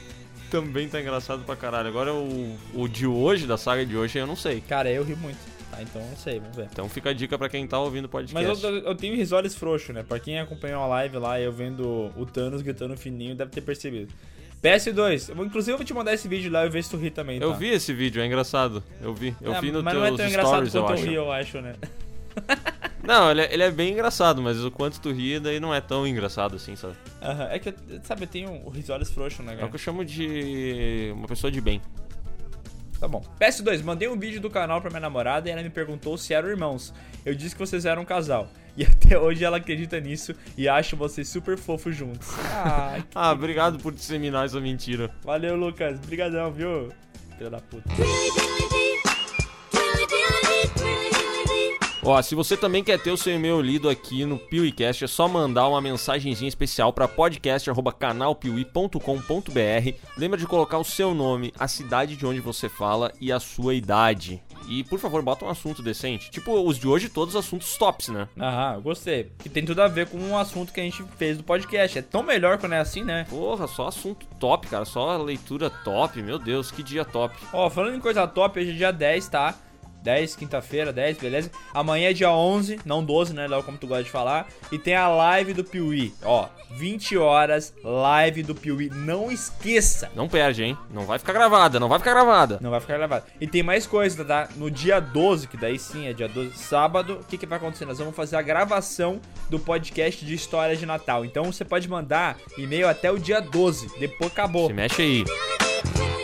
Também tá engraçado pra caralho. Agora o, o de hoje, da saga de hoje, eu não sei. Cara, eu ri muito. Tá, então não sei, vamos ver. Então fica a dica pra quem tá ouvindo o Mas podcast. eu, eu tenho risoles frouxo, né? Pra quem acompanhou a live lá, eu vendo o Thanos gritando fininho, deve ter percebido. PS2, eu vou- inclusive eu vou te mandar esse vídeo lá e ver se tu ri também, Eu tá? vi esse vídeo, é engraçado. Eu vi. Eu É, vi no mas teus não é tão engraçado stories, eu quanto acho. eu ri, eu acho, né? (laughs) Não, ele é, ele é bem engraçado, mas o quanto tu ri, daí não é tão engraçado assim, sabe? Aham, É que, eu- sabe, eu tenho o risoles frouxo, né, É o cara? que eu chamo de uma pessoa de bem. Tá bom. PS2, mandei um vídeo do canal pra minha namorada e ela me perguntou se eram irmãos. Eu disse que vocês eram um casal. E (laughs) até hoje ela acredita nisso e acha vocês super fofos juntos. Ah, que- (laughs) Ah, obrigado por disseminar essa mentira. valeu, Lucas. Brigadão, viu? Filha da puta. Ó, se você também quer ter o seu e-mail lido aqui no PeeWeeCast, é só mandar uma mensagenzinha especial para podcast@canalpiuí.com.br. Lembra de colocar o seu nome, a cidade de onde você fala e a sua idade. E por favor, bota um assunto decente. Tipo, os de hoje, todos assuntos tops, né? Aham, eu gostei. Que tem tudo a ver com um assunto que a gente fez do podcast. É tão melhor quando é assim, né? Porra, só assunto top, cara. Só leitura top. Meu Deus, que dia top. Ó, falando em coisa top, hoje é dia 10, tá? 10, quinta-feira, 10, beleza? Amanhã é dia 11, não 12, né, Léo, como tu gosta de falar. E tem a live do Piuí. Ó, 20 horas, live do Piuí. Não esqueça! Não perde, hein? Não vai ficar gravada, não vai ficar gravada. Não vai ficar gravado. E tem mais coisa, tá? No dia 12, que daí sim é dia 12, sábado, o que, que vai acontecer? Nós vamos fazer a gravação do podcast de histórias de Natal. Então você pode mandar e-mail até o dia 12. Depois acabou. Se mexe aí. Really,